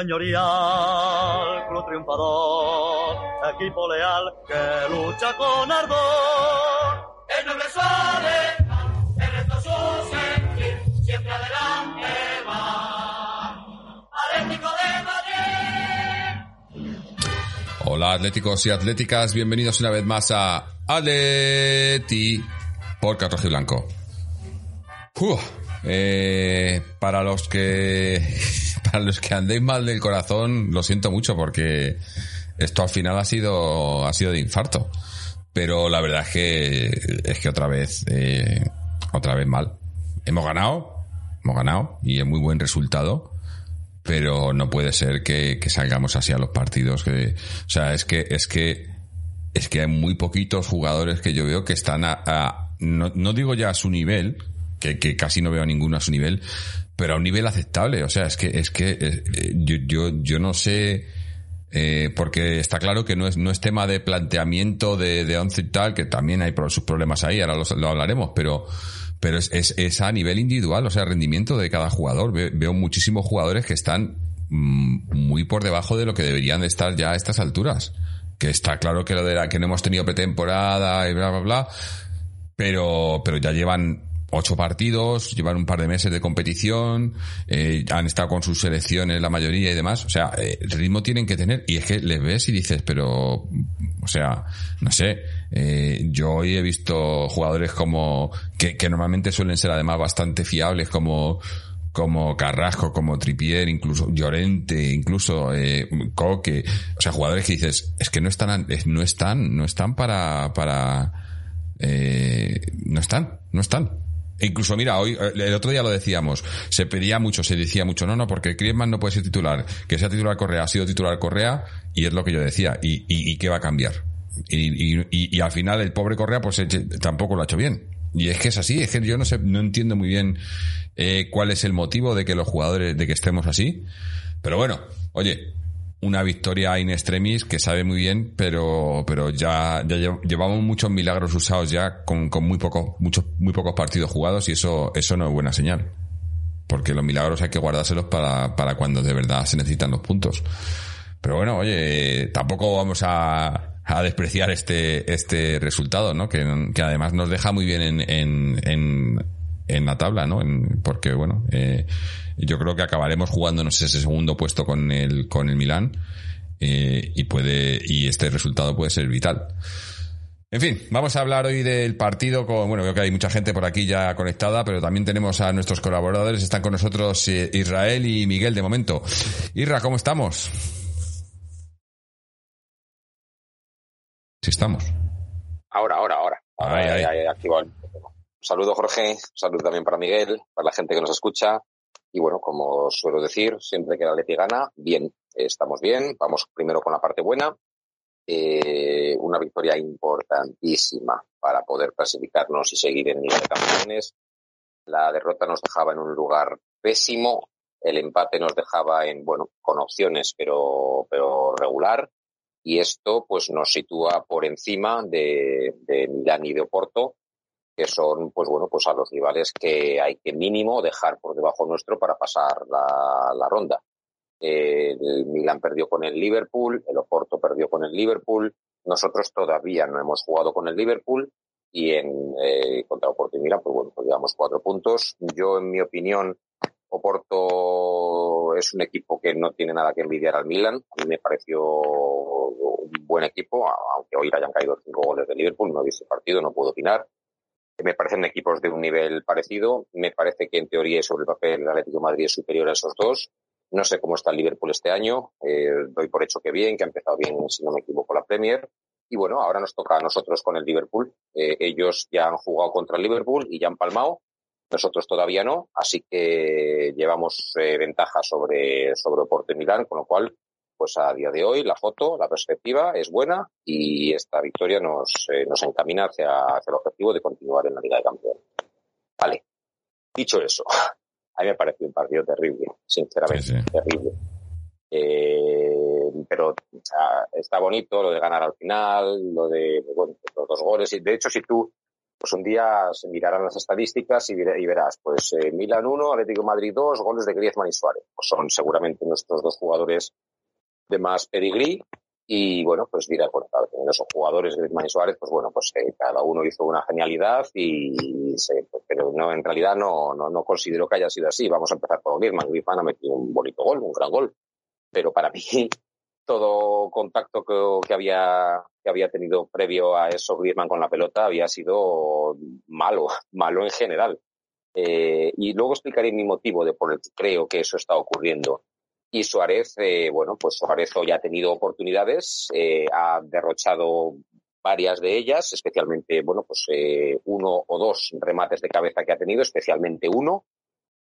señorial, club triunfador, equipo leal que lucha con ardor. El noble suave, el resto su sentir, siempre adelante va. Atlético de Madrid. Hola atléticos y atléticas, bienvenidos una vez más a Atleti por Carrojo y Blanco. Uf, eh, para los que para los que andéis mal del corazón, lo siento mucho porque esto al final ha sido ha sido de infarto. Pero la verdad es que es que otra vez eh, otra vez mal. Hemos ganado, hemos ganado y es muy buen resultado pero no puede ser que, que, salgamos así a los partidos que o sea es que es que es que hay muy poquitos jugadores que yo veo que están a, no, digo ya a su nivel que, que, casi no veo a ninguno a su nivel pero a un nivel aceptable o sea es que es que eh, yo, yo yo no sé eh, porque está claro que no es no es tema de planteamiento de, de once y tal que también hay sus problemas ahí ahora lo, hablaremos pero pero es, es, es, a nivel individual, o sea, rendimiento de cada jugador. Veo, muchísimos jugadores que están mmm, muy por debajo de lo que deberían de estar ya a estas alturas. Que está claro que lo de la que no hemos tenido pretemporada y bla, bla, bla, pero, pero ya llevan ocho partidos, llevan un par de meses de competición, eh, han estado con sus selecciones la mayoría y demás. O sea, eh, el ritmo tienen que tener. Y es que les ves y dices, pero, o sea, no sé. Eh, yo hoy he visto jugadores como, que, que normalmente suelen ser además bastante fiables como, como Carrasco, como Tripier, incluso Llorente, incluso eh, Coque, o sea, jugadores que dices, es que no están, no están, no están para, para, eh, no están, no están. Incluso, mira, hoy, el otro día lo decíamos, se pedía mucho, se decía mucho, no, no, porque Griezmann no puede ser titular, que sea titular Correa, ha sido titular Correa, y es lo que yo decía, y, qué va a cambiar. Y, al final el pobre Correa pues tampoco lo ha hecho bien. Y es que es así, es que yo no sé, no entiendo muy bien eh, cuál es el motivo de que los jugadores, de que estemos así. Pero bueno, oye, una victoria in extremis que sabe muy bien, pero, pero ya, ya llevamos muchos milagros usados ya con, con muy pocos, muchos, muy pocos partidos jugados y eso, eso no es buena señal. Porque los milagros hay que guardárselos para, para cuando de verdad se necesitan los puntos. Pero bueno, oye, tampoco vamos a, a despreciar este, este resultado, ¿no? Que, que además nos deja muy bien en, en, en, en la tabla, ¿no? En, porque, bueno, eh, yo creo que acabaremos jugándonos ese segundo puesto con el, con el Milán, eh, y puede, y este resultado puede ser vital. En fin, vamos a hablar hoy del partido con, bueno, creo que hay mucha gente por aquí ya conectada, pero también tenemos a nuestros colaboradores, están con nosotros eh, Israel y Miguel de momento. Irra, ¿cómo estamos? Si estamos. Ahora, ahora, ahora. ahora Ahí, ahí. ya, ya activo el micrófono. Saludo Jorge, saludo también para Miguel, para la gente que nos escucha. Y bueno, como suelo decir, siempre que la Leti gana, bien, estamos bien. Vamos primero con la parte buena. Eh, una victoria importantísima para poder clasificarnos y seguir en Liga de Campeones. La derrota nos dejaba en un lugar pésimo. El empate nos dejaba en, bueno, con opciones, pero, pero regular y esto pues nos sitúa por encima de, de Milán y de Oporto, que son pues bueno pues a los rivales que hay que mínimo dejar por debajo nuestro para pasar la, ronda. El Milán perdió con el Liverpool, el Oporto perdió con el Liverpool, nosotros todavía no hemos jugado con el Liverpool y en eh, contra Oporto y Milán pues bueno pues llevamos cuatro puntos. Yo en mi opinión Oporto es un equipo que no tiene nada que envidiar al Milan. A mí me pareció un buen equipo, aunque hoy hayan caído cinco goles de Liverpool, no vi ese partido, no puedo opinar. Me parecen equipos de un nivel parecido. Me parece que en teoría sobre el papel el Atlético Madrid es superior a esos dos. No sé cómo está el Liverpool este año. Eh, doy por hecho que bien, que ha empezado bien, si no me equivoco, la Premier. Y bueno, ahora nos toca a nosotros con el Liverpool. Eh, ellos ya han jugado contra el Liverpool y ya han palmado. Nosotros todavía no, así que llevamos eh, ventaja sobre, sobre Oporto y Milán, con lo cual, pues a día de hoy la foto, la perspectiva es buena y esta victoria nos, eh, nos encamina hacia, hacia el objetivo de continuar en la Liga de Campeones. Vale. Dicho eso, a mí me pareció un partido terrible, sinceramente, Sí, sí. terrible. Eh, pero está bonito lo de ganar al final, lo de bueno, los dos goles. Y de hecho, si tú pues un día se mirarán las estadísticas y, verás, pues eh, Milan 1, Atlético Madrid 2, goles de Griezmann y Suárez. Pues son seguramente nuestros dos jugadores de más y bueno, pues dirá, bueno, claro, esos jugadores, Griezmann y Suárez, pues bueno, pues eh, cada uno hizo una genialidad y se, pero no, en realidad no, no, no considero que haya sido así. Vamos a empezar por Griezmann. Griezmann ha metido un bonito gol, un gran gol. Pero para mí, todo contacto que, había, que había tenido previo a eso Griezmann con la pelota había sido malo, malo en general. Eh, y luego explicaré mi motivo de por el que creo que eso está ocurriendo. Y Suárez, eh, bueno, pues Suárez hoy ha tenido oportunidades, eh, ha derrochado varias de ellas, especialmente, bueno, pues uno o dos remates de cabeza que ha tenido, especialmente uno.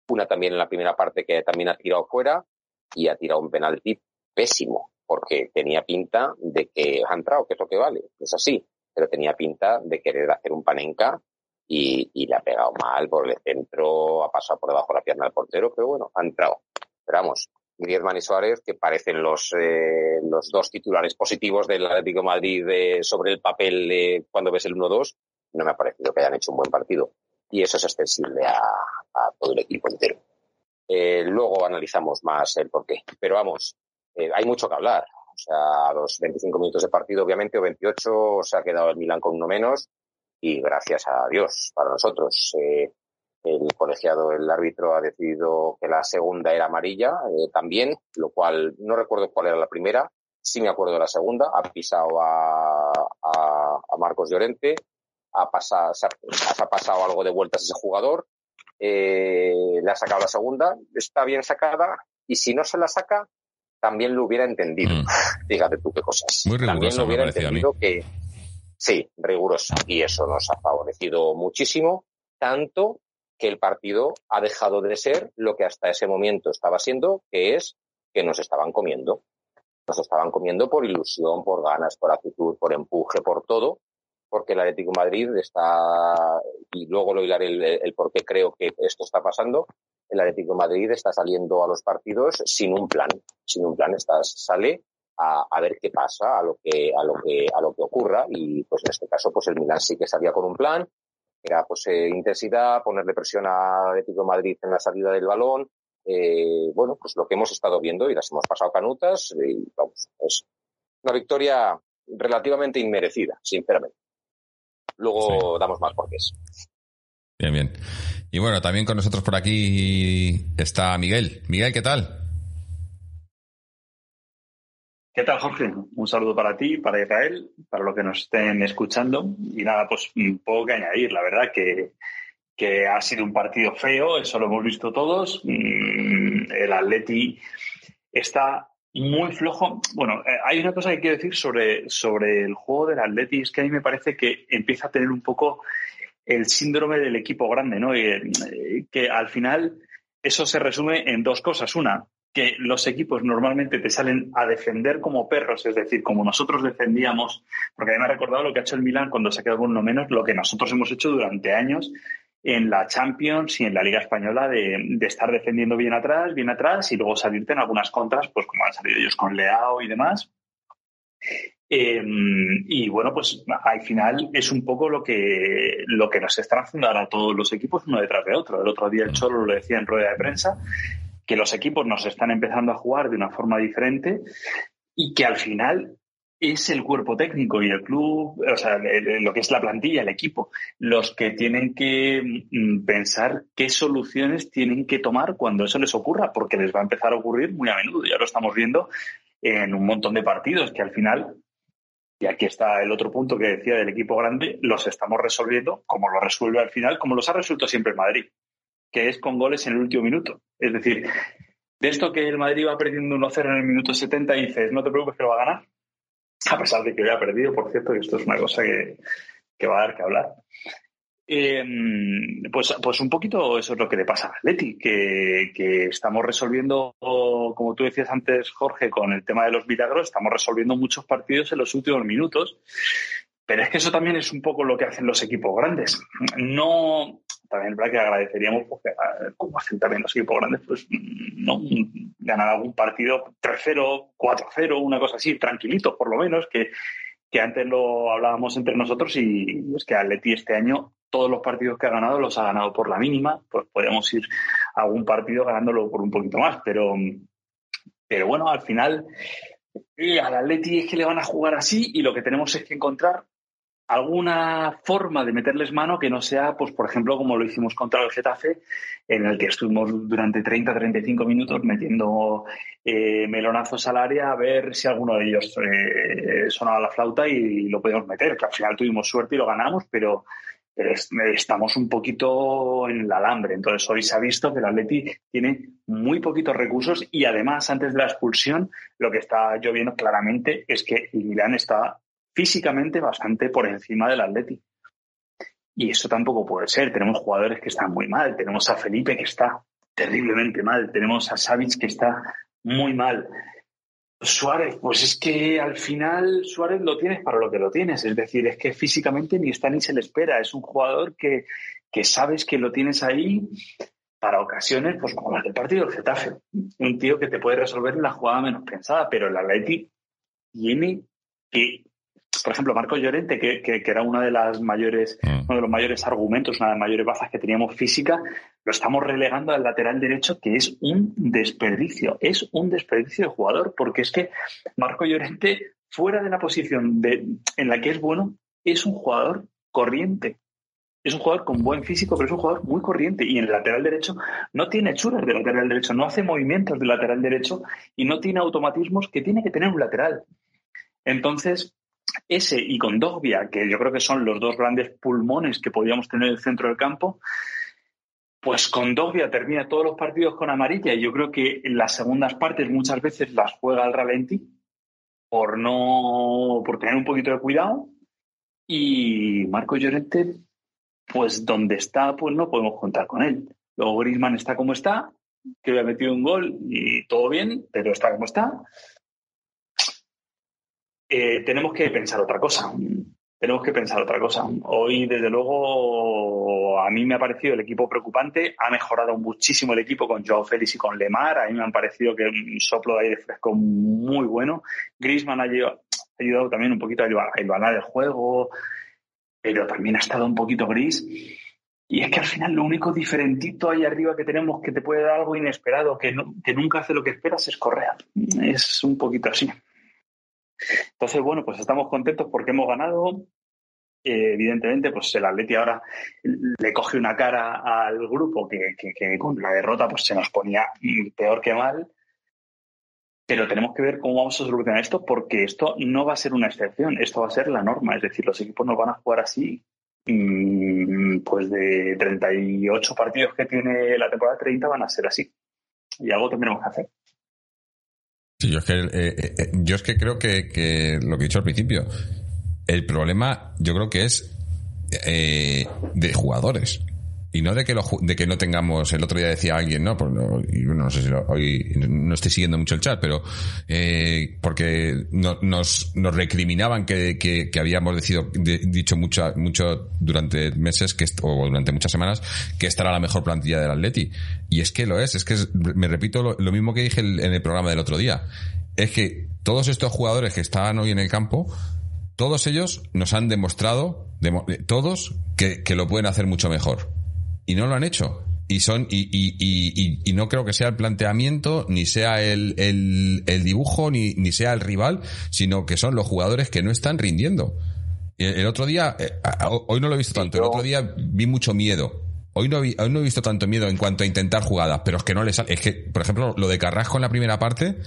Una también en la primera parte que también ha tirado fuera y ha tirado un penalti pésimo porque tenía pinta de que ha entrado, que es lo que vale, es así, pero tenía pinta de querer hacer un panenca y, y le ha pegado mal por el centro, ha pasado por debajo de la pierna del portero, pero bueno, ha entrado. Pero vamos, Griezmann y Suárez, que parecen los, eh, los dos titulares positivos del Atlético Madrid sobre el papel cuando ves el 1-2, no me ha parecido que hayan hecho un buen partido. Y eso es extensible a, a todo el equipo entero. Eh, luego analizamos más el porqué. Pero vamos, eh, hay mucho que hablar. O sea, a los 25 minutos de partido, obviamente, o 28, se ha quedado el Milan con uno menos y gracias a Dios para nosotros. Eh, el colegiado, el árbitro ha decidido que la segunda era amarilla eh, también, lo cual no recuerdo cuál era la primera, sí me acuerdo de la segunda, ha pisado a, a, Marcos Llorente, ha pasado, ha, pasado algo de vueltas ese jugador, le ha sacado la segunda, está bien sacada, y si no se la saca, también lo hubiera entendido. Mm. Fíjate tú qué cosas. Muy también lo hubiera entendido que sí, riguroso. Y eso nos ha favorecido muchísimo, tanto que el partido ha dejado de ser lo que hasta ese momento estaba siendo, que es que nos estaban comiendo. Nos estaban comiendo por ilusión, por ganas, por actitud, por empuje, por todo, porque el Atlético Madrid está, y luego lo hilaré el, el por qué creo que esto está pasando, el Atlético Madrid está saliendo a los partidos sin un plan, sin un plan, está, sale a, a, ver qué pasa, a lo que, a lo que, a lo que ocurra, y pues en este caso, pues el Milan sí que salía con un plan, era pues eh, intensidad, ponerle presión al Atlético Madrid en la salida del balón, eh, bueno, pues lo que hemos estado viendo y las hemos pasado canutas, y vamos, es una victoria relativamente inmerecida, sinceramente. Luego damos más porqués. Bien, bien. Y bueno, también con nosotros por aquí está Miguel. Miguel, ¿qué tal? ¿Qué tal, Jorge? Un saludo para ti, para Israel, para los que nos estén escuchando. Y nada, pues poco que añadir. La verdad que, que ha sido un partido feo, eso lo hemos visto todos. Mm, el Atleti está muy flojo. Bueno, eh, hay una cosa que quiero decir sobre, sobre el juego del Atleti, es que a mí me parece que empieza a tener un poco el síndrome del equipo grande, ¿no? Eh, que al final eso se resume en dos cosas. Una, que los equipos normalmente te salen a defender como perros, es decir, como nosotros defendíamos, porque a mí me ha recordado lo que ha hecho el Milan cuando se ha quedado uno menos, lo que nosotros hemos hecho durante años en la Champions y en la Liga Española de, estar defendiendo bien atrás, bien atrás y luego salirte en algunas contras, pues como han salido ellos con Leao y demás. Eh, y bueno, pues al final es un poco lo que, lo que nos están haciendo ahora todos los equipos uno detrás de otro. El otro día el Cholo lo decía en rueda de prensa, que los equipos nos están empezando a jugar de una forma diferente y que al final es el cuerpo técnico y el club, o sea, lo que es la plantilla, el equipo, los que tienen que mm, pensar qué soluciones tienen que tomar cuando eso les ocurra, porque les va a empezar a ocurrir muy a menudo. Ya lo estamos viendo en un montón de partidos que al final y aquí está el otro punto que decía del equipo grande, los estamos resolviendo como lo resuelve al final, como los ha resuelto siempre el Madrid, que es con goles en el último minuto. Es decir, de esto que el Madrid va perdiendo 1-0 en el minuto 70 y dices, no te preocupes que lo va a ganar, a pesar de que haya perdido, por cierto, y esto es una cosa que, que va a dar que hablar. Eh, pues, pues un poquito eso es lo que le pasa a Leti, que, que, estamos resolviendo, como tú decías antes, Jorge, con el tema de los milagros, estamos resolviendo muchos partidos en los últimos minutos. Pero es que eso también es un poco lo que hacen los equipos grandes. No, también verdad que agradeceríamos, porque, como hacen también los equipos grandes, pues no ganar algún partido 3-0, 4-0, una cosa así, tranquilito por lo menos, que, que antes lo hablábamos entre nosotros y es que Atleti este año todos los partidos que ha ganado los ha ganado por la mínima, pues podemos ir a algún partido ganándolo por un poquito más, pero, pero bueno, al final al Atleti es que le van a jugar así y lo que tenemos es que encontrar alguna forma de meterles mano que no sea, pues por ejemplo, como lo hicimos contra el Getafe, en el que estuvimos durante 30-35 minutos metiendo eh, melonazos al área a ver si alguno de ellos eh, sonaba la flauta y lo podíamos meter, que al final tuvimos suerte y lo ganamos, pero, estamos un poquito en el alambre. Entonces hoy se ha visto que el Atleti tiene muy poquitos recursos y además antes de la expulsión lo que está lloviendo claramente es que el Milán está físicamente bastante por encima del Atleti. Y eso tampoco puede ser. Tenemos jugadores que están muy mal. Tenemos a Felipe que está terriblemente mal. Tenemos a Savic que está muy mal. Suárez, pues es que al final Suárez lo tienes para lo que lo tienes. Es decir, es que físicamente ni está ni se le espera. Es un jugador que, que sabes que lo tienes ahí para ocasiones, pues como las del partido del Getafe. Un tío que te puede resolver la jugada menos pensada, pero el Atleti tiene que por ejemplo, Marco Llorente, que, era una de las mayores, mm. uno de los mayores argumentos, una de las mayores bazas que teníamos física, lo estamos relegando al lateral derecho, que es un desperdicio, es un desperdicio de jugador, porque es que Marco Llorente, fuera de la posición de, en la que es bueno, es un jugador corriente. Es un jugador con buen físico, pero es un jugador muy corriente. Y en el lateral derecho no tiene churas de lateral derecho, no hace movimientos de lateral derecho y no tiene automatismos que tiene que tener un lateral. Entonces, ese y con Dogbia, que yo creo que son los dos grandes pulmones que podríamos tener en el centro del campo, pues con Dogbia termina todos los partidos con amarilla y yo creo que las segundas partes muchas veces las juega al ralentí por no por tener un poquito de cuidado y Marco Llorente pues donde está pues no podemos contar con él. Luego Griezmann está como está, que ha metido un gol y todo bien, pero está como está. Eh, tenemos que pensar otra cosa. Tenemos que pensar otra cosa. Hoy, desde luego, a mí me ha parecido el equipo preocupante. Ha mejorado muchísimo el equipo con Joao Félix y con Lemar. A mí me han parecido que un soplo de aire fresco muy bueno. Griezmann ha ayudado, también un poquito a ganar el juego, pero también ha estado un poquito gris. Y es que al final lo único diferentito ahí arriba que tenemos que te puede dar algo inesperado, que nunca hace lo que esperas, es Correa. Es un poquito así. Entonces, bueno, pues estamos contentos porque hemos ganado. Eh, evidentemente, pues el Atleti ahora le coge una cara al grupo que, con la derrota pues se nos ponía peor que mal. Pero tenemos que ver cómo vamos a solucionar esto porque esto no va a ser una excepción, esto va a ser la norma. Es decir, los equipos no van a jugar así mm, pues de 38 partidos que tiene la temporada 30 van a ser así. Y algo tendremos que hacer yo es que, eh, eh, eh, yo es que creo que, lo que he dicho al principio, el problema yo creo que es de jugadores. Y no de que, lo, de que no tengamos, el otro día decía alguien, ¿no? Pues no, no sé si hoy no estoy siguiendo mucho el chat, pero eh, porque nos, nos recriminaban que, que, habíamos decido, dicho mucho, mucho durante meses que, o durante muchas semanas que esta era la mejor plantilla del Atleti. Y es que lo es, es que me repito lo, mismo que dije en el programa del otro día. Es que todos estos jugadores que estaban hoy en el campo, todos ellos nos han demostrado, todos, que, que lo pueden hacer mucho mejor y no lo han hecho. Y son, y, y, y, y, no creo que sea el planteamiento, ni sea el, el, el dibujo, ni, ni sea el rival, sino que son los jugadores que no están rindiendo. El, otro día, eh, hoy no lo he visto tanto, el otro día vi mucho miedo. Hoy no, hoy no he visto tanto miedo en cuanto a intentar jugadas, pero es que no le sale. Es que, por ejemplo, lo de Carrasco en la primera parte,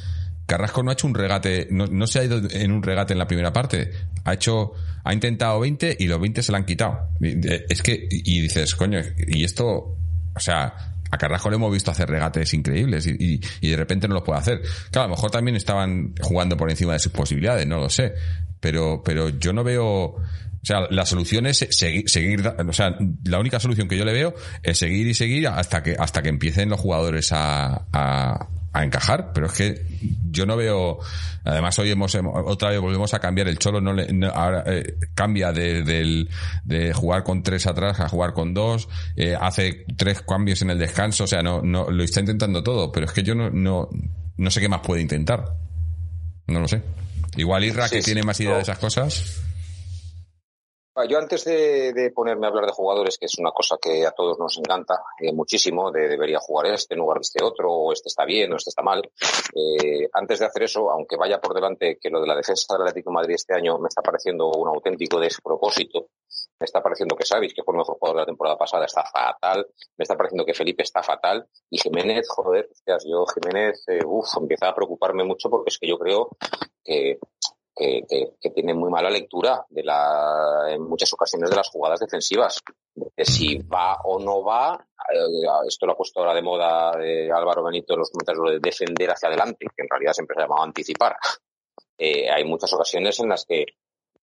Carrasco no ha hecho un regate, no, no, se ha ido en un regate en la primera parte. Ha hecho, ha intentado 20 y los 20 se le han quitado. Es que, y dices, coño, y esto, o sea, a Carrasco le hemos visto hacer regates increíbles y, y, de repente no los puede hacer. Claro, a lo mejor también estaban jugando por encima de sus posibilidades, no lo sé. Pero, pero yo no veo, o sea, la solución es seguir, seguir, o sea, la única solución que yo le veo es seguir y seguir hasta que, hasta que empiecen los jugadores a, a, a encajar, pero es que yo no veo. Además, hoy hemos otra vez volvemos a cambiar. El Cholo no, le, ahora eh, cambia de, de, jugar con tres atrás a jugar con dos. Eh, hace tres cambios en el descanso. O sea, no, no lo está intentando todo, pero es que yo no, no, no sé qué más puede intentar. No lo sé. Igual Irra, que tiene más idea de esas cosas. Ah, yo antes de, ponerme a hablar de jugadores, que es una cosa que a todos nos encanta eh, muchísimo, de debería jugar este en lugar de este otro, o este está bien, o este está mal, eh, antes de hacer eso, aunque vaya por delante que lo de la defensa del Atlético de Madrid este año me está pareciendo un auténtico despropósito, me está pareciendo que Savic, que fue el mejor jugador de la temporada pasada, está fatal, me está pareciendo que Felipe está fatal, y Jiménez, joder, yo Jiménez, eh, uff, empieza a preocuparme mucho porque es que yo creo que que, tiene muy mala lectura en muchas ocasiones de las jugadas defensivas. De si va o no va, eh, esto lo ha puesto ahora de moda de Álvaro Benito en los comentarios de defender hacia adelante, que en realidad siempre se ha llamado anticipar. Eh, hay muchas ocasiones en las que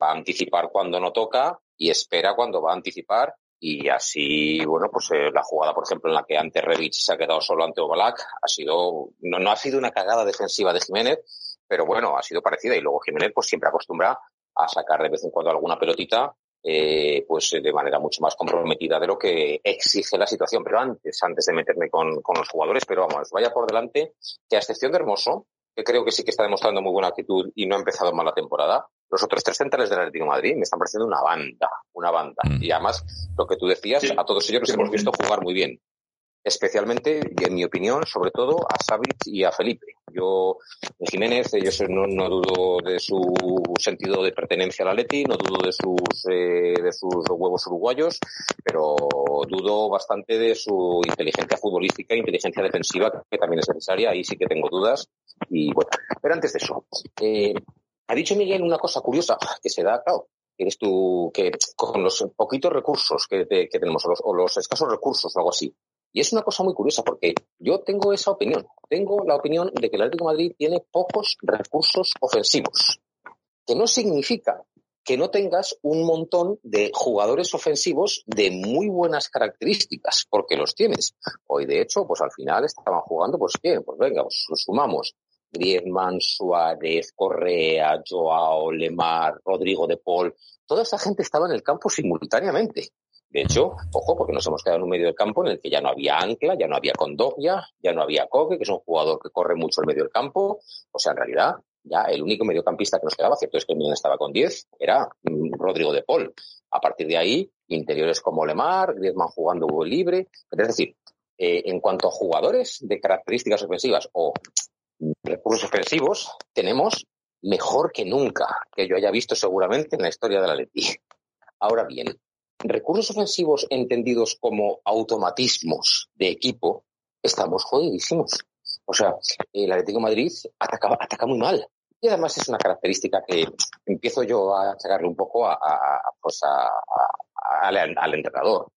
va a anticipar cuando no toca y espera cuando va a anticipar y así, bueno, pues eh, la jugada, por ejemplo, en la que ante Revich se ha quedado solo ante Obalak, ha sido, no, no ha sido una cagada defensiva de Jiménez, pero bueno, ha sido parecida y luego Jiménez pues siempre acostumbra a sacar de vez en cuando alguna pelotita eh, pues de manera mucho más comprometida de lo que exige la situación. Pero antes, antes de meterme con, con los jugadores, pero vamos, vaya por delante, que a excepción de Hermoso, que creo que sí que está demostrando muy buena actitud y no ha empezado mal la temporada, los otros tres centrales del Atlético de Madrid me están pareciendo una banda, una banda. Mm. Y además, lo que tú decías, a todos ellos los hemos visto jugar muy bien especialmente, en mi opinión, sobre todo a Savic y a Felipe. Yo, Jiménez, yo no, no, dudo de su sentido de pertenencia al Leti, no dudo de sus, eh, de sus huevos uruguayos, pero dudo bastante de su inteligencia futbolística inteligencia defensiva, que también es necesaria, ahí sí que tengo dudas. Y bueno, pero antes de eso, eh, ha dicho Miguel una cosa curiosa que se da, claro, eres tú, que con los poquitos recursos que, que tenemos, los, o los, escasos recursos o algo así, y es una cosa muy curiosa porque yo tengo esa opinión. Tengo la opinión de que el Atlético Madrid tiene pocos recursos ofensivos. Que no significa que no tengas un montón de jugadores ofensivos de muy buenas características, porque los tienes. Hoy, de hecho, pues al final estaban jugando, pues bien, pues venga, pues sumamos. Griezmann, Suárez, Correa, Joao, Lemar, Rodrigo de Paul, toda esa gente estaba en el campo simultáneamente. De hecho, ojo, porque nos hemos quedado en un medio del campo en el que ya no había Ancla, ya no había Condogbia, ya no había Coque, que es un jugador que corre mucho el medio del campo. O sea, en realidad, ya el único mediocampista que nos quedaba, cierto es que Milan estaba con 10, era mm, Rodrigo de Paul. A partir de ahí, interiores como Lemar, Griezmann jugando libre. Es decir, eh, en cuanto a jugadores de características ofensivas o recursos ofensivos, tenemos mejor que nunca, que yo haya visto seguramente en la historia de la Leti. Ahora bien, recursos ofensivos entendidos como automatismos de equipo, estamos jodidísimos. O sea, el Atlético de Madrid ataca, ataca muy mal. Y además es una característica que empiezo yo a sacarle un poco a, pues al, entrenador.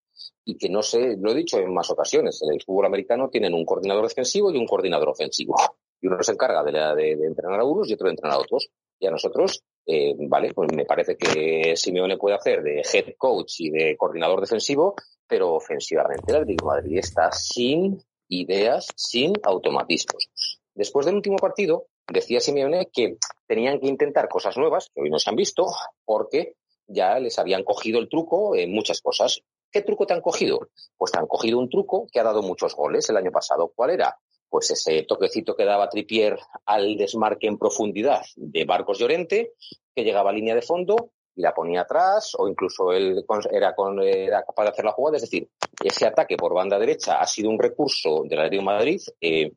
Y que no sé, lo he dicho en más ocasiones, en el fútbol americano tienen un coordinador defensivo y un coordinador ofensivo. Y uno se encarga de, de, de entrenar a unos y otro de entrenar a otros. Y a nosotros eh, vale, pues me parece que Simeone puede hacer de head coach y de coordinador defensivo, pero ofensivamente el Atlético de Madrid está sin ideas, sin automatismos. Después del último partido, decía Simeone que tenían que intentar cosas nuevas, que hoy no se han visto, porque ya les habían cogido el truco en muchas cosas. ¿Qué truco te han cogido? Pues te han cogido un truco que ha dado muchos goles el año pasado. ¿Cuál era? Pues ese toquecito que daba Tripier al desmarque en profundidad de Barcos Llorente, que llegaba a línea de fondo y la ponía atrás, o incluso él era, capaz de hacer la jugada. Es decir, ese ataque por banda derecha ha sido un recurso del Atlético de Madrid eh,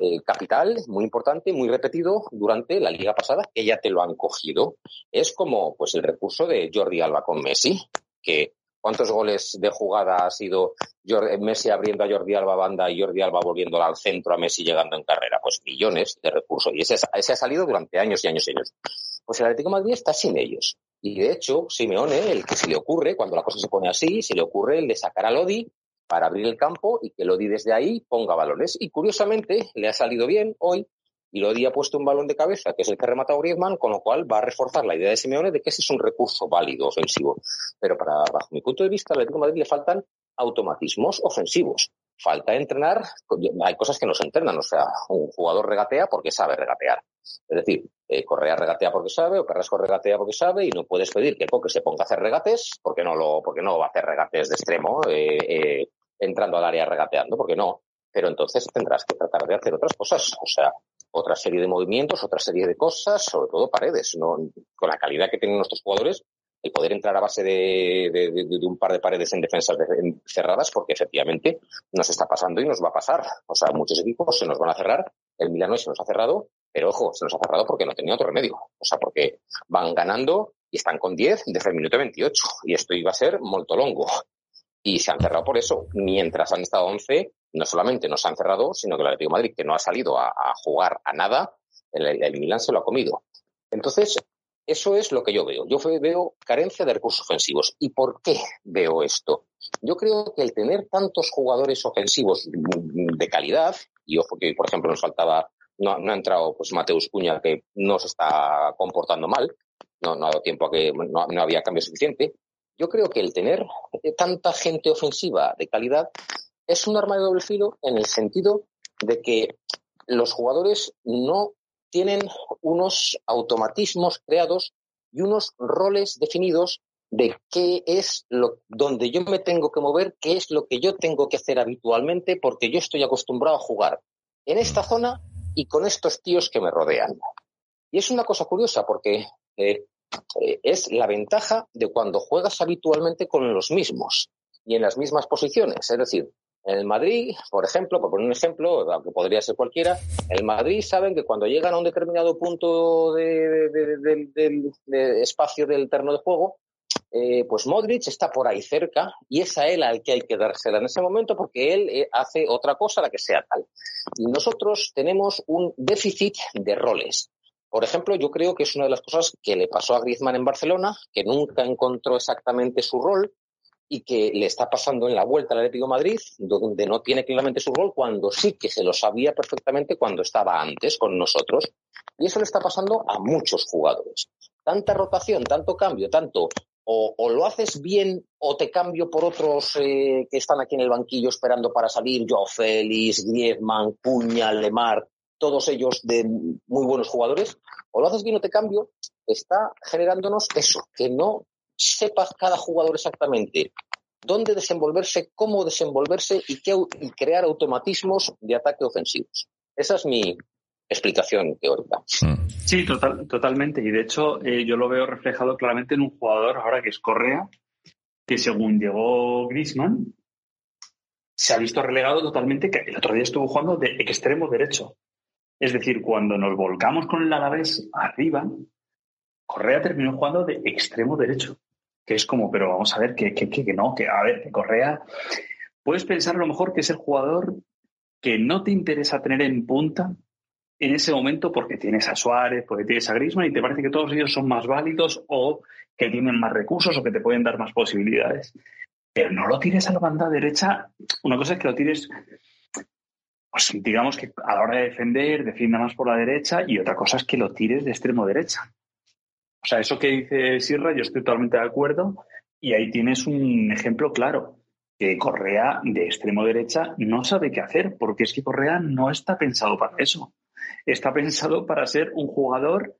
eh, capital, muy importante, muy repetido durante la liga pasada, que ya te lo han cogido. Es como pues el recurso de Jordi Alba con Messi, que ¿Cuántos goles de jugada ha sido Messi abriendo a Jordi Alba banda y Jordi Alba volviéndola al centro a Messi llegando en carrera? Pues millones de recursos. Y ese, ha salido durante años y años y años. Pues el Atlético Madrid está sin ellos. Y de hecho, Simeone, el que se le ocurre, cuando la cosa se pone así, se le ocurre el de sacar a Lodi para abrir el campo y que Lodi desde ahí ponga balones. Y curiosamente, le ha salido bien hoy y Lodi ha puesto un balón de cabeza, que es el que ha rematado Griezmann, con lo cual va a reforzar la idea de Simeone de que ese es un recurso válido ofensivo. Pero para, bajo mi punto de vista, al Atlético de Madrid le faltan automatismos ofensivos. Falta entrenar, hay cosas que no se entrenan, o sea, un jugador regatea porque sabe regatear. Es decir, eh, Correa regatea porque sabe, o Carrasco regatea porque sabe, y no puedes pedir que Coque se ponga a hacer regates, porque no lo, porque no va a hacer regates de extremo, eh, eh, entrando al área regateando, porque no. Pero entonces tendrás que tratar de hacer otras cosas. O sea, otra serie de movimientos, otra serie de cosas, sobre todo paredes. ¿no? Con la calidad que tienen nuestros jugadores, el poder entrar a base de, un par de paredes en defensas cerradas, porque efectivamente nos está pasando y nos va a pasar. O sea, muchos equipos se nos van a cerrar, el Milano se nos ha cerrado, pero ojo, se nos ha cerrado porque no tenía otro remedio. O sea, porque van ganando y están con 10 desde el minuto 28. Y esto iba a ser molto longo. Y se han cerrado por eso. Mientras han estado 11, no solamente nos han cerrado, sino que el Atlético de Madrid, que no ha salido a, jugar a nada, el, el Milán se lo ha comido. Entonces, eso es lo que yo veo. Yo veo carencia de recursos ofensivos. ¿Y por qué veo esto? Yo creo que el tener tantos jugadores ofensivos de calidad, y ojo que, por ejemplo, nos faltaba, no, ha entrado pues Mateus Cuña, que no se está comportando mal, no, ha dado tiempo a que no, no había cambio suficiente. Yo creo que el tener tanta gente ofensiva de calidad es un arma de doble filo en el sentido de que los jugadores no tienen unos automatismos creados y unos roles definidos de qué es lo donde yo me tengo que mover, qué es lo que yo tengo que hacer habitualmente, porque yo estoy acostumbrado a jugar en esta zona y con estos tíos que me rodean. Y es una cosa curiosa porque eh, eh, es la ventaja de cuando juegas habitualmente con los mismos y en las mismas posiciones. Es decir, en el Madrid, por ejemplo, por poner un ejemplo, aunque podría ser cualquiera, en el Madrid saben que cuando llegan a un determinado punto de, espacio del terreno de juego, eh, pues Modric está por ahí cerca y es a él al que hay que dársela en ese momento porque él eh, hace otra cosa, la que sea tal. Y nosotros tenemos un déficit de roles. Por ejemplo, yo creo que es una de las cosas que le pasó a Griezmann en Barcelona, que nunca encontró exactamente su rol, y que le está pasando en la vuelta al Atlético Madrid, donde no tiene claramente su rol, cuando sí que se lo sabía perfectamente cuando estaba antes con nosotros. Y eso le está pasando a muchos jugadores. Tanta rotación, tanto cambio, tanto o, lo haces bien o te cambio por otros eh, que están aquí en el banquillo esperando para salir, Joao Félix, Griezmann, Cuña, Lemar, todos ellos de muy buenos jugadores, o lo haces bien o te cambio, está generándonos eso, que no sepas cada jugador exactamente dónde desenvolverse, cómo desenvolverse y, qué, y crear automatismos de ataque ofensivos. Esa es mi explicación teórica. Mm. Sí, total, totalmente. Y de hecho, eh, yo lo veo reflejado claramente en un jugador ahora que es Correa, que según llegó Grisman, se ha visto relegado totalmente, que el otro día estuvo jugando de extremo derecho. Es decir, cuando nos volcamos con el Alavés arriba, Correa terminó jugando de extremo derecho que es como, pero vamos a ver, que, que, que, no, que a ver, que Correa, puedes pensar a lo mejor que es el jugador que no te interesa tener en punta en ese momento porque tienes a Suárez, porque tienes a Griezmann y te parece que todos ellos son más válidos o que tienen más recursos o que te pueden dar más posibilidades. Pero no lo tires a la banda derecha. Una cosa es que lo tires, pues digamos que a la hora de defender, defienda más por la derecha y otra cosa es que lo tires de extremo derecha. O sea, eso que dice Sierra, yo estoy totalmente de acuerdo y ahí tienes un ejemplo claro, que Correa de extremo derecha no sabe qué hacer, porque es que Correa no está pensado para eso. Está pensado para ser un jugador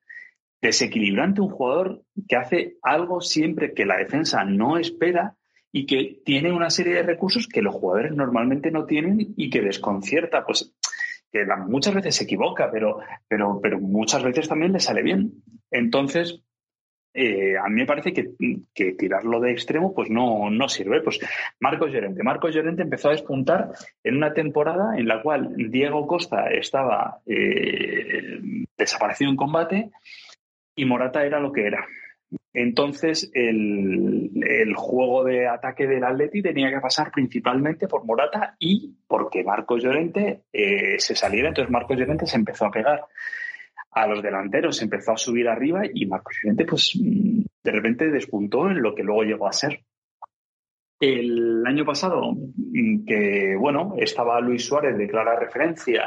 desequilibrante, un jugador que hace algo siempre que la defensa no espera y que tiene una serie de recursos que los jugadores normalmente no tienen y que desconcierta. Pues que muchas veces se equivoca, pero, pero, pero muchas veces también le sale bien. Entonces, eh, a mí me parece que, tirarlo de extremo pues no, no sirve. Pues Marcos Llorente. Marcos Llorente empezó a despuntar en una temporada en la cual Diego Costa estaba eh, desaparecido en combate y Morata era lo que era. Entonces, el, juego de ataque del Atleti tenía que pasar principalmente por Morata y porque Marcos Llorente eh, se saliera. Entonces, Marcos Llorente se empezó a pegar a los delanteros, empezó a subir arriba y Marcos Llorente, pues de repente despuntó en lo que luego llegó a ser. El año pasado, que bueno, estaba Luis Suárez de clara referencia,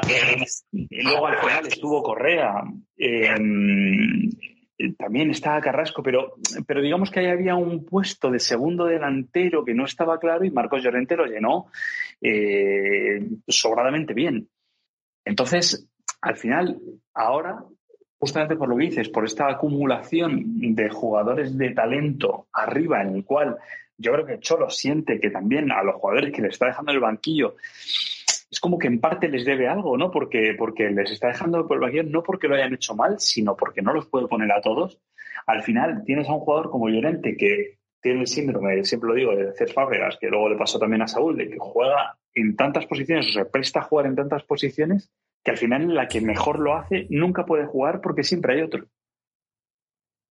y luego al final estuvo Correa, em, también estaba Carrasco, pero, pero digamos que ahí había un puesto de segundo delantero que no estaba claro y Marcos Llorente lo llenó eh, sobradamente bien. Entonces, al final, ahora justamente por lo que dices, por esta acumulación de jugadores de talento arriba, en el cual yo creo que Cholo siente que también a los jugadores que le está dejando el banquillo es como que en parte les debe algo, ¿no? Porque, porque les está dejando por vaquero, no porque lo hayan hecho mal, sino porque no los puede poner a todos. Al final tienes a un jugador como Llorente que tiene el síndrome, siempre lo digo, de Cés Fábregas, que luego le pasó también a Saúl, de que juega en tantas posiciones o se presta a jugar en tantas posiciones que al final la que mejor lo hace nunca puede jugar porque siempre hay otro.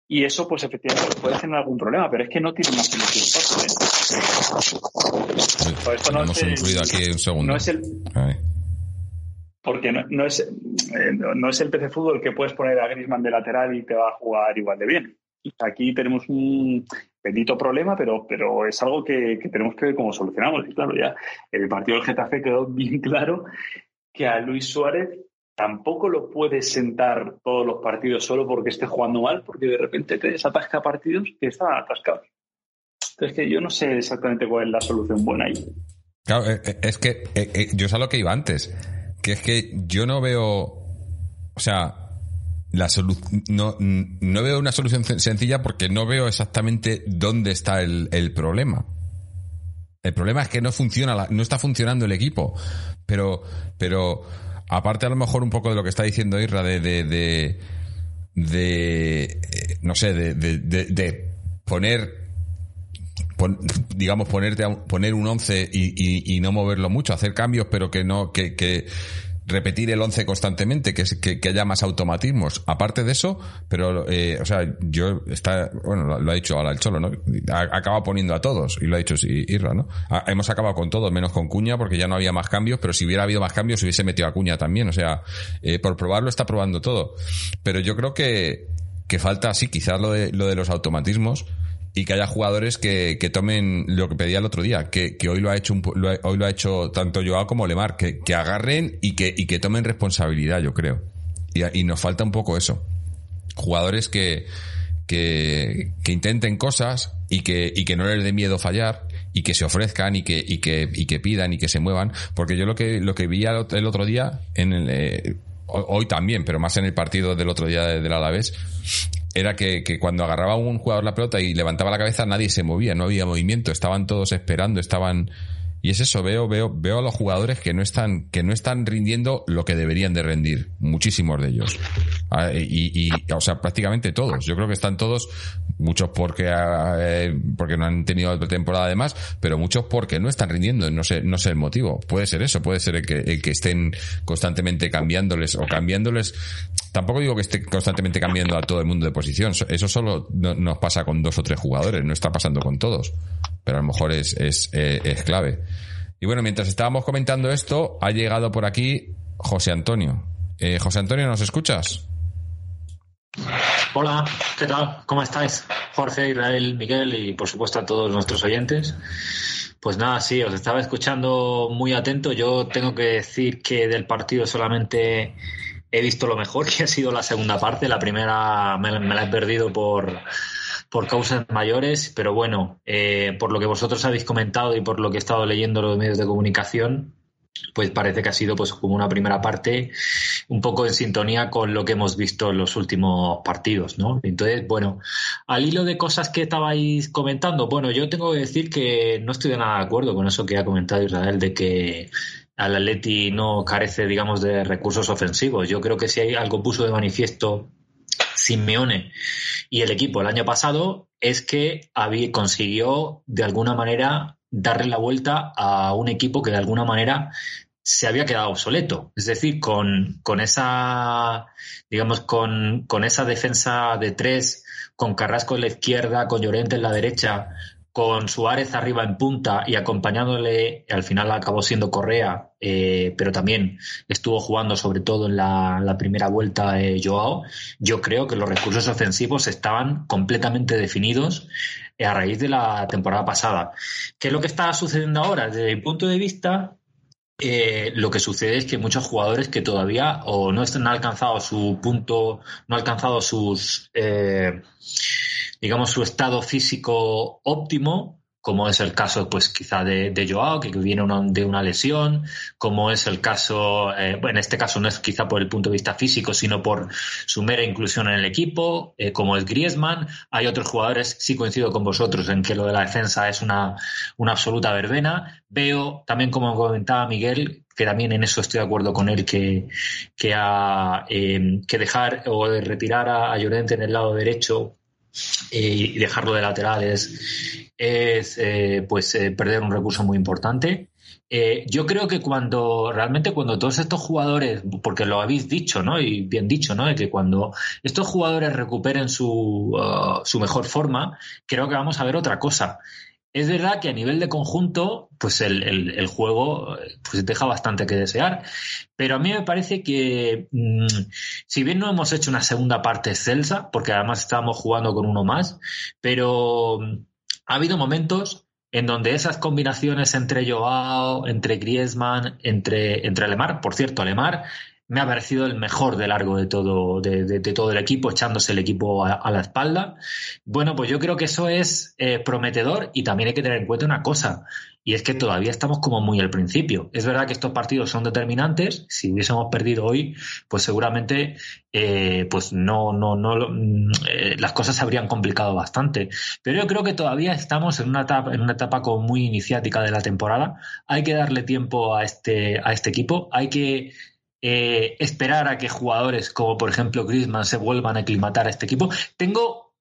Y eso, pues efectivamente, puede generar algún problema, pero es que no tiene una solución fácil. ¿eh? hemos es aquí un segundo. No es el. Porque no, es, eh, no es el PC Fútbol que puedes poner a Grisman de lateral y te va a jugar igual de bien. Aquí tenemos un bendito problema, pero, pero es algo que, que tenemos que ver cómo solucionamos. Y claro, ya el partido del Getafe quedó bien claro que a Luis Suárez tampoco lo puedes sentar todos los partidos solo porque esté jugando mal, porque de repente te desatasca partidos que están atascados. Entonces, que yo no sé exactamente cuál es la solución buena ahí. Claro, eh, eh, es que eh, yo sé lo que iba antes, que es que yo no veo, o sea, la no, no veo una solución sencilla porque no veo exactamente dónde está el, el problema. El problema es que no funciona, no está funcionando el equipo. Pero, pero aparte a lo mejor un poco de lo que está diciendo Irra de, de, de, eh, no sé, de, de, poner digamos ponerte poner un 11 y, y, no moverlo mucho, hacer cambios pero que no que repetir el 11 constantemente, que, que, que, haya más automatismos. Aparte de eso, pero, eh, o sea, yo, está, bueno, lo, ha dicho ahora el Cholo, ¿no? Acaba poniendo a todos, y lo ha dicho sí, Irra, ¿no? hemos acabado con todos, menos con Cuña, porque ya no había más cambios, pero si hubiera habido más cambios, hubiese metido a Cuña también, o sea, eh, por probarlo está probando todo. Pero yo creo que, que falta, sí, quizás lo de, lo de los automatismos, y que haya jugadores que, que, tomen lo que pedía el otro día, que, que hoy lo ha hecho hoy lo ha hecho tanto Joao como Lemar, que, que agarren y que, y que tomen responsabilidad, yo creo. Y, y nos falta un poco eso. Jugadores que, que, que intenten cosas y que, y que no les dé miedo fallar y que se ofrezcan y que, y que, y que pidan y que se muevan. Porque yo lo que, lo que vi el otro día en el, eh, hoy también, pero más en el partido del otro día del Alavés, era que, que, cuando agarraba un jugador la pelota y levantaba la cabeza nadie se movía, no había movimiento, estaban todos esperando, estaban y es eso, veo, veo, veo a los jugadores que no están, que no están rindiendo lo que deberían de rendir, muchísimos de ellos. Ah, y, y, o sea, prácticamente todos. Yo creo que están todos, muchos porque, ah, eh, porque no han tenido temporada además, pero muchos porque no están rindiendo, no sé, no sé el motivo. Puede ser eso, puede ser el que, el que estén constantemente cambiándoles o cambiándoles. Tampoco digo que esté constantemente cambiando a todo el mundo de posición. Eso solo nos pasa con dos o tres jugadores, no está pasando con todos pero a lo mejor es, es, eh, es clave. Y bueno, mientras estábamos comentando esto, ha llegado por aquí José Antonio. Eh, José Antonio, ¿nos escuchas? Hola, ¿qué tal? ¿Cómo estáis? Jorge, Israel, Miguel y por supuesto a todos nuestros oyentes. Pues nada, sí, os estaba escuchando muy atento. Yo tengo que decir que del partido solamente he visto lo mejor, que ha sido la segunda parte. La primera me la he perdido por, por causas mayores, pero bueno, eh, por lo que vosotros habéis comentado y por lo que he estado leyendo los medios de comunicación, pues parece que ha sido pues como una primera parte un poco en sintonía con lo que hemos visto en los últimos partidos, ¿no? Entonces, bueno, al hilo de cosas que estabais comentando, bueno, yo tengo que decir que no estoy de nada de acuerdo con eso que ha comentado Israel de que al Atleti no carece, digamos, de recursos ofensivos. Yo creo que si hay algo puso de manifiesto Simeone y el equipo el año pasado es que había, consiguió de alguna manera darle la vuelta a un equipo que de alguna manera se había quedado obsoleto. Es decir, con, con esa, digamos, con, con esa defensa de tres, con Carrasco en la izquierda, con Llorente en la derecha, con Suárez arriba en punta y acompañándole, al final acabó siendo Correa, eh, pero también estuvo jugando sobre todo en la, primera vuelta Joao, yo creo que los recursos ofensivos estaban completamente definidos eh, a raíz de la temporada pasada. ¿Qué es lo que está sucediendo ahora? Desde mi punto de vista, lo que sucede es que muchos jugadores que todavía o no han alcanzado su punto, no han alcanzado sus digamos, su estado físico óptimo, como es el caso, pues quizá de, Joao, que viene de una lesión, como es el caso, eh, en este caso no es quizá por el punto de vista físico, sino por su mera inclusión en el equipo, eh, como es Griezmann. Hay otros jugadores, sí coincido con vosotros en que lo de la defensa es una, una absoluta verbena. Veo también, como comentaba Miguel, que también en eso estoy de acuerdo con él, que, que, a, eh, que dejar o retirar a, Llorente en el lado derecho y dejarlo de laterales es eh, pues eh, perder un recurso muy importante. Eh, yo creo que cuando realmente cuando todos estos jugadores, porque lo habéis dicho, ¿no? Y bien dicho, ¿no? De que cuando estos jugadores recuperen su, uh, su mejor forma, creo que vamos a ver otra cosa. Es verdad que a nivel de conjunto, pues el, el, juego pues deja bastante que desear. Pero a mí me parece que, mmm, si bien no hemos hecho una segunda parte excelsa, porque además estábamos jugando con uno más, pero ha habido momentos en donde esas combinaciones entre Joao, entre Griezmann, entre, entre Lemar, por cierto, Lemar me ha parecido el mejor de largo de todo, de, de, todo el equipo, echándose el equipo a, la espalda. Bueno, pues yo creo que eso es eh, prometedor y también hay que tener en cuenta una cosa, y es que todavía estamos como muy al principio. Es verdad que estos partidos son determinantes. Si hubiésemos perdido hoy, pues seguramente eh, pues no, no, no, eh, las cosas se habrían complicado bastante. Pero yo creo que todavía estamos en una etapa, en una etapa como muy iniciática de la temporada. Hay que darle tiempo a este, a este equipo. Hay que eh, esperar a que jugadores como por ejemplo Griezmann se vuelvan a aclimatar a este equipo. Tengo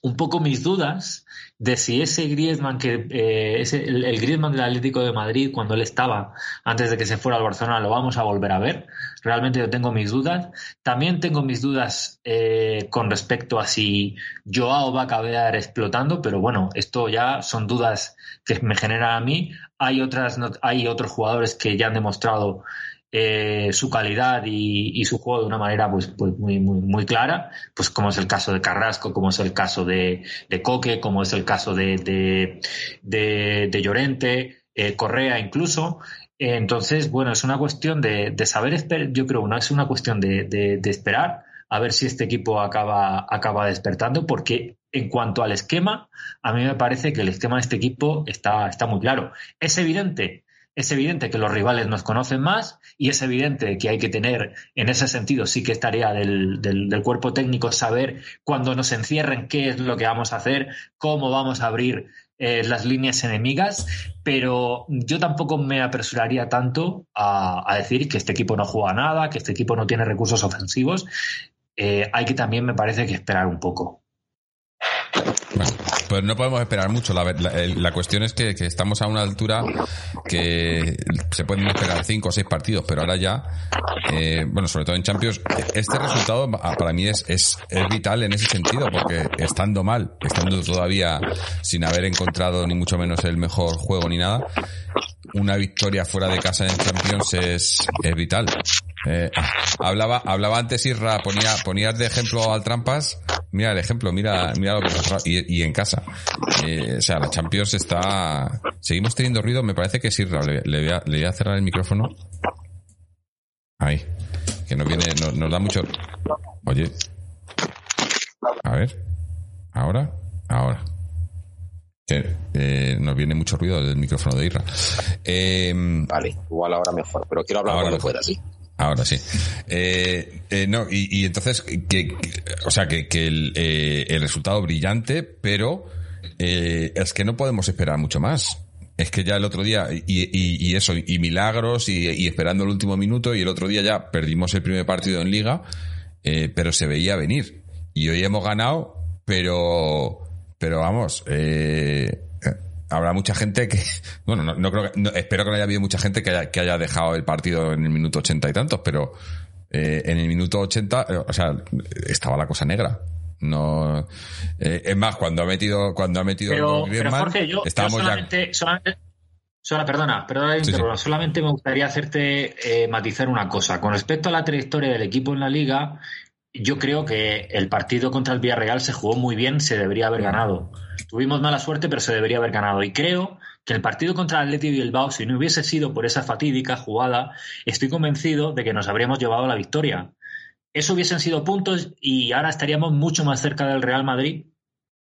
un poco mis dudas de si ese Griezmann que eh, ese, el, Griezmann del Atlético de Madrid cuando él estaba antes de que se fuera al Barcelona lo vamos a volver a ver realmente yo tengo mis dudas. También tengo mis dudas eh, con respecto a si Joao va a acabar explotando pero bueno esto ya son dudas que me generan a mí. Hay otras hay otros jugadores que ya han demostrado eh, su calidad y, su juego de una manera pues, pues muy, muy, muy, clara, pues como es el caso de Carrasco, como es el caso de, Coque, como es el caso de, de, de, de Llorente, eh, Correa incluso. entonces, bueno, es una cuestión de, de saber esperar, yo creo, no es una cuestión de, de, esperar a ver si este equipo acaba, acaba despertando, porque en cuanto al esquema, a mí me parece que el esquema de este equipo está, está muy claro. Es evidente es evidente que los rivales nos conocen más y es evidente que hay que tener, en ese sentido, sí que es tarea del, del, cuerpo técnico saber cuando nos encierren qué es lo que vamos a hacer, cómo vamos a abrir eh, las líneas enemigas, pero yo tampoco me apresuraría tanto a, a, decir que este equipo no juega nada, que este equipo no tiene recursos ofensivos. Eh, hay que también, me parece, que esperar un poco. Pues no podemos esperar mucho. La, la, la cuestión es que, estamos a una altura que se pueden esperar cinco o seis partidos, pero ahora ya, eh, bueno, sobre todo en Champions, este resultado para mí es, es, es, vital en ese sentido, porque estando mal, estando todavía sin haber encontrado ni mucho menos el mejor juego ni nada, una victoria fuera de casa en Champions es, es vital. Eh, hablaba, hablaba antes Irra, ponía, ponías de ejemplo al Trampas, mira el ejemplo, mira, mira lo que pasa, y, y en casa. Eh, o sea, la Champions está, seguimos teniendo ruido, me parece que es Irra, le, le, voy a, le voy a cerrar el micrófono. Ahí. Que nos viene, nos, nos da mucho, oye. A ver. Ahora, ahora. Eh, eh, nos viene mucho ruido del micrófono de Irra. Eh, vale, igual ahora mejor, pero quiero hablar cuando pueda, sí. Ahora sí. Eh, eh, no, y, y, entonces, que, que, o sea, que, que el, eh, el, resultado brillante, pero eh, es que no podemos esperar mucho más. Es que ya el otro día, y, y, y eso, y milagros, y, esperando el último minuto, y el otro día ya perdimos el primer partido en liga, eh, pero se veía venir. Y hoy hemos ganado, pero, pero vamos, eh, habrá mucha gente que, bueno, no, no creo que, no, espero que no haya habido mucha gente que haya, que haya dejado el partido en el minuto ochenta y tantos, pero eh, en el minuto ochenta, eh, o sea, estaba la cosa negra. No, eh, es más, cuando ha metido, cuando ha metido pero, pero Jorge, yo, estábamos yo solamente, ya... solamente, Sola, perdona, perdona, sí, sí. solamente me gustaría hacerte eh, matizar una cosa. Con respecto a la trayectoria del equipo en la liga, yo creo que el partido contra el Villarreal se jugó muy bien, se debería haber ganado. Tuvimos mala suerte, pero se debería haber ganado. Y creo que el partido contra el Atleti Bilbao, si no hubiese sido por esa fatídica jugada, estoy convencido de que nos habríamos llevado la victoria. Eso hubiesen sido puntos y ahora estaríamos mucho más cerca del Real Madrid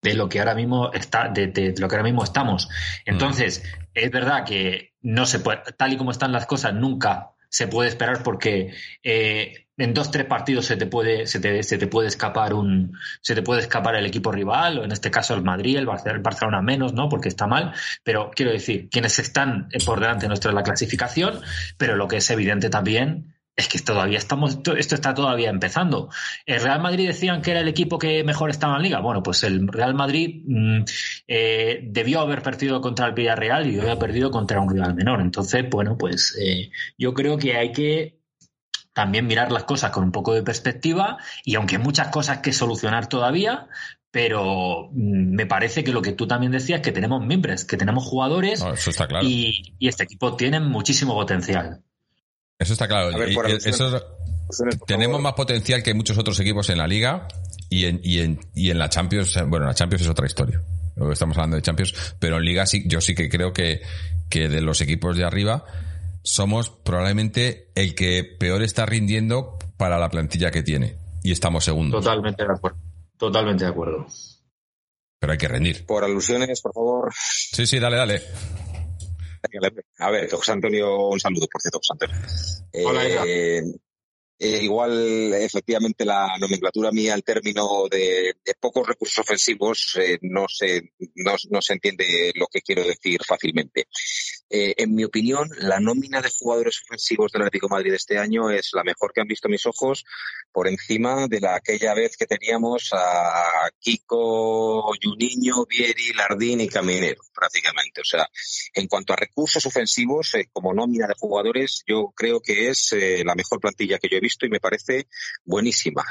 de lo que ahora mismo está, de, lo que ahora mismo estamos. Entonces, es verdad que no se puede, tal y como están las cosas, nunca se puede esperar porque eh, en dos tres partidos se te puede se te, se te, puede escapar un se te puede escapar el equipo rival o en este caso el Madrid el Barcelona menos no porque está mal pero quiero decir quienes están por delante nuestro en la clasificación pero lo que es evidente también es que todavía estamos, esto está todavía empezando. El Real Madrid decían que era el equipo que mejor estaba en liga. Bueno, pues el Real Madrid mm, eh, debió haber perdido contra el Villarreal y había perdido contra un rival menor. Entonces, bueno, pues eh, yo creo que hay que también mirar las cosas con un poco de perspectiva y aunque hay muchas cosas que solucionar todavía, pero mm, me parece que lo que tú también decías, que tenemos miembros, que tenemos jugadores y, y este equipo tiene muchísimo potencial. Eso está claro. tenemos más potencial que muchos otros equipos en la liga y en, y en, y en la Champions. Bueno, la Champions es otra historia. estamos hablando de Champions, pero en liga sí, yo sí que creo que, que de los equipos de arriba somos probablemente el que peor está rindiendo para la plantilla que tiene. Y estamos segundos. Totalmente de acuerdo. Totalmente de acuerdo. Pero hay que rendir. Por alusiones, por favor. Sí, sí, dale, dale. A ver, José Antonio, un saludo, por cierto, José Antonio. Hola, eh, eh, igual, efectivamente, la nomenclatura mía, el término de, pocos recursos ofensivos, eh, no, se, no, se entiende lo que quiero decir fácilmente. Eh, en mi opinión, la nómina de jugadores ofensivos del Atlético de Madrid este año es la mejor que han visto mis ojos, por encima de la aquella vez que teníamos a Kiko, Juninho, Vieri, Lardín y Caminero, prácticamente. O sea, en cuanto a recursos ofensivos, eh, como nómina de jugadores, yo creo que es eh, la mejor plantilla que yo he visto y me parece buenísima.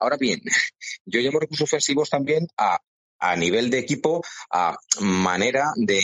Ahora bien, yo llamo recursos ofensivos también a a nivel de equipo a manera de,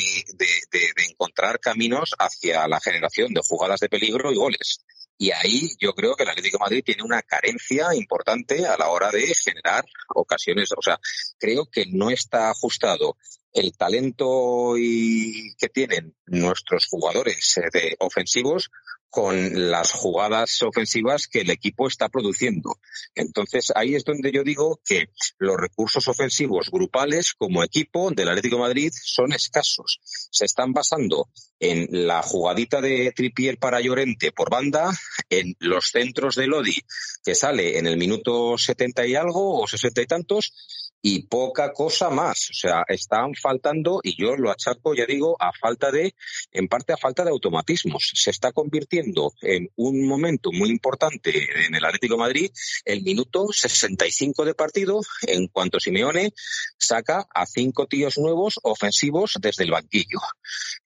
encontrar caminos hacia la generación de jugadas de peligro y goles. Y ahí yo creo que el Atlético de Madrid tiene una carencia importante a la hora de generar ocasiones. O sea, creo que no está ajustado el talento y que tienen nuestros jugadores eh, de ofensivos con las jugadas ofensivas que el equipo está produciendo. Entonces, ahí es donde yo digo que los recursos ofensivos grupales como equipo del Atlético Madrid son escasos. Se están basando en la jugadita de Tripier para Llorente por banda, en los centros de Lodi, que sale en el minuto setenta y algo o sesenta y tantos, y poca cosa más. O sea, están faltando, y yo lo achaco, ya digo, a falta de, en parte a falta de automatismos. Se está convirtiendo en un momento muy importante en el Atlético de Madrid el minuto 65 de partido, en cuanto Simeone saca a cinco tíos nuevos ofensivos desde el banquillo.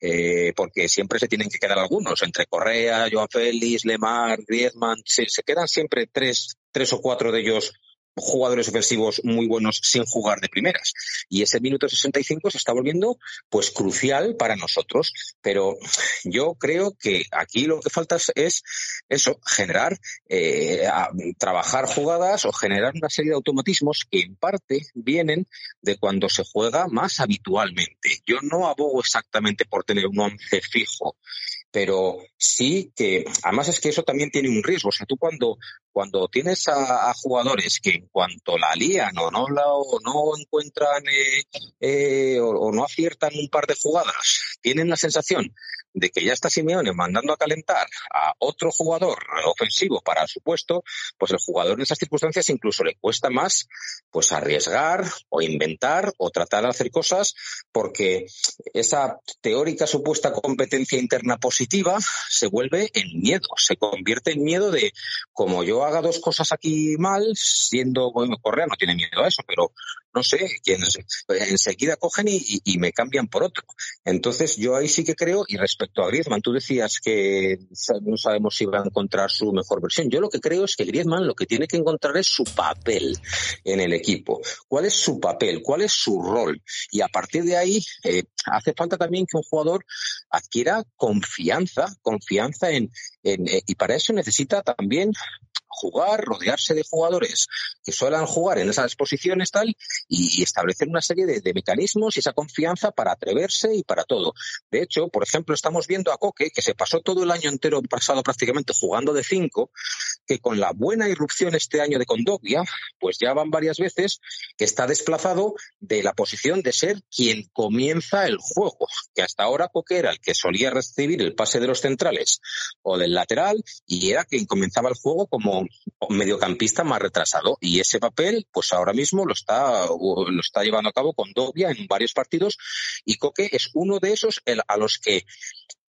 Eh, porque siempre se tienen que quedar algunos, entre Correa, Joan Félix, Lemar, Griezmann, se, se quedan siempre tres, tres o cuatro de ellos jugadores ofensivos muy buenos sin jugar de primeras. Y ese minuto 65 se está volviendo pues crucial para nosotros. Pero yo creo que aquí lo que falta es eso, generar, eh, trabajar jugadas o generar una serie de automatismos que en parte vienen de cuando se juega más habitualmente. Yo no abogo exactamente por tener un once fijo pero sí que, además es que eso también tiene un riesgo. O sea, tú cuando, cuando tienes a, jugadores que en cuanto la lían o no, la, o no encuentran eh, eh, o, no aciertan un par de jugadas, tienen la sensación de que ya está Simeone mandando a calentar a otro jugador ofensivo para su puesto, pues el jugador en esas circunstancias incluso le cuesta más pues arriesgar o inventar o tratar de hacer cosas porque esa teórica supuesta competencia interna positiva se vuelve en miedo, se convierte en miedo de como yo haga dos cosas aquí mal, siendo, bueno, Correa no tiene miedo a eso, pero no sé, quienes enseguida cogen y, me cambian por otro. Entonces yo ahí sí que creo, y respecto a Griezmann, tú decías que no sabemos si va a encontrar su mejor versión. Yo lo que creo es que Griezmann lo que tiene que encontrar es su papel en el equipo. ¿Cuál es su papel? ¿Cuál es su rol? Y a partir de ahí eh, hace falta también que un jugador adquiera confianza, confianza en, en eh, y para eso necesita también jugar, rodearse de jugadores que suelen jugar en esas posiciones tal y, establecer una serie de, mecanismos y esa confianza para atreverse y para todo. De hecho, por ejemplo, estamos viendo a Coque, que se pasó todo el año entero pasado prácticamente jugando de cinco, que con la buena irrupción este año de Condovia, pues ya van varias veces que está desplazado de la posición de ser quien comienza el juego, que hasta ahora Coque era el que solía recibir el pase de los centrales o del lateral y era quien comenzaba el juego como mediocampista más retrasado. Y ese papel, pues ahora mismo lo está, lo está llevando a cabo con Dobia en varios partidos y Coque es uno de esos a los que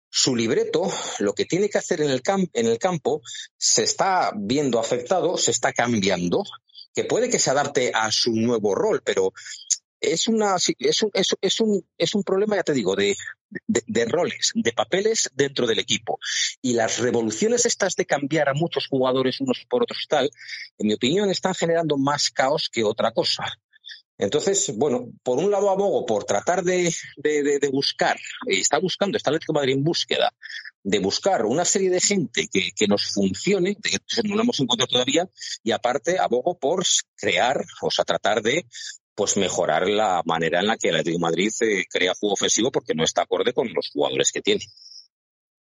su libreto, lo que tiene que hacer en el, en el campo, se está viendo afectado, se está cambiando, que puede que se adapte a su nuevo rol, pero es, una, es, un, es, un, es un problema, ya te digo, de, de, roles, de papeles dentro del equipo. Y las revoluciones estas de cambiar a muchos jugadores unos por otros tal, en mi opinión, están generando más caos que otra cosa. Entonces, bueno, por un lado abogo por tratar de, de, de buscar, y está buscando, está Atlético de Madrid en búsqueda, de buscar una serie de gente que, que nos funcione, que no lo hemos encontrado todavía, y aparte abogo por crear, o sea, tratar de pues mejorar la manera en la que el Atlético de Madrid eh, crea juego ofensivo porque no está acorde con los jugadores que tiene.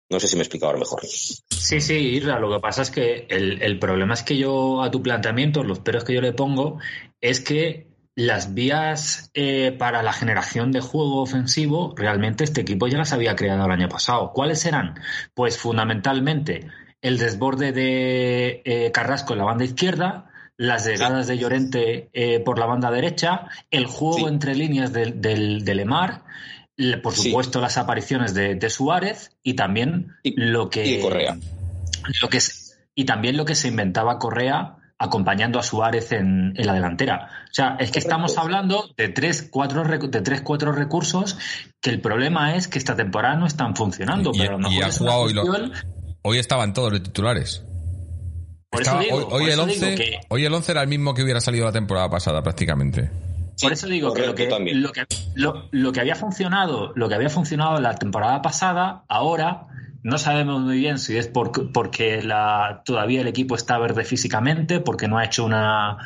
No sé si me he explicado mejor. Sí, sí, Irra, lo que pasa es que el, problema es que yo a tu planteamiento, los peros que yo le pongo, es que las vías eh, para la generación de juego ofensivo, realmente este equipo ya las había creado el año pasado. ¿Cuáles eran? Pues fundamentalmente el desborde de eh, Carrasco en la banda izquierda, las llegadas de Llorente eh, por la banda derecha, el juego entre líneas del, de Lemar, por supuesto las apariciones de, Suárez y también lo que Correa. Lo que y también lo que se inventaba Correa acompañando a Suárez en, la delantera. O sea, es que estamos hablando de tres, cuatro, de tres, cuatro recursos que el problema es que esta temporada no están funcionando. pero hoy estaban todos los titulares hoy, el 11, hoy el 11 era el mismo que hubiera salido la temporada pasada prácticamente. Por eso digo que, lo que, lo que, había funcionado, lo que había funcionado la temporada pasada, ahora no sabemos muy bien si es porque la, todavía el equipo está verde físicamente, porque no ha hecho una,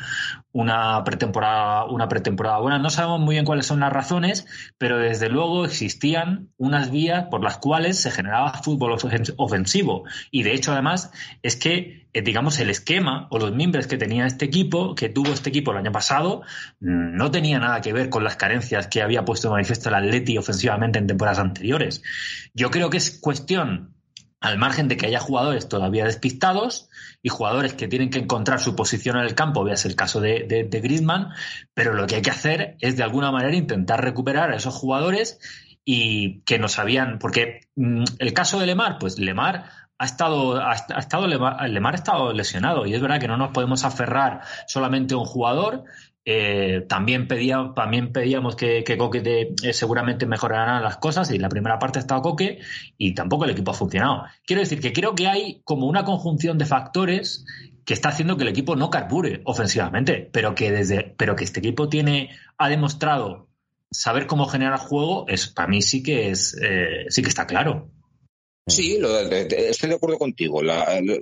una pretemporada, una pretemporada buena. No sabemos muy bien cuáles son las razones, pero desde luego existían unas vías por las cuales se generaba fútbol ofensivo. Y de hecho, además, es que, eh, digamos, el esquema o los miembros que tenía este equipo, que tuvo este equipo el año pasado, mm, no tenía nada que ver con las carencias que había puesto de manifiesto el Atleti ofensivamente en temporadas anteriores. Yo creo que es cuestión al margen de que haya jugadores todavía despistados y jugadores que tienen que encontrar su posición en el campo, veas el caso de, de, Griezmann, pero lo que hay que hacer es de alguna manera intentar recuperar a esos jugadores y que no sabían, porque mm, el caso de Lemar, pues Lemar ha estado, ha, estado Lemar, Lemar, ha estado lesionado y es verdad que no nos podemos aferrar solamente a un jugador eh, también, pedía, también pedíamos que, Coque eh, seguramente mejorará las cosas y la primera parte ha estado Coque y tampoco el equipo ha funcionado. Quiero decir que creo que hay como una conjunción de factores que está haciendo que el equipo no carbure ofensivamente, pero que desde, pero que este equipo tiene, ha demostrado saber cómo generar juego, es para mí sí que es, eh, sí que está claro. Sí, estoy de acuerdo contigo.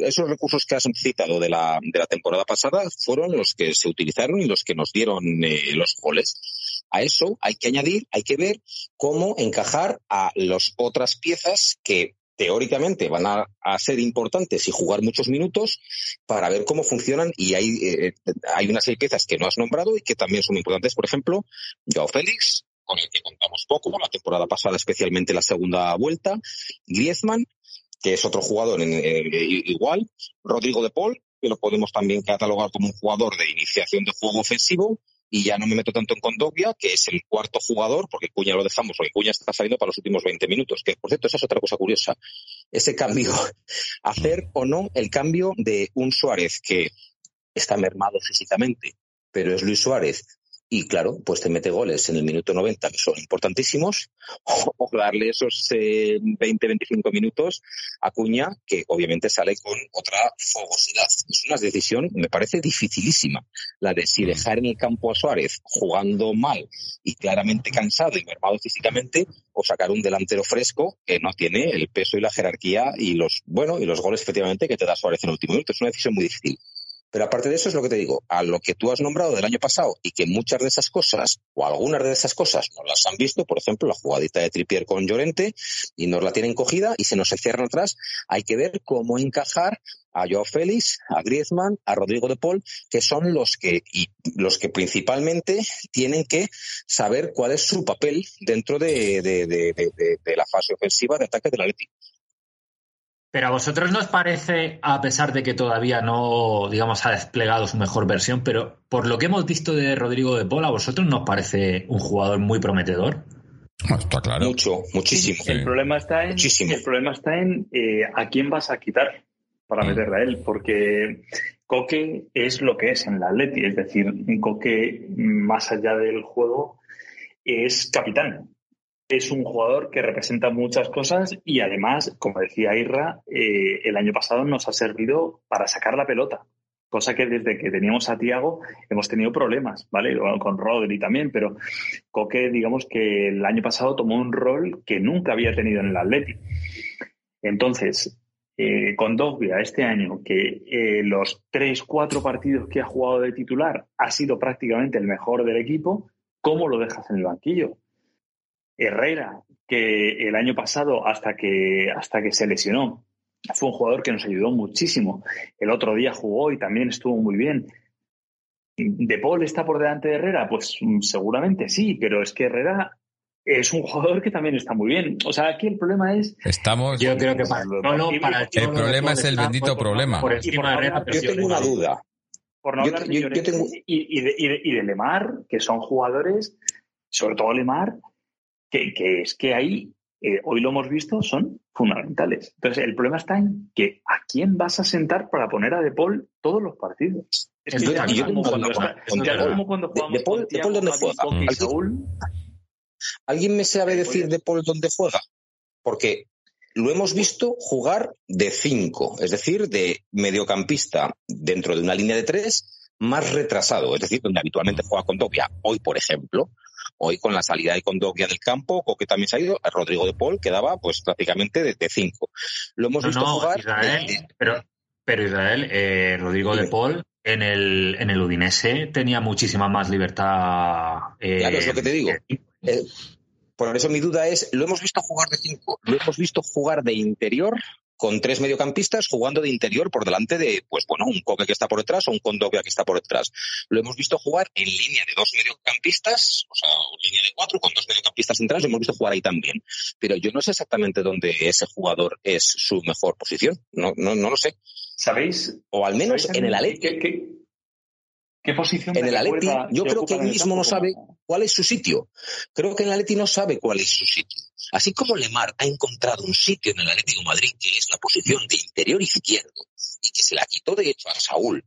esos recursos que has citado de la, de la temporada pasada fueron los que se utilizaron y los que nos dieron eh, los goles. A eso hay que añadir, hay que ver cómo encajar a las otras piezas que teóricamente van a, ser importantes y jugar muchos minutos para ver cómo funcionan y hay, eh, hay unas seis piezas que no has nombrado y que también son importantes. Por ejemplo, Joao Félix, con el que contamos poco, la temporada pasada especialmente la segunda vuelta, Griezmann, que es otro jugador en, igual, Rodrigo de Paul, que lo podemos también catalogar como un jugador de iniciación de juego ofensivo, y ya no me meto tanto en Condovia, que es el cuarto jugador, porque Cuña lo dejamos, porque Cuña está saliendo para los últimos 20 minutos, que por cierto, esa es otra cosa curiosa, ese cambio, hacer o no el cambio de un Suárez que está mermado físicamente, pero es Luis Suárez, y claro, pues te mete goles en el minuto 90 que son importantísimos, o darle esos 20-25 eh, minutos a Cuña, que obviamente sale con otra fogosidad. Es una decisión, me parece dificilísima, la de si mm. dejar en el campo a Suárez jugando mal y claramente cansado y mermado físicamente, o sacar un delantero fresco que no tiene el peso y la jerarquía y los, bueno, y los goles efectivamente que te da Suárez en el último minuto. Es una decisión muy difícil. Pero aparte de eso es lo que te digo, a lo que tú has nombrado del año pasado y que muchas de esas cosas o algunas de esas cosas no las han visto, por ejemplo, la jugadita de Tripier con Llorente y nos la tienen cogida y se nos cierran atrás, hay que ver cómo encajar a Joao Félix, a Griezmann, a Rodrigo de Paul, que son los que y los que principalmente tienen que saber cuál es su papel dentro de, de, de, de la fase ofensiva de ataque del Atlético. Pero a vosotros nos parece, a pesar de que todavía no, digamos, ha desplegado su mejor versión, pero por lo que hemos visto de Rodrigo de Paul, ¿a vosotros nos parece un jugador muy prometedor? está claro. Mucho, muchísimo. El problema está en, el problema está en eh, a quién vas a quitar para mm. meterle a él, porque Coque es lo que es en la Atleti, es decir, Coque, más allá del juego, es capitán es un jugador que representa muchas cosas y además, como decía Irra, eh, el año pasado nos ha servido para sacar la pelota, cosa que desde que teníamos a Tiago hemos tenido problemas, ¿vale? Con Rodri también, pero Coque, digamos que el año pasado tomó un rol que nunca había tenido en el Atleti. Entonces, eh, con Dogbia este año, que eh, los tres, cuatro partidos que ha jugado de titular ha sido prácticamente el mejor del equipo, ¿cómo lo dejas en el banquillo? Herrera, que el año pasado, hasta que, hasta que se lesionó, fue un jugador que nos ayudó muchísimo. El otro día jugó y también estuvo muy bien. ¿De Paul está por delante de Herrera? Pues mm, seguramente sí, pero es que Herrera es un jugador que también está muy bien. O sea, aquí el problema es. Estamos. Yo creo que para, el, problema es el bendito problema. yo tengo una duda. Por no hablar de y, de, y de Lemar, que son jugadores, sobre todo Lemar, que, es que ahí, eh, hoy lo hemos visto, son fundamentales. Entonces, el problema está en que a quién vas a sentar para poner a De Paul todos los partidos. Es que yo, como, cuando, cuando jugamos de, Paul, de Paul dónde juega. ¿Alguien, ¿Alguien me sabe decir De Paul dónde juega? Porque lo hemos visto jugar de cinco, es decir, de mediocampista dentro de una línea de tres más retrasado, es decir, donde habitualmente juega con Topia. Hoy, por ejemplo, Hoy con la salida de Condogbia del campo, que también se ha ido, Rodrigo de Paul quedaba pues prácticamente de, cinco. Lo hemos visto jugar. pero, pero Israel, eh, Rodrigo de Paul en el, en el Udinese tenía muchísima más libertad. Eh, claro, es lo que te digo. Eh, por eso mi duda es, lo hemos visto jugar de cinco, lo hemos visto jugar de interior con tres mediocampistas jugando de interior por delante de, pues bueno, un Coque que está por detrás o un Condovia que está por detrás. Lo hemos visto jugar en línea de dos mediocampistas, o sea, línea de cuatro con dos mediocampistas centrales, lo hemos visto jugar ahí también. Pero yo no sé exactamente dónde ese jugador es su mejor posición. No, no, no lo sé. ¿Sabéis? O al menos en el Atleti. ¿Qué, posición En el Atleti, yo creo que él mismo no sabe cuál es su sitio. Creo que en el Atleti no sabe cuál es su sitio. Así como Lemar ha encontrado un sitio en el Atlético Madrid que es la posición de interior izquierdo y que se la quitó de hecho a Saúl.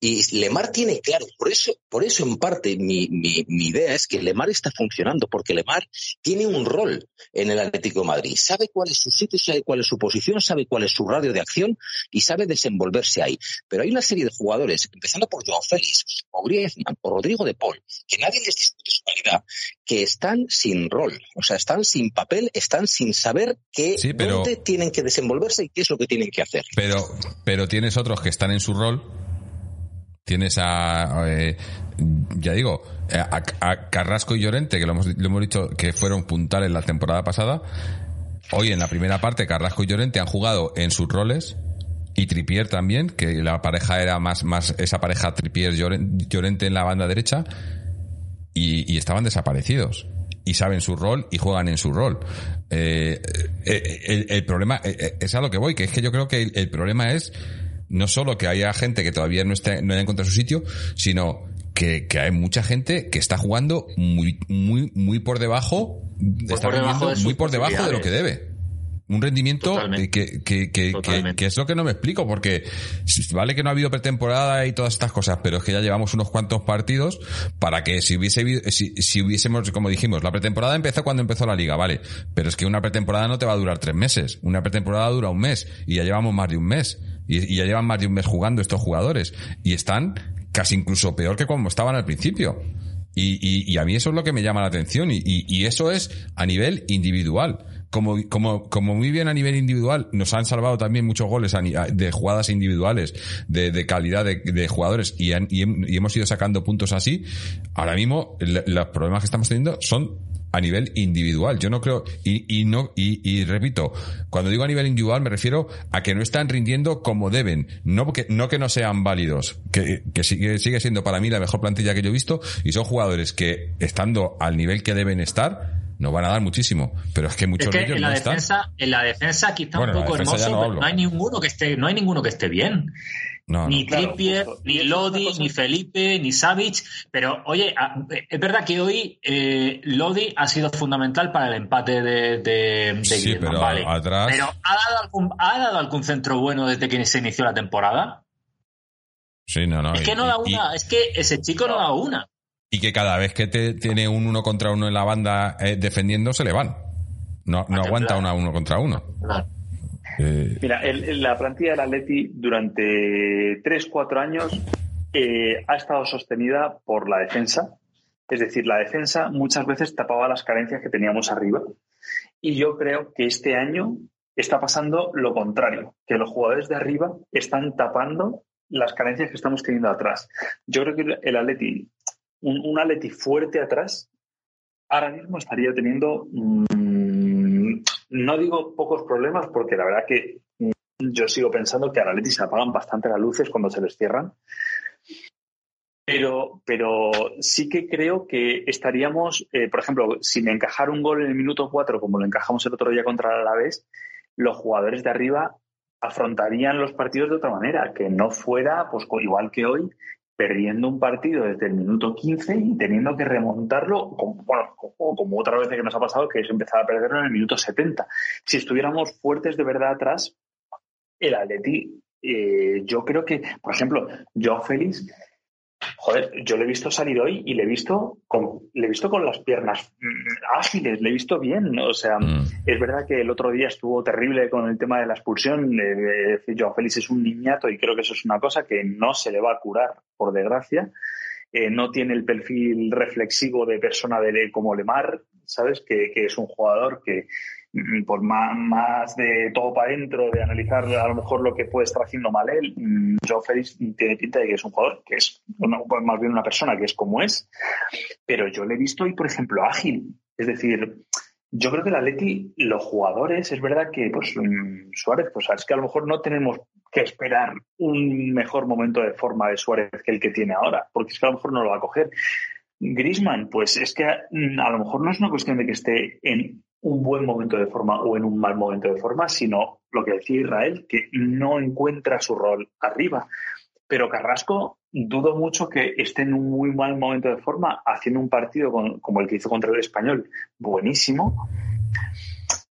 Y Lemar tiene claro, por eso, por eso en parte mi, mi, mi idea es que Lemar está funcionando, porque Lemar tiene un rol en el Atlético de Madrid. Sabe cuál es su sitio, sabe cuál es su posición, sabe cuál es su radio de acción y sabe desenvolverse ahí. Pero hay una serie de jugadores, empezando por Joao Félix, o Griezmann, o Rodrigo de Paul, que nadie les discute su calidad, que están sin rol, o sea, están sin papel, están sin saber qué, dónde tienen que desenvolverse y qué es lo que tienen que hacer. Pero, pero tienes otros que están en su rol. Tienes a, eh, ya digo, a, Carrasco y Llorente, que lo hemos, lo hemos dicho que fueron puntales la temporada pasada. Hoy en la primera parte, Carrasco y Llorente han jugado en sus roles y Tripier también, que la pareja era más, más esa pareja Tripier-Llorente en la banda derecha y, estaban desaparecidos y saben su rol y juegan en su rol. Eh, eh, el, problema es a lo que voy, que es que yo creo que el, problema es no solo que haya gente que todavía no, esté, no haya encontrado su sitio, sino que, hay mucha gente que está jugando muy, muy, muy por debajo, está muy por debajo de lo que debe. Un rendimiento que, que, que, que, es lo que no me explico, porque vale que no ha habido pretemporada y todas estas cosas, pero es que ya llevamos unos cuantos partidos para que si hubiese si, si hubiésemos, como dijimos, la pretemporada empezó cuando empezó la liga, vale, pero es que una pretemporada no te va a durar tres meses, una pretemporada dura un mes y ya llevamos más de un mes y, ya llevan más de un mes jugando estos jugadores y están casi incluso peor que como estaban al principio. Y, y, a mí eso es lo que me llama la atención y, y, eso es a nivel individual como, como, como muy bien a nivel individual, nos han salvado también muchos goles de jugadas individuales, de, calidad de, jugadores y, y, hemos ido sacando puntos así. Ahora mismo, los problemas que estamos teniendo son a nivel individual. Yo no creo, y, y no, y, y, repito, cuando digo a nivel individual me refiero a que no están rindiendo como deben, no que no, que no sean válidos, que, que sigue, sigue siendo para mí la mejor plantilla que yo he visto, y son jugadores que, estando al nivel que deben estar, nos van a dar muchísimo, pero es que muchos de ellos en la no defensa, están. En la defensa quizá un poco hermoso, no, pero no hay ninguno que esté, no hay ninguno que esté bien ni Trippier, ni Lodi, ni Felipe, ni Savic. Pero oye, es verdad que hoy eh, Lodi ha sido fundamental para el empate de, de, sí, pero atrás... Pero ¿ha dado, algún, ¿ha dado algún centro bueno desde que se inició la temporada? Sí, no, no. Es que no da una, es que ese chico no da una. Y que cada vez que te, tiene un uno contra uno en la banda eh, defendiendo, se le van. No, no aguanta una uno contra uno. Claro. Eh, Mira, la plantilla del Atleti durante 3-4 años eh, ha estado sostenida por la defensa. Es decir, la defensa muchas veces tapaba las carencias que teníamos arriba. Y yo creo que este año está pasando lo contrario, que los jugadores de arriba están tapando las carencias que estamos teniendo atrás. Yo creo que el Atleti, un, un Atleti fuerte atrás, ahora mismo estaría teniendo mm, no digo pocos problemas, porque la verdad que yo sigo pensando que a la Leti se apagan bastante las luces cuando se les cierran. Pero, pero sí que creo que estaríamos, eh, por ejemplo, sin encajar un gol en el minuto 4, como lo encajamos el otro día contra el Alavés, los jugadores de arriba afrontarían los partidos de otra manera, que no fuera, pues igual que hoy, perdiendo un partido desde el minuto 15 y teniendo que remontarlo, como, bueno, como, otra vez que nos ha pasado, que es empezar a perderlo en el minuto 70. Si estuviéramos fuertes de verdad atrás, el Atleti, eh, yo creo que, por ejemplo, Joao Félix joder, yo le he visto salir hoy y le he visto con, le he visto con las piernas mm, ágiles, le he visto bien. O sea, mm. es verdad que el otro día estuvo terrible con el tema de la expulsión. Eh, Joao Félix es un niñato y creo que eso es una cosa que no se le va a curar, por desgracia. Eh, no tiene el perfil reflexivo de persona de, como Lemar, ¿sabes? que es un jugador que, por más, de todo para adentro, de analizar a lo mejor lo que puede estar haciendo mal él, mm, Joe Félix tiene pinta de que es un jugador que es más bien una persona que es como es, pero yo le he visto hoy, por ejemplo, ágil. Es decir, yo creo que el Atleti, los jugadores, es verdad que pues mm, Suárez, pues es que a lo mejor no tenemos que esperar un mejor momento de forma de Suárez que el que tiene ahora, porque es que a lo mejor no lo va a coger. Grisman, pues es que a lo mejor no es una cuestión de que esté en un buen momento de forma o en un mal momento de forma, sino lo que decía Israel, que no encuentra su rol arriba. Pero Carrasco dudo mucho que esté en un muy mal momento de forma, haciendo un partido como el que hizo contra el español, buenísimo.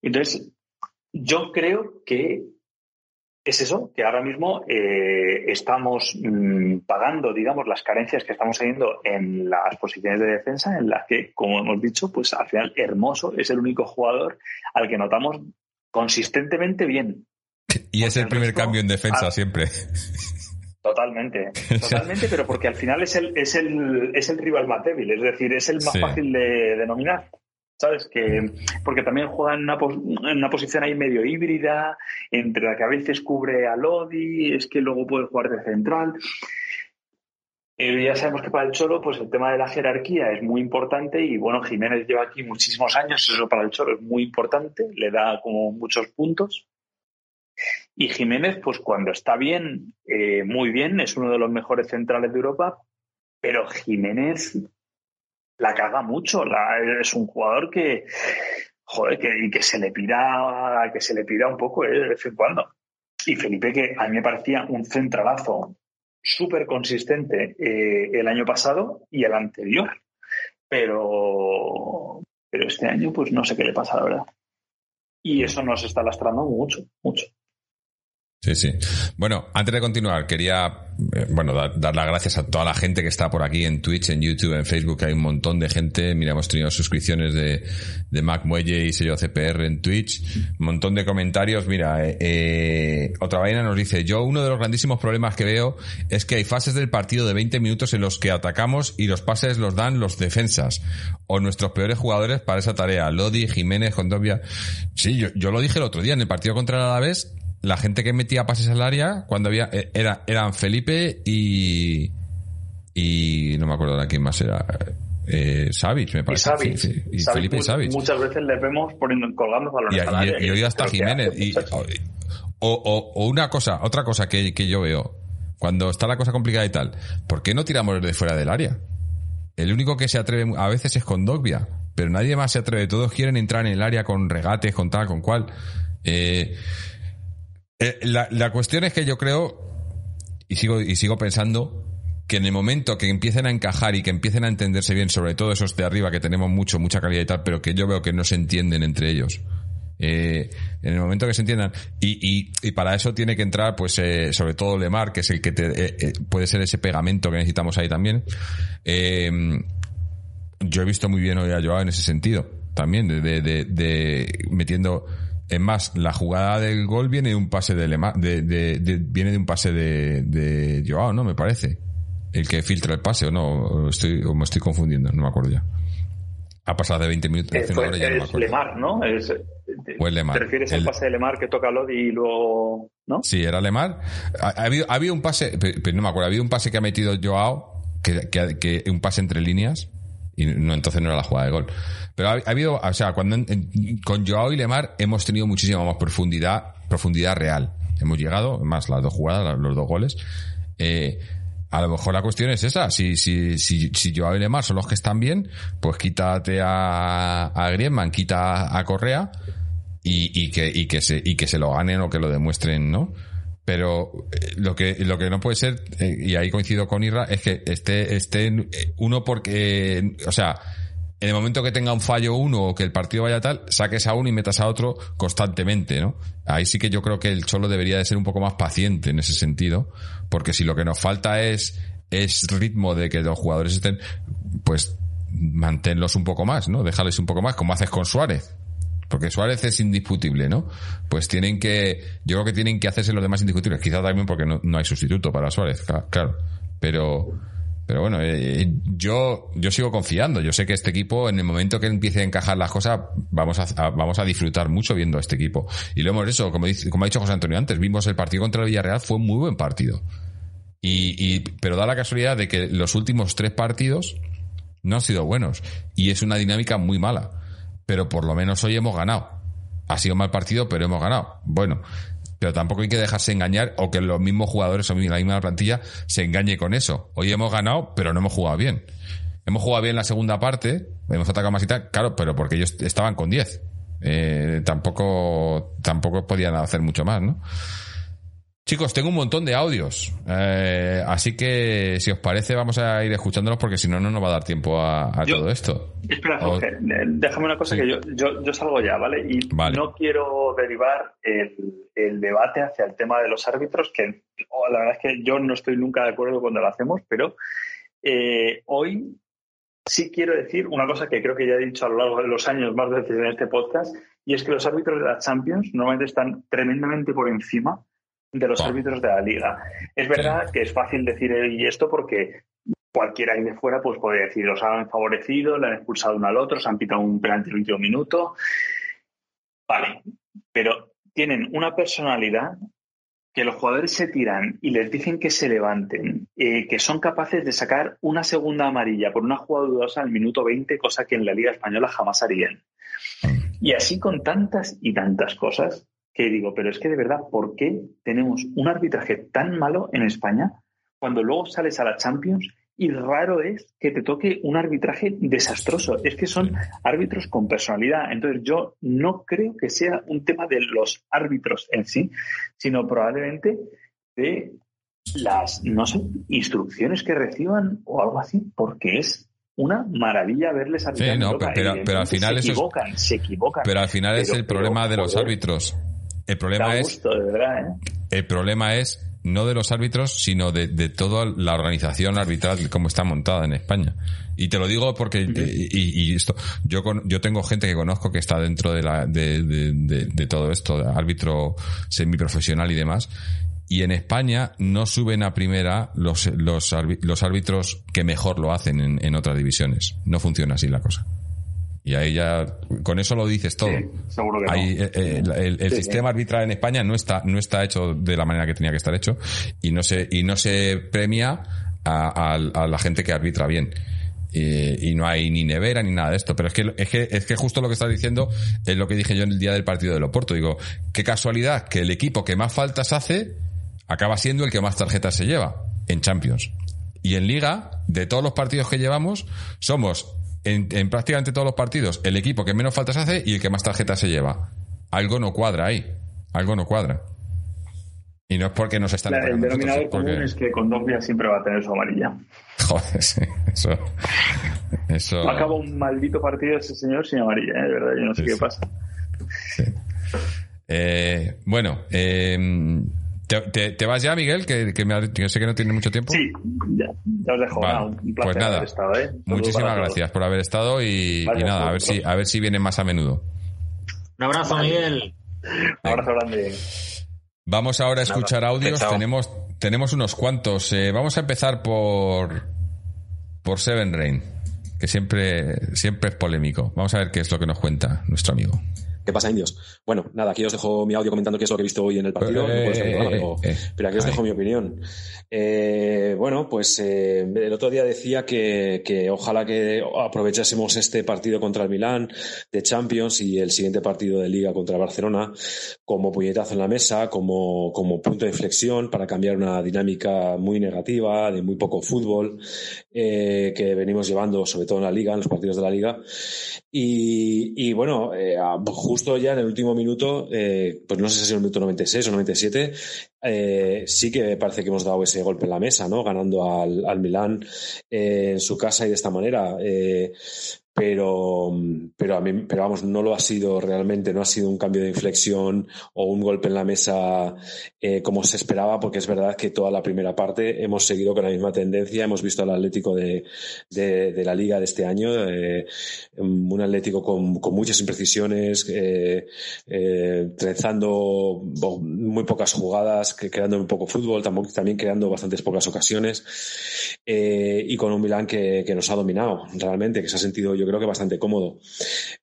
Entonces, yo creo que es eso, que ahora mismo eh, estamos mm, pagando, digamos, las carencias que estamos teniendo en las posiciones de defensa, en las que, como hemos dicho, pues al final Hermoso es el único jugador al que notamos consistentemente bien. Y es el primer cambio en defensa siempre. Totalmente, totalmente, pero porque al final es el, es el, es el rival más débil, es decir, es el más fácil de denominar. ¿Sabes? Que, porque también juega en una, posición ahí medio híbrida, entre la que a veces cubre a Lodi, es que luego puede jugar de central. Eh, ya sabemos que para el Cholo, pues el tema de la jerarquía es muy importante y bueno, Jiménez lleva aquí muchísimos años, eso para el Cholo es muy importante, le da como muchos puntos. Y Jiménez, pues cuando está bien, eh, muy bien, es uno de los mejores centrales de Europa, pero Jiménez la caga mucho. es un jugador que, joder, que, que se le pida, que se le pida un poco eh, de vez en cuando. Y Felipe, que a mí me parecía un centralazo súper consistente eh, el año pasado y el anterior. Pero, pero este año, pues no sé qué le pasa, la verdad. Y eso nos está lastrando mucho, mucho. Sí, sí. Bueno, antes de continuar, quería eh, bueno, dar, las gracias a toda la gente que está por aquí en Twitch, en YouTube, en Facebook. Hay un montón de gente. Mira, hemos tenido suscripciones de, de Mac Muelle y sello CPR en Twitch. Un montón de comentarios. Mira, eh, eh, otra vaina nos dice, yo uno de los grandísimos problemas que veo es que hay fases del partido de 20 minutos en los que atacamos y los pases los dan los defensas o nuestros peores jugadores para esa tarea. Lodi, Jiménez, Condovia. Sí, yo, yo lo dije el otro día en el partido contra el Alavés la gente que metía pases al área cuando había eh, era, eran Felipe y y no me acuerdo de quién más era eh, Savic me parece. Y, sí, y Felipe y muchas veces le vemos poniendo colgando balones y, al área y, hoy hasta Jiménez y, o, o, o, una cosa otra cosa que, que yo veo cuando está la cosa complicada y tal ¿por qué no tiramos de fuera del área? el único que se atreve a veces es con Dogbia pero nadie más se atreve. Todos quieren entrar en el área con regates con tal con cual. Eh, eh, la, la, cuestión es que yo creo, y sigo, y sigo pensando, que en el momento que empiecen a encajar y que empiecen a entenderse bien, sobre todo esos de arriba que tenemos mucho, mucha calidad y tal, pero que yo veo que no se entienden entre ellos. Eh, en el momento que se entiendan y, y, y para eso tiene que entrar pues eh, sobre todo Lemar que es el que te, eh, puede ser ese pegamento que necesitamos ahí también yo he visto muy bien hoy a Joao en ese sentido también de, de, de, de metiendo es más, la jugada del gol viene de un pase de, Lema, de, de, de viene de un pase de, de Joao, ¿no? Me parece. El que filtra el pase, o no, o, estoy, o me estoy confundiendo, no me acuerdo ya. Ha pasado de 20 minutos. Eh, fue, hora, ya es no Lemar, ¿no? Es, o Lemar. ¿Te refieres el, al pase de Lemar que toca Lodi y luego, no? Sí, era Lemar. Ha, ha, habido, ha habido un pase, pero no me acuerdo, ha habido un pase que ha metido Joao, que, que, que un pase entre líneas, y no entonces no era la jugada de gol. Pero ha, ha habido, o sea, cuando en, con Joao y Lemar hemos tenido muchísima más profundidad, profundidad real. Hemos llegado, más las dos jugadas, los dos goles. Eh, a lo mejor la cuestión es esa. Si, si, si, si Joao y Lemar son los que están bien, pues quítate a, a Griezmann, quita a Correa y, y, que, y, que se, y que se lo ganen o que lo demuestren, ¿no? Pero eh, lo que, lo que no puede ser, eh, y ahí coincido con Irra, es que esté, esté uno porque, o sea, en el momento que tenga un fallo uno o que el partido vaya tal, saques a uno y metas a otro constantemente, ¿no? Ahí sí que yo creo que el Cholo debería de ser un poco más paciente en ese sentido, porque si lo que nos falta es, es ritmo de que los jugadores estén, pues manténlos un poco más, ¿no? Déjales un poco más, como haces con Suárez. Porque Suárez es indiscutible, ¿no? Pues tienen que, yo creo que tienen que hacerse los demás indiscutibles. Quizá también porque no, no hay sustituto para Suárez, claro. Pero, pero bueno, eh, yo, yo sigo confiando. Yo sé que este equipo, en el momento que empiece a encajar las cosas, vamos a, vamos a disfrutar mucho viendo a este equipo. Y lo hemos hecho, como, dice, como ha dicho José Antonio antes, vimos el partido contra el Villarreal, fue un muy buen partido. Y, y, pero da la casualidad de que los últimos tres partidos no han sido buenos. Y es una dinámica muy mala. Pero por lo menos hoy hemos ganado. Ha sido mal partido, pero hemos ganado. Bueno, pero tampoco hay que dejarse engañar o que los mismos jugadores o la misma plantilla se engañe con eso. Hoy hemos ganado, pero no hemos jugado bien. Hemos jugado bien la segunda parte, hemos atacado más y tal, claro, pero porque ellos estaban con 10. Eh, tampoco, tampoco podían hacer mucho más, ¿no? Chicos, tengo un montón de audios, eh, así que si os parece vamos a ir escuchándolos porque si no, no nos va a dar tiempo a, a yo, todo esto. Espera, Jorge, o... déjame una cosa sí. que yo, yo, yo, salgo ya, ¿vale? Y vale. no quiero derivar el, el, debate hacia el tema de los árbitros, que oh, la verdad es que yo no estoy nunca de acuerdo cuando lo hacemos, pero eh, hoy sí quiero decir una cosa que creo que ya he dicho a lo largo de los años más veces en este podcast, y es que los árbitros de la Champions normalmente están tremendamente por encima de los árbitros de la liga. Es verdad que es fácil decir esto porque cualquiera ahí de fuera pues puede decir, los han favorecido, le han expulsado uno al otro, se han pitado un penalti en el último minuto. Vale, pero tienen una personalidad que los jugadores se tiran y les dicen que se levanten, eh, que son capaces de sacar una segunda amarilla por una jugada dudosa al minuto 20, cosa que en la Liga Española jamás harían. Y así con tantas y tantas cosas, que digo, pero es que de verdad, ¿por qué tenemos un arbitraje tan malo en España cuando luego sales a la Champions y raro es que te toque un arbitraje desastroso? Es que son árbitros con personalidad. Entonces yo no creo que sea un tema de los árbitros en sí, sino probablemente de las, no sé, instrucciones que reciban o algo así, porque es una maravilla verles arbitrar. Sí, no, pero, pero, pero, al final se equivocan, es, se equivocan. Pero al final pero, es el problema de los árbitros El problema Da es gusto, de verdad, ¿eh? el problema es no de los árbitros, sino de, de toda la organización arbitral, de cómo está montada en España. Y te lo digo porque, y, y esto, yo con- yo tengo gente que conozco que está dentro de, la, de, de- de- de todo esto, de árbitro semiprofesional y demás. Y en España no suben a primera los, los, los árbitros que mejor lo hacen en, en otras divisiones. No funciona así la cosa. Y ahí ya, con eso lo dices todo. Sí, seguro que no. Ahí, eh, eh, el, el- el Sí, sistema arbitral en España no está, no está hecho de la manera que tenía que estar hecho y no se, y no se premia a, a- a la gente que arbitra bien. Y, y no hay ni nevera ni nada de esto. Pero es que, es que, es que justo lo que estás diciendo es lo que dije yo en el día del partido de Loporto. Digo, qué casualidad que el equipo que más faltas hace acaba siendo el que más tarjetas se lleva en Champions. Y en Liga, de todos los partidos que llevamos, somos en, en prácticamente todos los partidos el equipo que menos faltas hace y el que más tarjetas se lleva. Algo no cuadra ahí. Algo no cuadra. Y no es porque nos están La- el nosotros, denominador porque- común es que Condovia siempre va a tener su amarilla. Joder, sí, eso. Eso. Acaba un maldito partido ese señor sin amarilla, ¿eh? de verdad, yo no sé Sí, qué sí. pasa. sí. Eh, bueno, eh, ¿te, te- te vas ya, Miguel? Que, que, me ha- que sé que no tiene mucho tiempo. Sí, ya, ya os dejo. Vale, Nada, un placer pues nada. haber estado, ¿eh? Muchísimas gracias por haber estado y, nada, a ver si a ver si vienen más a menudo. Un abrazo, Miguel. Un abrazo grande. Vamos ahora a escuchar audios. chao. Tenemos, tenemos unos cuantos. Eh, vamos a empezar por por Seven Rain, que siempre, siempre es polémico. Vamos a ver qué es lo que nos cuenta nuestro amigo. ¿Qué pasa, indios? Bueno, nada, aquí os dejo mi audio comentando qué es lo que he visto hoy en el partido. Eh, No eh, pero, eh, pero aquí os dejo mi opinión. Bueno, pues el otro día decía que, que ojalá que aprovechásemos este partido contra el Milán de Champions y el siguiente partido de Liga contra el Barcelona como puñetazo en la mesa, como, como punto de inflexión para cambiar una dinámica muy negativa, de muy poco fútbol, eh, que venimos llevando, sobre todo en la Liga, en los partidos de la Liga. Y, y bueno, eh, justo ya en el último minuto, eh, pues no sé si sido el minuto 96 o 97, eh, sí que parece que hemos dado ese golpe en la mesa, ¿no? Ganando al, al Milán en su casa y de esta manera. Pero, pero a mí, pero vamos, no lo ha sido realmente, no ha sido un cambio de inflexión o un golpe en la mesa eh, como se esperaba, porque es verdad que toda la primera parte hemos seguido con la misma tendencia, hemos visto al Atlético de, de, la Liga de este año, eh, un Atlético con, con muchas imprecisiones, eh, trenzando muy pocas jugadas, creando muy poco fútbol, también creando bastantes pocas ocasiones, y con un Milán que, que nos ha dominado realmente, que se ha sentido yo creo que bastante cómodo.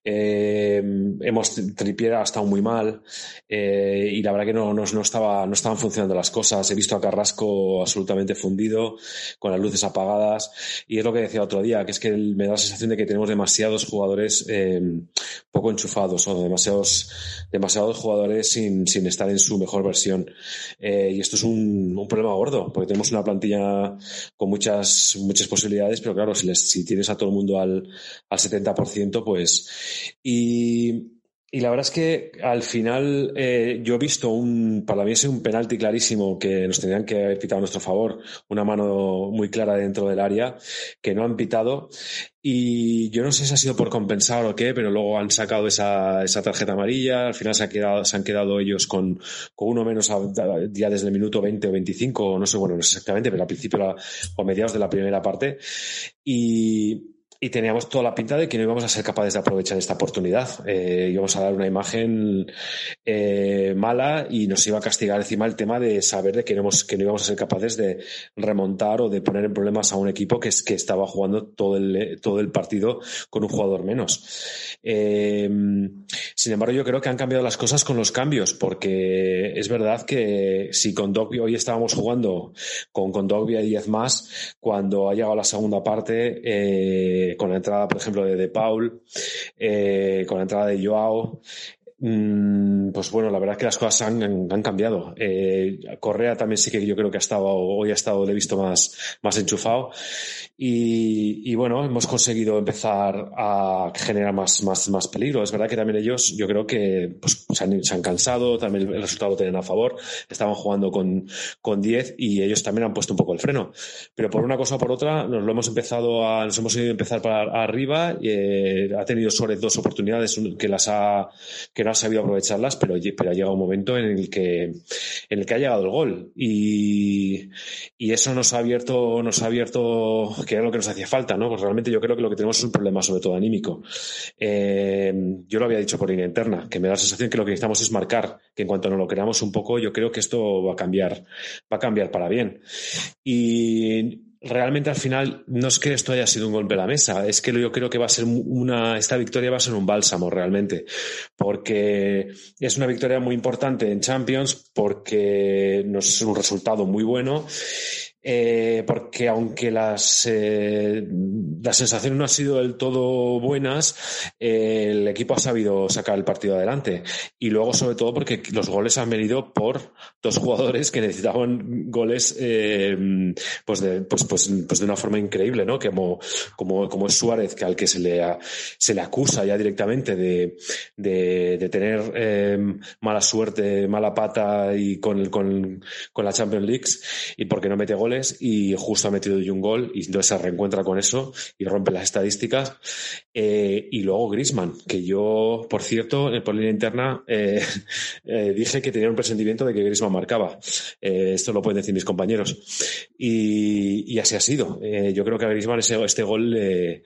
Eh, hemos Tripiera ha estado muy mal eh, y la verdad que no, no, no estaba, no estaban funcionando las cosas. He visto a Carrasco absolutamente fundido, con las luces apagadas y es lo que decía otro día, que es que me da la sensación de que tenemos demasiados jugadores eh, poco enchufados o demasiados, demasiados jugadores sin, sin estar en su mejor versión. Eh, y esto es un, un problema gordo, porque tenemos una plantilla con muchas, muchas posibilidades, pero claro, si, les- si tienes a todo el mundo al 70%, pues... Y, y la verdad es que al final eh, yo he visto un, para mí es un penalti clarísimo que nos tendrían que haber pitado a nuestro favor, una mano muy clara dentro del área que no han pitado y yo no sé si ha sido por compensar o qué, pero luego han sacado esa, esa tarjeta amarilla, al final se, ha quedado, se han quedado ellos con, con uno menos a- ya desde el minuto 20 o 25, no sé, bueno, no sé exactamente, pero al principio la- o mediados de la primera parte y, y teníamos toda la pinta de que no íbamos a ser capaces de aprovechar esta oportunidad. Eh, íbamos a dar una imagen eh, mala y nos iba a castigar encima el tema de saber de que no, que no íbamos a ser capaces de remontar o de poner en problemas a un equipo que, es, que estaba jugando todo el, todo el partido con un jugador menos. Eh, sin embargo, yo creo que han cambiado las cosas con los cambios, porque es verdad que si con Dogbia hoy estábamos jugando con Condogbia y 10 más, cuando ha llegado la segunda parte, eh, con la entrada, por ejemplo, de Paul, eh, con la entrada de Joao, mm, pues bueno, la verdad es que las cosas han, han- han cambiado. Eh, Correa también sí que yo creo que ha estado, hoy ha estado, le he visto más, más enchufado. Y, bueno, hemos conseguido empezar a generar más, más, más peligro. Es verdad que también ellos, yo creo que pues, se, han, se han cansado, también el resultado lo tienen a favor. Estaban jugando con, con 10 y ellos también han puesto un poco el freno. Pero por una cosa o por otra, nos lo hemos empezado a, nos hemos ido a empezar para arriba. eh, ha tenido Suárez dos oportunidades un- que las ha, que no ha sabido aprovecharlas, pero, pero ha llegado un momento en el que, en el que ha llegado el gol. Y, y eso nos ha abierto, nos ha abierto, que era lo que nos hacía falta, ¿no? Pues realmente yo creo que lo que tenemos es un problema sobre todo anímico. Eh, yo lo había dicho por línea interna, que me da la sensación que lo que necesitamos es marcar, que en cuanto nos lo creamos un poco, yo creo que esto va a cambiar, va a cambiar para bien. Y realmente al final no es que esto haya sido un golpe a la mesa, es que yo creo que va a ser una, esta victoria va a ser un bálsamo realmente, porque es una victoria muy importante en Champions, porque nos es un resultado muy bueno eh, porque aunque las, eh, las sensaciones no han sido del todo buenas, eh, el equipo ha sabido sacar el partido adelante. Y luego, sobre todo, porque los goles han venido por dos jugadores que necesitaban goles eh, pues, de, pues, pues, pues, de una forma increíble, ¿no? Como, como, como es Suárez, que al que se le, se le acusa ya directamente de, de, de tener mala suerte, mala pata y con, con, con la Champions League y porque no mete goles y justo ha metido un gol y entonces se reencuentra con eso y rompe las estadísticas. Eh, y luego Grisman, que yo, por cierto, por línea interna eh, eh, dije que tenía un presentimiento de que Grisman marcaba. esto lo pueden decir mis compañeros. Y, así ha sido. yo creo que a Grisman este gol le,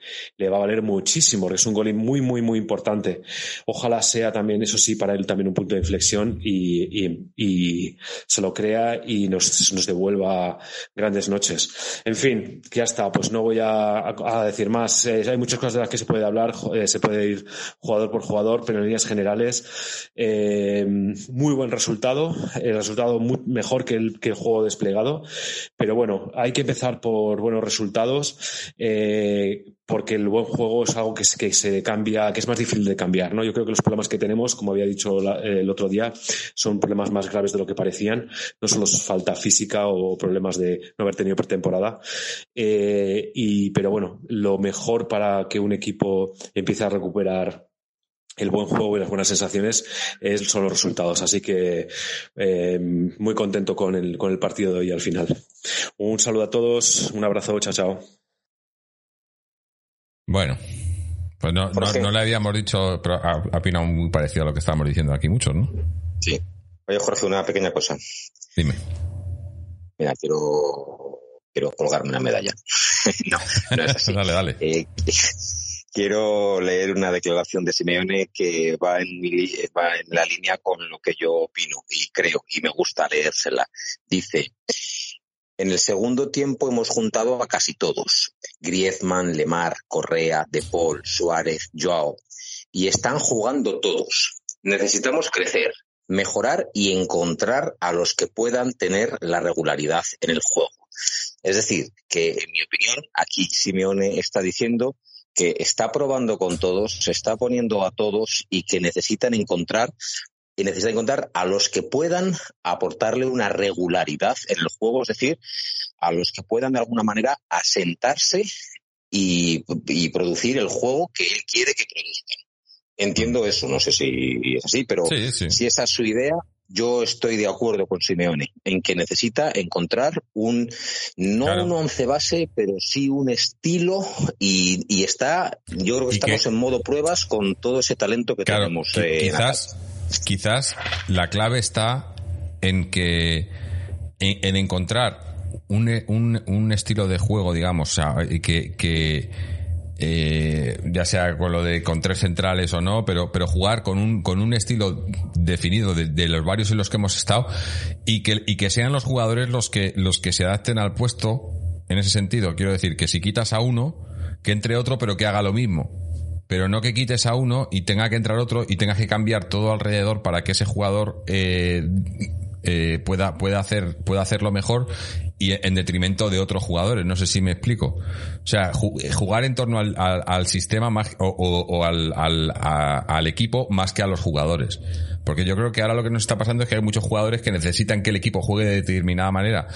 va a valer muchísimo, porque es un gol muy, muy, muy importante. Ojalá sea también, eso sí, para él también un punto de inflexión y, se lo crea y nos devuelva grandes noches. En fin, ya está, pues no voy a, decir más. Eh, hay muchas cosas de las que se puede hablar, eh, se puede ir jugador por jugador, pero en líneas generales, eh, muy buen resultado, el resultado mejor que el, juego desplegado, pero bueno, hay que empezar por buenos resultados porque el buen juego es algo que, que, se cambia, que es más difícil de cambiar, ¿no? Yo creo que los problemas que tenemos, como había dicho el otro día, son problemas más graves de lo que parecían. No solo falta física o problemas de no haber tenido pretemporada. Eh, y, pero bueno, lo mejor para que un equipo empiece a recuperar el buen juego y las buenas sensaciones es, son los resultados. Así que eh, muy contento con el, con el partido de hoy al final. Un saludo a todos, un abrazo, chao, chao. Bueno, pues no, no, le habíamos dicho, pero ha, opinado muy parecido a lo que estábamos diciendo aquí muchos, ¿no? Sí. Oye, Jorge, una pequeña cosa. Dime. Mira, quiero, quiero colgarme una medalla. no, no es así. dale, dale. Eh, quiero leer una declaración de Simeone que va en, va en la línea con lo que yo opino y creo, y me gusta leérsela. Dice, en el segundo tiempo hemos juntado a casi todos. Griezmann, Lemar, Correa, De Paul, Suárez, Joao. Y están jugando todos. Necesitamos crecer, mejorar y encontrar a los que puedan tener la regularidad en el juego. Es decir, que en mi opinión, aquí Simeone está diciendo que está probando con todos, se está poniendo a todos y que necesitan encontrar y necesita encontrar a los que puedan aportarle una regularidad en el juego, es decir, a los que puedan de alguna manera asentarse y, producir el juego que él quiere que produzcan. Entiendo eso, no sé si es así, pero si esa es su idea, yo estoy de acuerdo con Simeone en que necesita encontrar un, no un once base, pero sí un estilo y, está, yo creo que estamos en modo pruebas con todo ese talento que tenemos. Eh, quizás, quizás la clave está en que en, encontrar un, un, un, estilo de juego, digamos, que, que eh, ya sea con lo de con tres centrales o no, pero, pero jugar con un, con un estilo definido de, los varios en los que hemos estado y que, y que sean los jugadores los que, los que se adapten al puesto en ese sentido. Quiero decir que si quitas a uno, que entre otro, pero que haga lo mismo pero no que quites a uno y tenga que entrar otro y tengas que cambiar todo alrededor para que ese jugador eh, eh, pueda, pueda, hacer, pueda hacerlo mejor y en detrimento de otros jugadores. No sé si me explico. O sea, jugar en torno al, sistema más, o, al, al, equipo más que a los jugadores. Porque yo creo que ahora lo que nos está pasando es que hay muchos jugadores que necesitan que el equipo juegue de determinada manera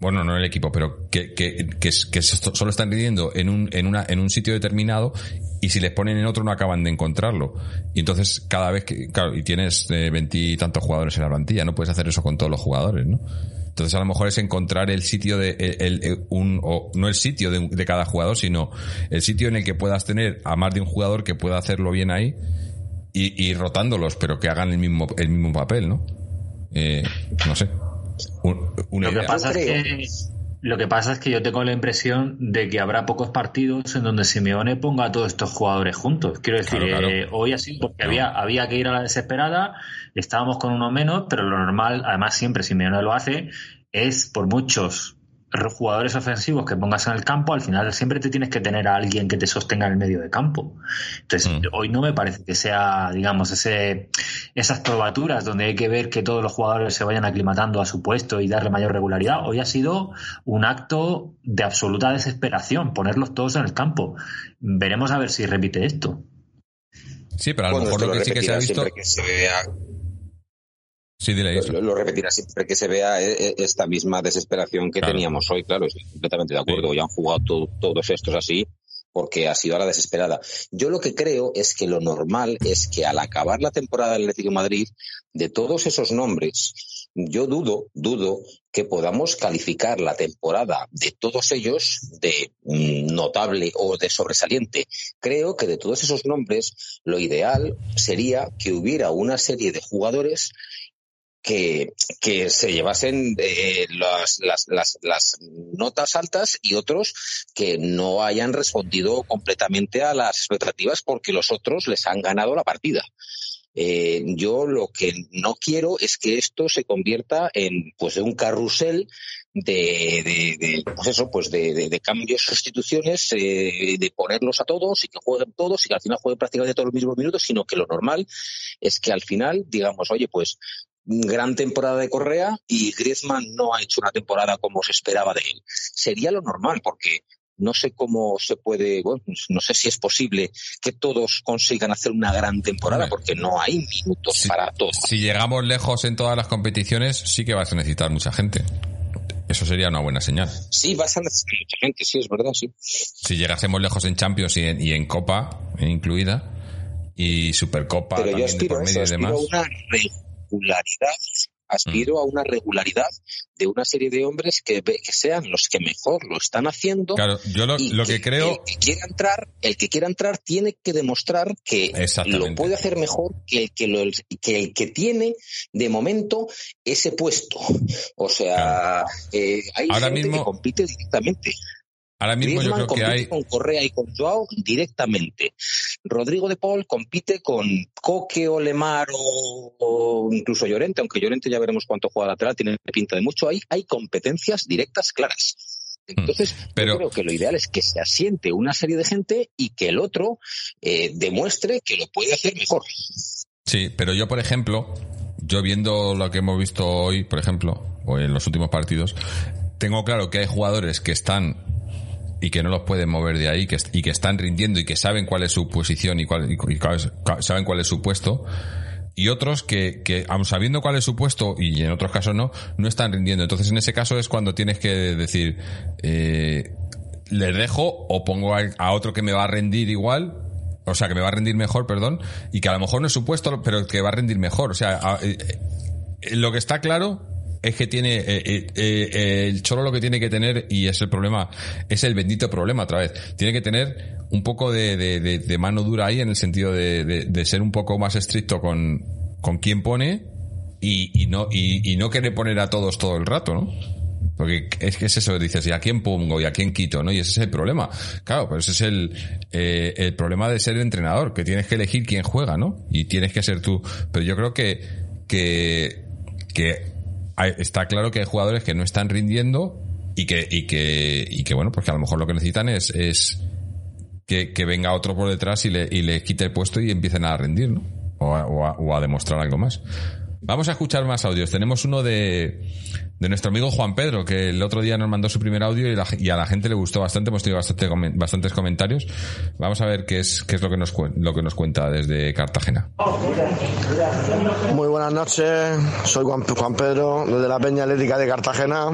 bueno, no el equipo, pero que, que, que, solo están viviendo en un, en, una, en un sitio determinado y si les ponen en otro no acaban de encontrarlo. Y entonces cada vez que, claro, y tienes eh, veintitantos jugadores en la plantilla, no puedes hacer eso con todos los jugadores, ¿no? Entonces a lo mejor es encontrar el sitio de, el, un, o, no el sitio de, de, cada jugador, sino el sitio en el que puedas tener a más de un jugador que pueda hacerlo bien ahí y, y rotándolos, pero que hagan el mismo, el mismo papel, ¿no? Eh, no sé. Un- una Lo que pasa es que lo que pasa es que yo tengo la impresión de que habrá pocos partidos en donde Simeone ponga a todos estos jugadores juntos. Quiero decir, Claro, claro. eh, hoy así, porque No. había, había que ir a la desesperada, estábamos con uno menos, pero lo normal, además siempre Simeone lo hace, es por muchos jugadores ofensivos que pongas en el campo, al final siempre te tienes que tener a alguien que te sostenga en el medio de campo. Entonces, Mm. hoy no me parece que sea, digamos, ese, esas probaturas donde hay que ver que todos los jugadores se vayan aclimatando a su puesto y darle mayor regularidad. Hoy ha sido un acto de absoluta desesperación, ponerlos todos en el campo. Veremos a ver si repite esto. Sí, pero a lo Bueno, mejor lo que sí que se ha visto. que se vea Sí, dile eso. Lo, lo repetirá siempre que se vea eh, eh, esta misma desesperación que Claro. teníamos hoy, claro, estoy completamente de acuerdo. Hoy han jugado to- todos estos así porque ha sido a la desesperada. Yo lo que creo es que lo normal es que al acabar la temporada del Atlético de Madrid, de todos esos nombres, yo dudo, dudo que podamos calificar la temporada de todos ellos de mm, notable o de sobresaliente. Creo que de todos esos nombres, lo ideal sería que hubiera una serie de jugadores que, se llevasen eh, las, las, las, las notas altas y otros que no hayan respondido completamente a las expectativas porque los otros les han ganado la partida. Eh, yo lo que no quiero es que esto se convierta en pues de un carrusel de, de, de, pues eso pues de cambios sustituciones eh, de ponerlos a todos y que jueguen todos y que al final jueguen prácticamente todos los mismos minutos sino que lo normal es que al final digamos oye pues gran temporada de Correa y Griezmann no ha hecho una temporada como se esperaba de él. Sería lo normal porque no sé cómo se puede, bueno, no sé si es posible que todos consigan hacer una gran temporada porque no hay minutos para todos. Si llegamos lejos en todas las competiciones, sí que vas a necesitar mucha gente. Eso sería una buena señal. Sí, vas a necesitar mucha gente, sí, es verdad, sí. Si llegásemos lejos en Champions y en, y en Copa, eh, incluida, y Supercopa Pero yo también de aspiro por a eso, medio y demás. una regularidad, aspiro a una regularidad de una serie de hombres que, que sean los que mejor lo están haciendo Claro, yo lo, y lo que creo, el que quiera entrar el que quiera entrar tiene que demostrar que lo puede hacer mejor que el que lo, que el que tiene de momento ese puesto. O sea eh, hay Ahora gente mismo- que compite directamente ahora mismo yo Griezmann que compite hay, con Correa y con Joao directamente. Rodrigo de Paul compite con Coque o Lemar o, o incluso Llorente, aunque Llorente ya veremos cuánto juega lateral, tiene pinta de mucho. Hay, hay competencias directas claras. Entonces, Hmm. pero- yo creo que lo ideal es que se asiente una serie de gente y que el otro eh, demuestre que lo puede hacer mejor. Sí, pero yo, por ejemplo, yo viendo lo que hemos visto hoy, por ejemplo, o en los últimos partidos, tengo claro que hay jugadores que están y que no los pueden mover de ahí que, y que están rindiendo y que saben cuál es su posición y, cuál, saben cuál es su puesto y otros que, que aun sabiendo cuál es su puesto y en otros casos no, no están rindiendo. Entonces en ese caso es cuando tienes que decir, eh, les dejo o pongo a, otro que me va a rendir igual o sea, que me va a rendir mejor, perdón, y que a lo mejor no es su puesto, pero que va a rendir mejor. O sea, eh, eh, lo que está claro es que tiene eh, eh, eh, el Cholo lo que tiene que tener y es el problema es el bendito problema otra vez tiene que tener un poco de, de- de- mano dura ahí en el sentido de, ser un poco más estricto con con quién pone y, y no y, y no querer poner a todos todo el rato no porque es que es eso, dices, ¿y a quién pongo? ¿Y a quién quito? ¿no? Y ese es el problema. Claro, pues ese es el, eh, el problema de ser entrenador, que tienes que elegir quién juega, ¿no? Y tienes que ser tú. Pero yo creo que, que, que está claro que hay jugadores que no están rindiendo y que, y que, y que bueno, pues que a lo mejor lo que necesitan es, es que, que venga otro por detrás y le, y le quite el puesto y empiecen a rendir, ¿no? O a, o a- o a demostrar algo más. Vamos a escuchar más audios. Tenemos uno de, de nuestro amigo Juan Pedro, que el otro día nos mandó su primer audio y, la- y a la gente le gustó bastante. Hemos tenido bastante, bastantes comentarios. Vamos a ver qué es, qué es lo, que nos, lo que nos cuenta desde Cartagena. Muy buenas noches, soy Juan, Juan Pedro, desde la Peña Atlética de Cartagena.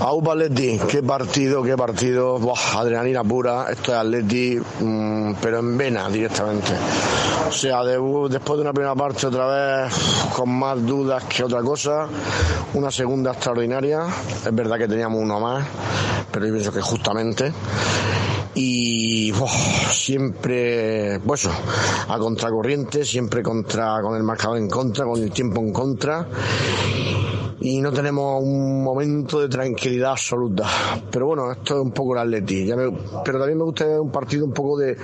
Aupa Atleti, qué partido, qué partido, Buah, adrenalina pura, esto es Atleti, mm, pero en vena directamente. O sea, debu- después de una primera parte otra vez con más dudas que otra cosa, una segunda extraordinaria, es verdad que teníamos uno más, pero yo pienso que justamente. y siempre, pues a contracorriente, siempre contra, con el marcador en contra, con el tiempo en contra y no tenemos un momento de tranquilidad absoluta. Pero bueno, esto es un poco el Atleti. Pero también me gusta un partido un poco de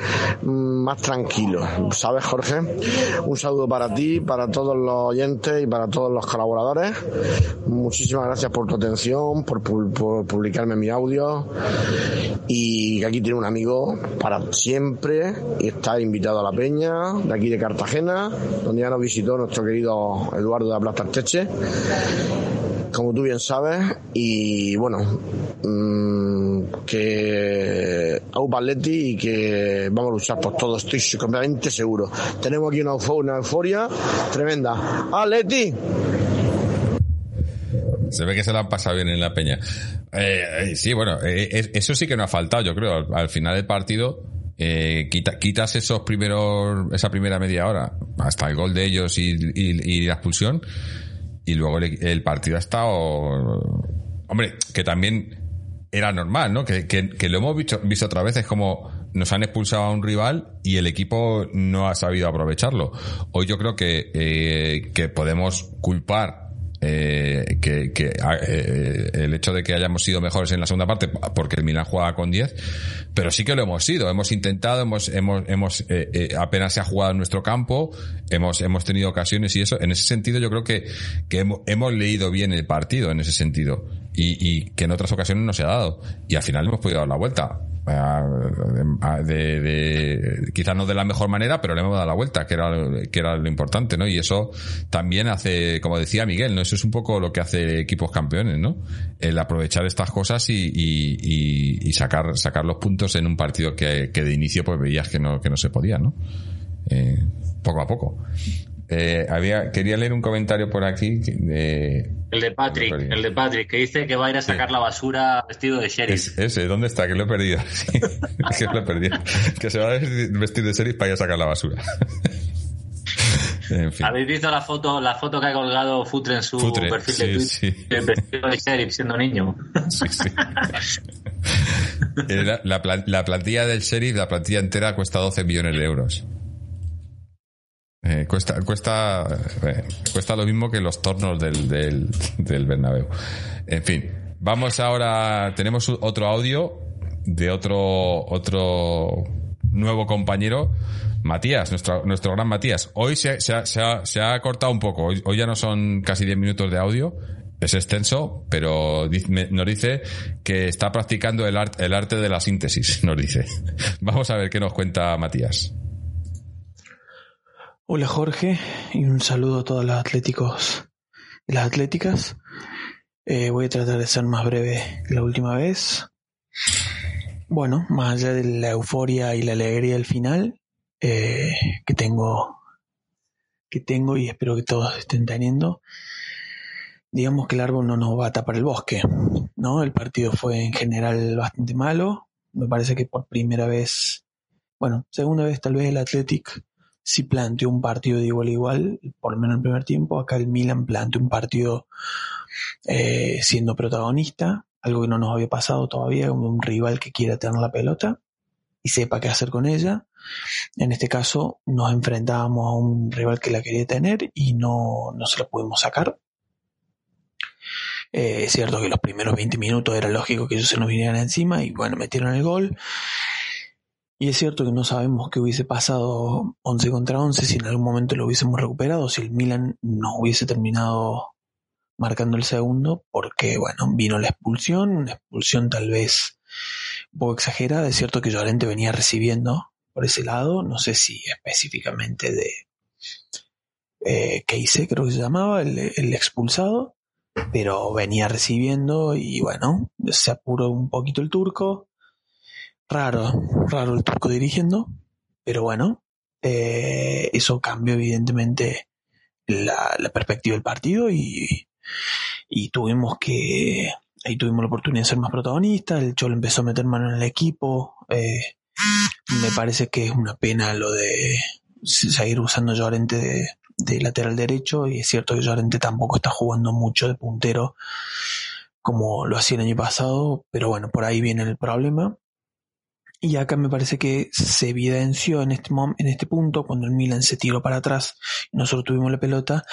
mm, más tranquilo. ¿Sabes, Jorge? Un saludo para ti, para todos los oyentes y para todos los colaboradores. Muchísimas gracias por tu atención, por, por publicarme mi audio. Y aquí tiene un amigo para siempre y está invitado a la Peña, de aquí de Cartagena, donde ya nos visitó nuestro querido Eduardo de Plata Arteche como tú bien sabes, y bueno, mmm, que Aupa Atleti y que vamos a luchar por todo, estoy completamente seguro. Tenemos aquí una, euforia tremenda. ¡Atleti! Se ve que se la han pasado bien en la peña. Eh, eh, sí, bueno, eh, eso sí que no ha faltado, yo creo. Al, final del partido, quitas esos primeros, esa primera media hora, hasta el gol de ellos y, y la expulsión, y luego el, partido ha estado. Hombre, que también era normal, ¿no? Que, que, lo hemos visto, visto otra vez, es como nos han expulsado a un rival y el equipo no ha sabido aprovecharlo. Hoy yo creo que, eh, que podemos culpar eh, que, ah, eh, el hecho de que hayamos sido mejores en la segunda parte, porque el Milan jugaba con 10, pero sí que lo hemos sido. Hemos intentado, hemos, hemos, hemos eh, apenas se ha jugado en nuestro campo, hemos, hemos tenido ocasiones y eso. En ese sentido, yo creo que, que hemos, hemos leído bien el partido en ese sentido y, y que en otras ocasiones no se ha dado. Y al final hemos podido dar la vuelta de, de, quizás no de la mejor manera, pero le hemos dado la vuelta, que era, que era lo importante, ¿no? Y eso también hace, como decía Miguel, ¿no? Eso es un poco lo que hace equipos campeones, ¿no? El aprovechar estas cosas y, y, y sacar, sacar los puntos en un partido que, que, de inicio pues veías que no, que no se podía, ¿no? Eh, poco a poco. Eh, había, quería leer un comentario por aquí. De, el de Patrick, el de Patrick, que dice que va a ir a sacar la basura vestido de sheriff. ese, ¿dónde está? Que lo he perdido. que lo he perdido. Que se va a vestir de sheriff para ir a sacar la basura. en fin. ¿Habéis visto la foto, la foto que ha colgado Futre en su perfil de Twitter? El vestido de sheriff siendo niño. sí, sí. La, la, la, plantilla del sheriff, la plantilla entera cuesta 12 millones de euros. Eh, cuesta, cuesta, eh, cuesta lo mismo que los tornos del, del, del Bernabéu. En fin, vamos ahora, tenemos otro audio de otro, otro nuevo compañero, Matías, nuestro, nuestro gran Matías. Hoy se, se, ha, se, ha, cortado un poco, hoy, ya no son casi 10 minutos de audio, es extenso, pero nos dice que está practicando el, el arte de la síntesis, nos dice. Vamos a ver qué nos cuenta Matías. Hola Jorge y un saludo a todos los atléticos y las atléticas. Eh, voy a tratar de ser más breve que la última vez. Bueno, más allá de la euforia y la alegría del final eh, que tengo, que tengo y espero que todos estén teniendo, digamos que el árbol no nos va a tapar el bosque, ¿no? El partido fue en general bastante malo. Me parece que por primera vez, bueno, segunda vez tal vez el Athletic si planteó un partido de igual a igual, por lo menos en el primer tiempo. Acá el Milan planteó un partido eh, siendo protagonista, algo que no nos había pasado todavía, un rival que quiera tener la pelota y sepa qué hacer con ella. En este caso nos enfrentábamos a un rival que la quería tener y no, no se la pudimos sacar. Eh, es cierto que los primeros 20 minutos era lógico que ellos se nos vinieran encima y bueno, metieron el gol. Y es cierto que no sabemos qué hubiese pasado 11 contra 11 si en algún momento lo hubiésemos recuperado, si el Milan no hubiese terminado marcando el segundo, porque bueno, vino la expulsión, una expulsión tal vez un poco exagerada, es cierto que Llorente venía recibiendo por ese lado, no sé si específicamente de eh, hice creo que se llamaba, el expulsado, pero venía recibiendo y bueno, se apuró un poquito el turco, Raro, raro el turco dirigiendo, pero bueno, eh, eso cambió evidentemente la, perspectiva del partido y, y tuvimos que, ahí tuvimos la oportunidad de ser más protagonistas, el Cholo empezó a meter mano en el equipo, eh, me parece que es una pena lo de seguir usando Llorente de, de, lateral derecho y es cierto que Llorente tampoco está jugando mucho de puntero como lo hacía el año pasado, pero bueno, por ahí viene el problema Y acá me parece que se evidenció en este, en este punto, cuando el Milan se tiró para atrás y nosotros tuvimos la pelota,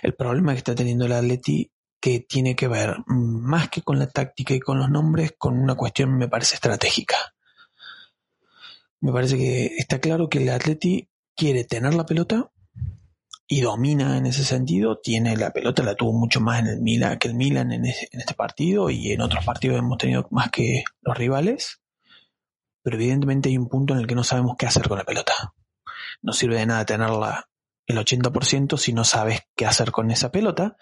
el problema que está teniendo el Atleti que tiene que ver más que con la táctica y con los nombres, con una cuestión me parece estratégica. Me parece que está claro que el Atleti quiere tener la pelota y domina en ese sentido. Tiene la pelota, la tuvo mucho más en el Milan que el Milan en, en este partido y en otros partidos hemos tenido más que los rivales pero evidentemente hay un punto en el que no sabemos qué hacer con la pelota. No sirve de nada tenerla el 80% si no sabes qué hacer con esa pelota.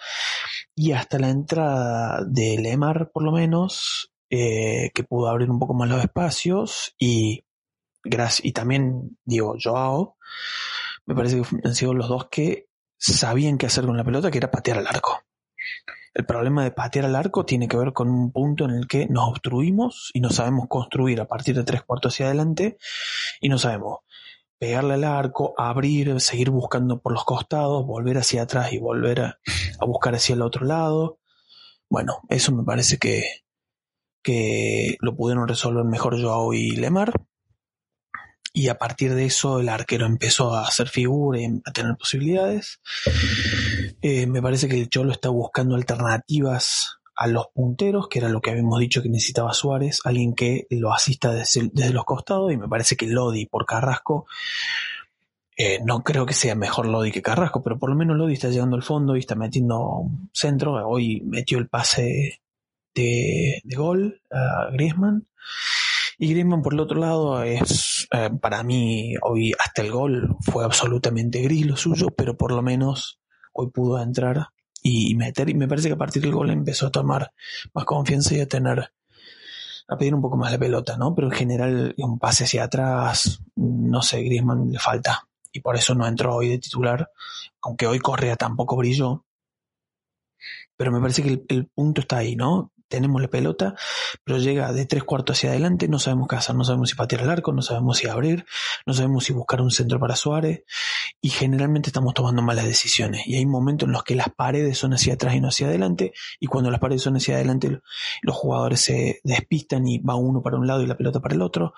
Y hasta la entrada de Lemar, por lo menos, eh, que pudo abrir un poco más los espacios, y, y también, digo, Joao, me parece que han sido los dos que sabían qué hacer con la pelota, que era patear al arco. El problema de patear al arco tiene que ver con un punto en el que nos obstruimos y no sabemos construir a partir de tres cuartos hacia adelante y no sabemos pegarle al arco, abrir, seguir buscando por los costados, volver hacia atrás y volver a, buscar hacia el otro lado. Bueno, eso me parece que, que lo pudieron resolver mejor Joao y Lemar y a partir de eso el arquero empezó a hacer figura y a tener posibilidades. Eh, me parece que el Cholo está buscando alternativas a los punteros, que era lo que habíamos dicho que necesitaba Suárez, alguien que lo asista desde, los costados, y me parece que Lodi por Carrasco, eh, no creo que sea mejor Lodi que Carrasco, pero por lo menos Lodi está llegando al fondo y está metiendo centro, hoy metió el pase de, de gol a Griezmann. Y Griezmann, por el otro lado, es eh, para mí hoy hasta el gol fue absolutamente gris lo suyo, pero por lo menos hoy pudo entrar y meter. Y me parece que a partir del gol empezó a tomar más confianza y a tener a pedir un poco más de pelota, ¿no? Pero en general un pase hacia atrás, no sé, Griezmann le falta y por eso no entró hoy de titular, aunque hoy Correa tampoco brilló. Pero me parece que el punto está ahí, ¿no? Tenemos la pelota, pero llega de tres cuartos hacia adelante, no sabemos qué hacer, no sabemos si patear el arco, no sabemos si abrir, no sabemos si buscar un centro para Suárez, y generalmente estamos tomando malas decisiones. Y hay momentos en los que las paredes son hacia atrás y no hacia adelante, y cuando las paredes son hacia adelante, los jugadores se despistan y va uno para un lado y la pelota para el otro.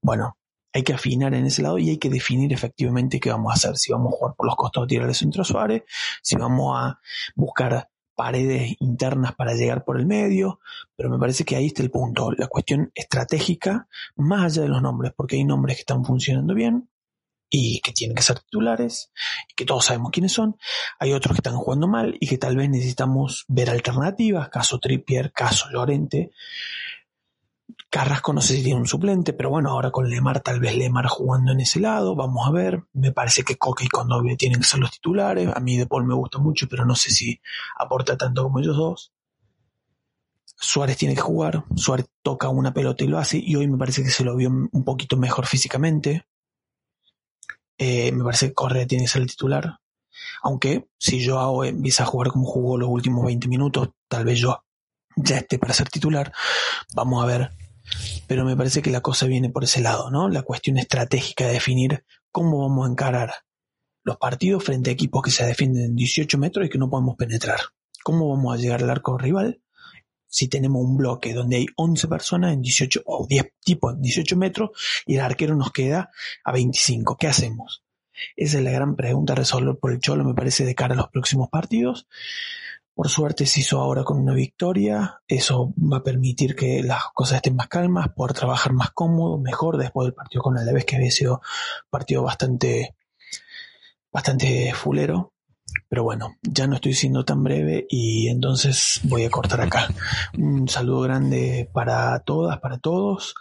Bueno, hay que afinar en ese lado y hay que definir efectivamente qué vamos a hacer. Si vamos a jugar por los costados, tirar el centro a Suárez, si vamos a buscar paredes internas para llegar por el medio, pero me parece que ahí está el punto, la cuestión estratégica, más allá de los nombres, porque hay nombres que están funcionando bien y que tienen que ser titulares, y que todos sabemos quiénes son, hay otros que están jugando mal y que tal vez necesitamos ver alternativas, caso Trippier, caso Llorente, Carrasco no sé si tiene un suplente, pero bueno, ahora con Lemar, tal vez Lemar jugando en ese lado, vamos a ver. Me parece que Coque y Condovia tienen que ser los titulares. A mí De Paul me gusta mucho, pero no sé si aporta tanto como ellos dos. Suárez tiene que jugar, Suárez toca una pelota y lo hace, y hoy me parece que se lo vio un poquito mejor físicamente. Eh, me parece que Correa tiene que ser el titular. Aunque si yo empieza a jugar como jugó los últimos 20 minutos, tal vez yo ya esté para ser titular. Vamos a ver pero me parece que la cosa viene por ese lado, ¿no? La cuestión estratégica de definir cómo vamos a encarar los partidos frente a equipos que se defienden en 18 metros y que no podemos penetrar. ¿Cómo vamos a llegar al arco rival si tenemos un bloque donde hay 11 personas en 18 o 10 tipos en 18 metros y el arquero nos queda a 25? ¿Qué hacemos? Esa es la gran pregunta a resolver por el Cholo, me parece, de cara a los próximos partidos. Por suerte se hizo ahora con una victoria, eso va a permitir que las cosas estén más calmas, poder trabajar más cómodo, mejor después del partido con vez que había sido partido bastante, bastante fulero. Pero bueno, ya no estoy siendo tan breve y entonces voy a cortar acá. Un saludo grande para todas, para todos.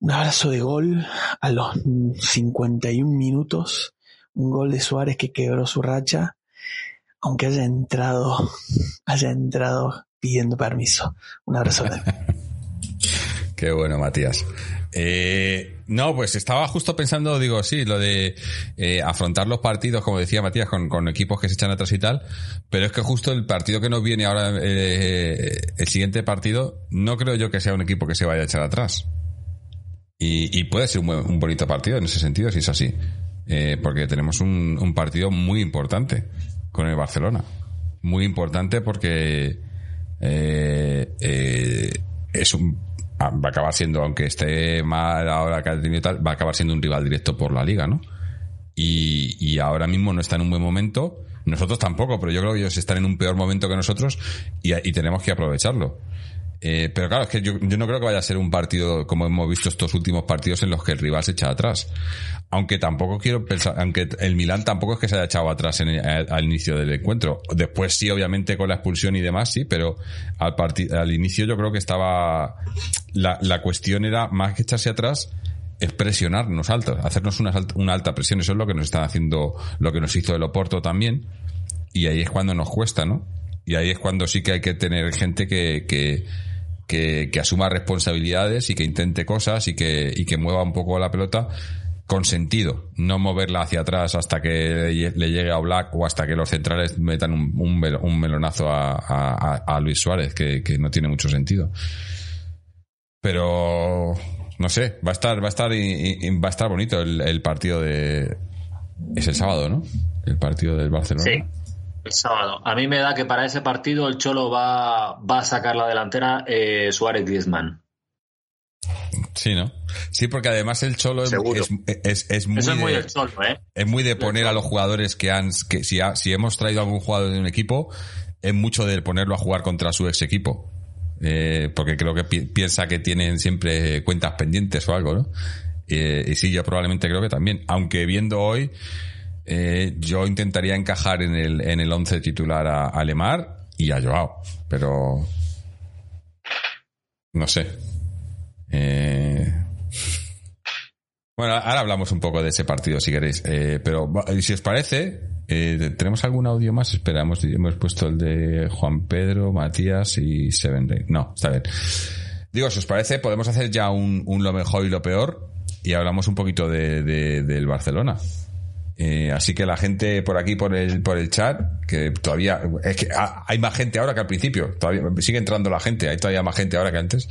Un abrazo de gol a los 51 minutos. Un gol de Suárez que quebró su racha aunque haya entrado, haya entrado pidiendo permiso. Un abrazo. Qué bueno, Matías. Eh, no, pues estaba justo pensando, digo, sí, lo de eh, afrontar los partidos, como decía Matías, con, equipos que se echan atrás y tal, pero es que justo el partido que nos viene ahora, eh, el siguiente partido, no creo yo que sea un equipo que se vaya a echar atrás. Y, puede ser un, bonito partido en ese sentido, si es así. porque tenemos un partido muy importante con el Barcelona. Muy importante porque eh, eh, es un ah, va a acabar siendo, aunque esté mal ahora que ha tal, va a acabar siendo un rival directo por la liga, ¿no? Y, y ahora mismo no está en un buen momento. Nosotros tampoco, pero yo creo que ellos están en un peor momento que nosotros y, y tenemos que aprovecharlo. Eh, pero claro, es que yo, no creo que vaya a ser un partido como hemos visto estos últimos partidos en los que el rival se echa atrás. Aunque tampoco quiero pensar, aunque el Milán tampoco es que se haya echado atrás al inicio del encuentro. Después sí, obviamente con la expulsión y demás, sí, pero al, al inicio yo creo que estaba, la, la cuestión era más que echarse atrás, es presionarnos alto, hacernos una, una alta presión. Eso es lo que nos están haciendo, lo que nos hizo el Oporto también. Y ahí es cuando nos cuesta, ¿no? Y ahí es cuando sí que hay que tener gente que, que, asuma responsabilidades y que intente cosas y que, y que mueva un poco la pelota con sentido, no moverla hacia atrás hasta que le llegue a Black o hasta que los centrales metan un, un, melonazo a, Luis Suárez, que, que, no tiene mucho sentido. Pero no sé, va a estar, va a estar, va a estar bonito el, el partido de es el sábado, ¿no? El partido del Barcelona. Sí. El sábado. A mí me da que para ese partido el Cholo va, va a sacar la delantera eh, Suárez Griezmann. Sí, ¿no? Sí, porque además el Cholo es, es, es, muy, Eso es muy de, Cholo, ¿eh? es muy de poner a los jugadores que han, que si, ha, si hemos traído a algún jugador de un equipo, es mucho de ponerlo a jugar contra su ex equipo. Eh, porque creo que pi piensa que tienen siempre cuentas pendientes o algo, ¿no? Eh, y sí, yo probablemente creo que también. Aunque viendo hoy, eh, yo intentaría encajar en el, en el once titular a, a Lemar y a Joao, pero no sé. Eh... Bueno, ahora hablamos un poco de ese partido si queréis, eh, pero si os parece, eh, ¿tenemos algún audio más? Esperamos, hemos puesto el de Juan Pedro, Matías y Seven Day. No, está bien. Digo, si os parece, podemos hacer ya un, un lo mejor y lo peor y hablamos un poquito de, de, del Barcelona. Eh, así que la gente por aquí, por el, por el chat, que todavía, es que hay más gente ahora que al principio, todavía sigue entrando la gente, hay todavía más gente ahora que antes.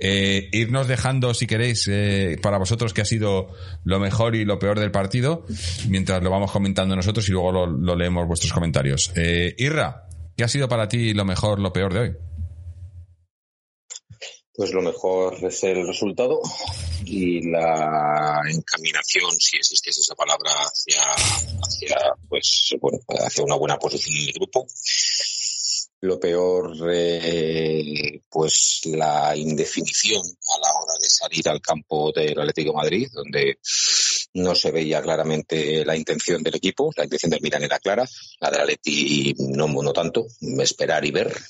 Eh, irnos dejando, si queréis, eh, para vosotros que ha sido lo mejor y lo peor del partido, mientras lo vamos comentando nosotros y luego lo, lo leemos vuestros comentarios. Eh, Irra, ¿qué ha sido para ti lo mejor, lo peor de hoy? Pues lo mejor es el resultado y la encaminación, si existiese esa palabra, hacia, pues, bueno, hacia una buena posición en el grupo. Lo peor, eh, pues la indefinición a la hora de salir al campo del Atlético Madrid, donde no se veía claramente la intención del equipo. La intención del Milan era clara, la del Atleti no, no tanto, esperar y ver.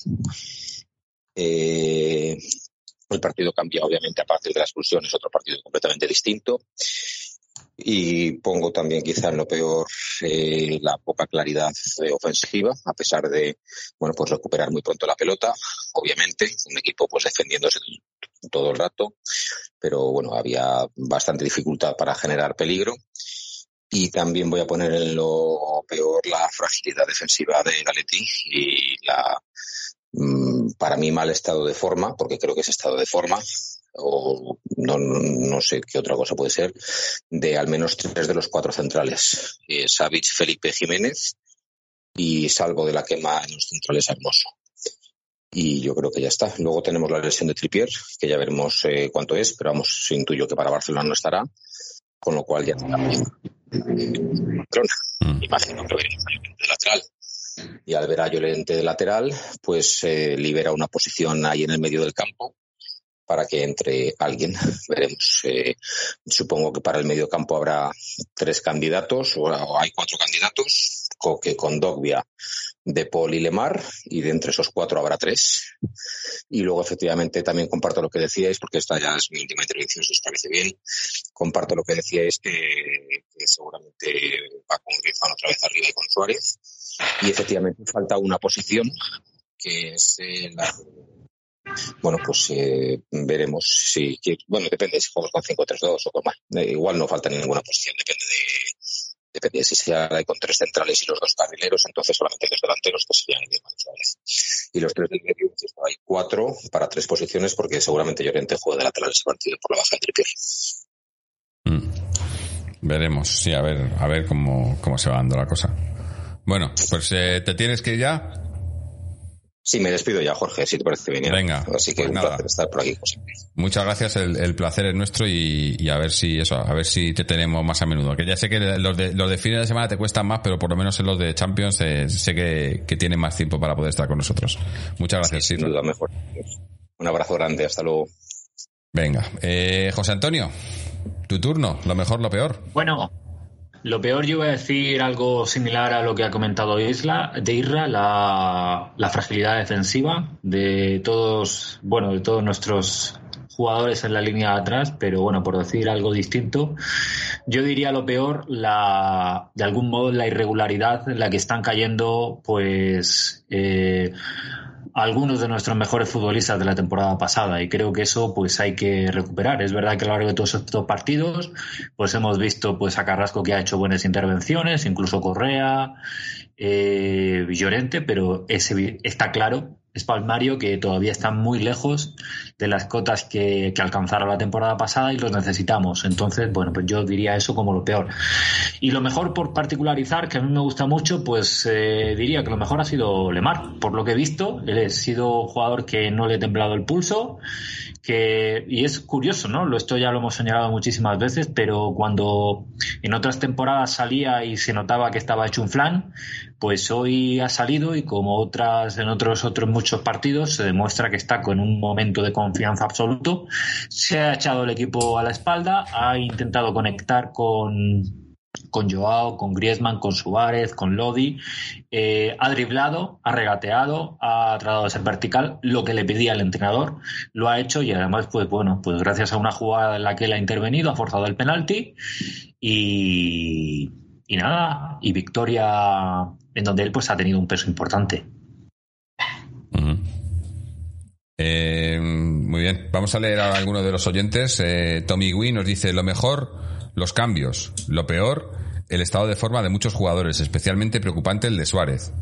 Eh, el partido cambia, obviamente, a partir de la expulsión, es otro partido completamente distinto. Y pongo también quizá en lo peor eh, la poca claridad eh, ofensiva, a pesar de, bueno, pues recuperar muy pronto la pelota, obviamente, un equipo pues defendiéndose todo el rato, pero bueno, había bastante dificultad para generar peligro. Y también voy a poner en lo peor la fragilidad defensiva de Galetti y la, para mí mal estado de forma, porque creo que es estado de forma, o no, no sé qué otra cosa puede ser, de al menos tres de los cuatro centrales. Eh, Savic, Felipe Jiménez y salvo de la quema en los centrales Hermoso. Y yo creo que ya está. Luego tenemos la lesión de Tripier, que ya veremos eh, cuánto es, pero vamos, intuyo que para Barcelona no estará, con lo cual ya bien. Mm. Imagino que veremos de lateral y al ver a Llorente de lateral, pues eh, libera una posición ahí en el medio del campo para que entre alguien. Veremos. Eh, supongo que para el medio campo habrá tres candidatos, o hay cuatro candidatos, Coque con Dogbia, De Paul y Lemar, y de entre esos cuatro habrá tres. Y luego, efectivamente, también comparto lo que decíais, porque esta ya es mi última intervención, si os parece bien. Comparto lo que decíais, que, que seguramente va con Griezmann otra vez arriba y con Suárez. Y efectivamente falta una posición, que es eh, la bueno, pues eh, veremos si, bueno, depende si jugamos con 5-3-2 o con más. Eh, igual no falta ninguna posición, depende de, depende de si sea con tres centrales y los dos carrileros, entonces solamente dos delanteros que serían Y los tres del medio, hay cuatro para tres posiciones porque seguramente Llorente juega de lateral ese partido por la baja de tripier. Mm. Veremos, sí, a ver, a ver cómo, cómo se va dando la cosa. Bueno, pues eh, te tienes que ir ya. Sí, me despido ya, Jorge, si te parece bien. Venga. Así que pues un nada. placer estar por aquí. Muchas gracias, el, el placer es nuestro y, y a ver si eso, a ver si te tenemos más a menudo. Que ya sé que los de, los de fines de semana te cuestan más, pero por lo menos en los de Champions eh, sé que, que tienen más tiempo para poder estar con nosotros. Muchas gracias, Sin Sirra. duda mejor. Un abrazo grande, hasta luego. Venga, eh, José Antonio, tu turno, lo mejor, lo peor. Bueno, lo peor yo voy a decir algo similar a lo que ha comentado Isla, de Isra, la, la fragilidad defensiva de todos, bueno, de todos nuestros jugadores en la línea de atrás, pero bueno, por decir algo distinto, yo diría lo peor, la, de algún modo la irregularidad en la que están cayendo, pues, eh, algunos de nuestros mejores futbolistas de la temporada pasada y creo que eso pues hay que recuperar. Es verdad que a lo largo de todos estos partidos pues hemos visto pues a Carrasco que ha hecho buenas intervenciones, incluso Correa, eh, Llorente, pero ese, está claro, es palmario que todavía están muy lejos de las cotas que, que alcanzaron la temporada pasada y los necesitamos. Entonces, bueno, pues yo diría eso como lo peor. Y lo mejor por particularizar, que a mí me gusta mucho, pues eh, diría que lo mejor ha sido Lemar. Por lo que he visto, él ha sido jugador que no le he temblado el pulso, que, y es curioso, ¿no? Esto ya lo hemos señalado muchísimas veces, pero cuando en otras temporadas salía y se notaba que estaba hecho un flan, pues hoy ha salido y como otras en otros otros muchos partidos se demuestra que está con un momento de confianza absoluto. Se ha echado el equipo a la espalda, ha intentado conectar con con Joao, con Griezmann, con Suárez, con Lodi, eh, ha driblado, ha regateado, ha tratado de ser vertical, lo que le pedía el entrenador, lo ha hecho y además, pues bueno, pues gracias a una jugada en la que él ha intervenido, ha forzado el penalti y, nada, y victoria en donde él pues ha tenido un peso importante. Eh, muy bien, vamos a leer a algunos de los oyentes. Eh, Tommy Wee nos dice lo mejor, los cambios, lo peor, el estado de forma de muchos jugadores, especialmente preocupante el de Suárez.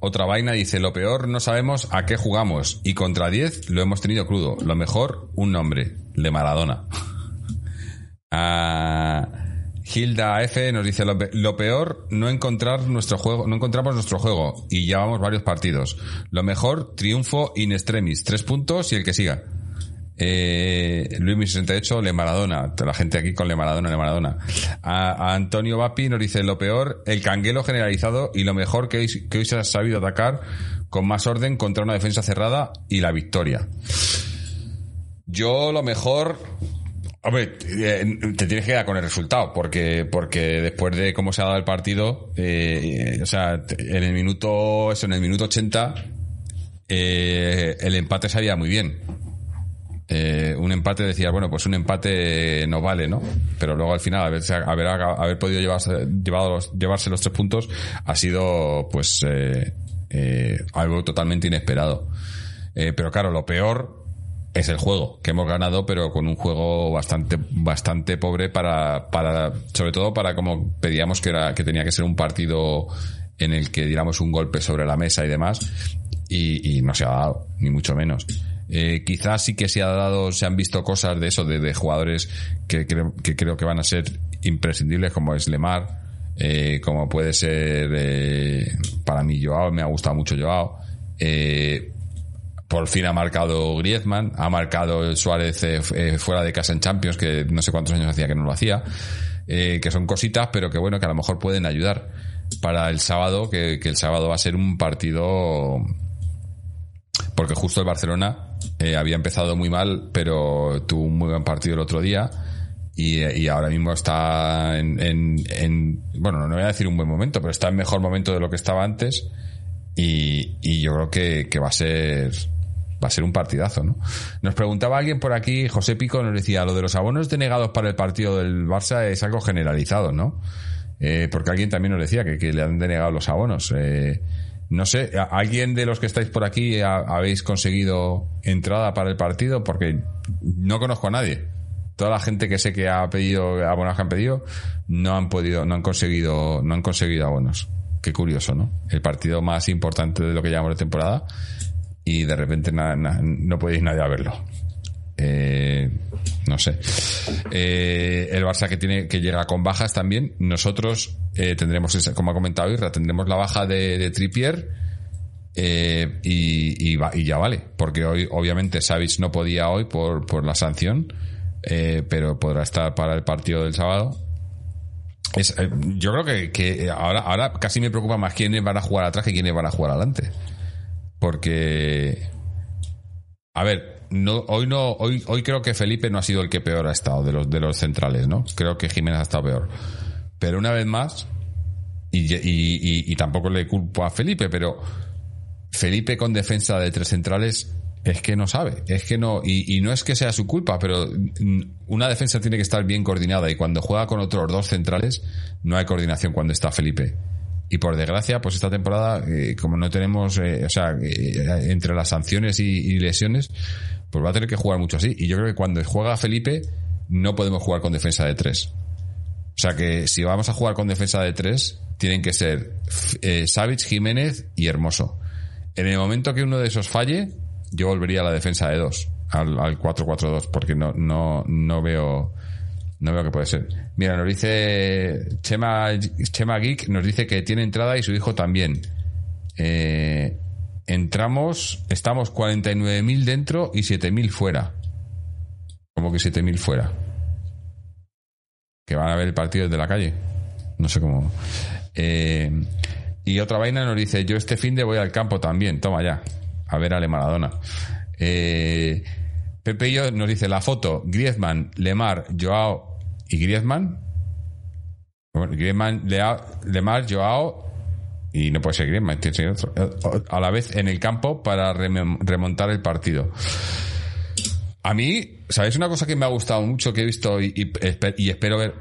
Otra vaina dice lo peor, no sabemos a qué jugamos y contra 10 lo hemos tenido crudo. Lo mejor, un nombre, de Maradona. Ah, Hilda F nos dice lo, pe- lo peor no encontrar nuestro juego, no encontramos nuestro juego y llevamos varios partidos. Lo mejor triunfo in extremis, tres puntos y el que siga. Eh, Luis 68 Le Maradona, la gente aquí con Le Maradona, Le Maradona. A, Antonio Vapi nos dice lo peor el canguelo generalizado y lo mejor que hoy, se ha sabido atacar con más orden contra una defensa cerrada y la victoria. Yo lo mejor Hombre, eh, te tienes que quedar con el resultado, porque, porque después de cómo se ha dado el partido, eh, o sea, en el minuto, eso, en el minuto 80, eh, el empate salía muy bien. Eh, un empate decía, bueno, pues un empate no vale, ¿no? Pero luego al final, haber, haber, haber podido llevarse, llevarse los tres puntos ha sido, pues, eh, eh, algo totalmente inesperado. Eh, pero claro, lo peor es el juego, que hemos ganado, pero con un juego bastante, bastante pobre para, para, sobre todo para como pedíamos que era, que tenía que ser un partido en el que diéramos un golpe sobre la mesa y demás, y no se ha dado, ni mucho menos. Eh, quizás sí que se ha dado, se han visto cosas de eso, de, jugadores que creo, que van a ser imprescindibles, como es Lemar, eh, como puede ser, eh, para mí Joao, me ha gustado mucho Joao, por fin ha marcado Griezmann, ha marcado Suárez fuera de casa en Champions, que no sé cuántos años hacía que no lo hacía, que son cositas, pero que bueno, que a lo mejor pueden ayudar para el sábado, que el sábado va a ser un partido porque justo el Barcelona eh, había empezado muy mal, pero tuvo un muy buen partido el otro día y, ahora mismo está en, en, en- bueno, no voy a decir un buen momento, pero está en mejor momento de lo que estaba antes y, y yo creo que, que va a ser va a ser un partidazo, ¿no? Nos preguntaba alguien por aquí, José Pico nos decía, lo de los abonos denegados para el partido del Barça es algo generalizado, ¿no? Eh, porque alguien también nos decía que, que le han denegado los abonos. Eh, no sé, ¿a- ¿alguien de los que estáis por aquí ha- habéis conseguido entrada para el partido? Porque no conozco a nadie. Toda la gente que sé que ha pedido abonos que han pedido no han podido, no han conseguido, no han conseguido abonos. Qué curioso, ¿no? El partido más importante de lo que llamamos de temporada y de repente no podéis nadie a verlo. Eh, no sé. Eh, el Barça que tiene que llega con bajas también. Nosotros eh, tendremos, como ha comentado Irra, tendremos la baja de, de Trippier y, ya vale, porque hoy obviamente Savic no podía hoy por, por la sanción, pero podrá estar para el partido del sábado. Yo creo que, que ahora, ahora casi me preocupa más quiénes van a jugar atrás que quiénes van a jugar adelante. Porque, a ver, no, hoy no, hoy, hoy creo que Felipe no ha sido el que peor ha estado de los, de los centrales, ¿no? Creo que Jiménez ha estado peor. Pero una vez más, y, y, tampoco le culpo a Felipe, pero Felipe con defensa de tres centrales es que no sabe, es que no, y, no es que sea su culpa, pero mm, una defensa tiene que estar bien coordinada y cuando juega con otros dos centrales no hay coordinación cuando está Felipe. Y por desgracia, pues esta temporada, eh, como no tenemos, eh, o sea, eh, entre las sanciones y lesiones, pues va a tener que jugar mucho así. Y yo creo que cuando juega Felipe, no podemos jugar con defensa de tres. O sea que si vamos a jugar con defensa de tres, tienen que ser eh, Jiménez y Hermoso. En el momento que uno de esos falle, yo volvería a la defensa de dos, al, al 4-4-2, porque no, no, no veo, no veo que puede ser. Mira, nos dice Chema, Chema Geek, nos dice que tiene entrada y su hijo también. Eh, entramos, estamos 49.000 dentro y 7.000 fuera. ¿Cómo que 7.000 fuera? Que van a ver el partido desde la calle. No sé cómo. Eh, y otra vaina nos dice, yo este fin de voy al campo también, toma ya, a ver a Le Maradona. Eh, Pepe y yo nos dice la foto, Griezmann, Lemar, Joao y Griezmann. Griezmann, Lea- Lemar, Joao y no puede ser Griezmann, tiene otro. Eh, A la vez en el campo para remontar el partido. A mí, ¿sabéis una cosa que me ha gustado mucho que he visto y, y espe- y espero ver?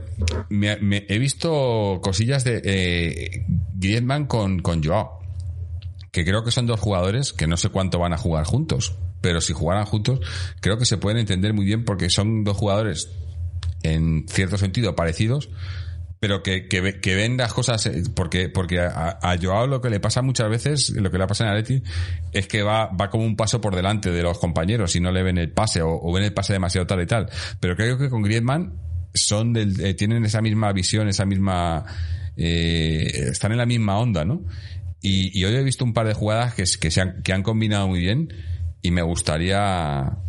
Me- he visto cosillas de eh, Griezmann con, con Joao. Que creo que son dos jugadores que no sé cuánto van a jugar juntos. Pero si jugaran juntos, creo que se pueden entender muy bien porque son dos jugadores en cierto sentido parecidos, pero que, que, que ven las cosas, eh, porque, porque a, a Joao lo que le pasa muchas veces, lo que le pasa en Atleti, es que va, va como un paso por delante de los compañeros y no le ven el pase o, ven el pase demasiado tal y tal. Pero creo que con Griezmann son del, eh, tienen esa misma visión, esa misma, eh, están en la misma onda, ¿no? Y, y hoy he visto un par de jugadas que, que, se han, que han combinado muy bien y me gustaría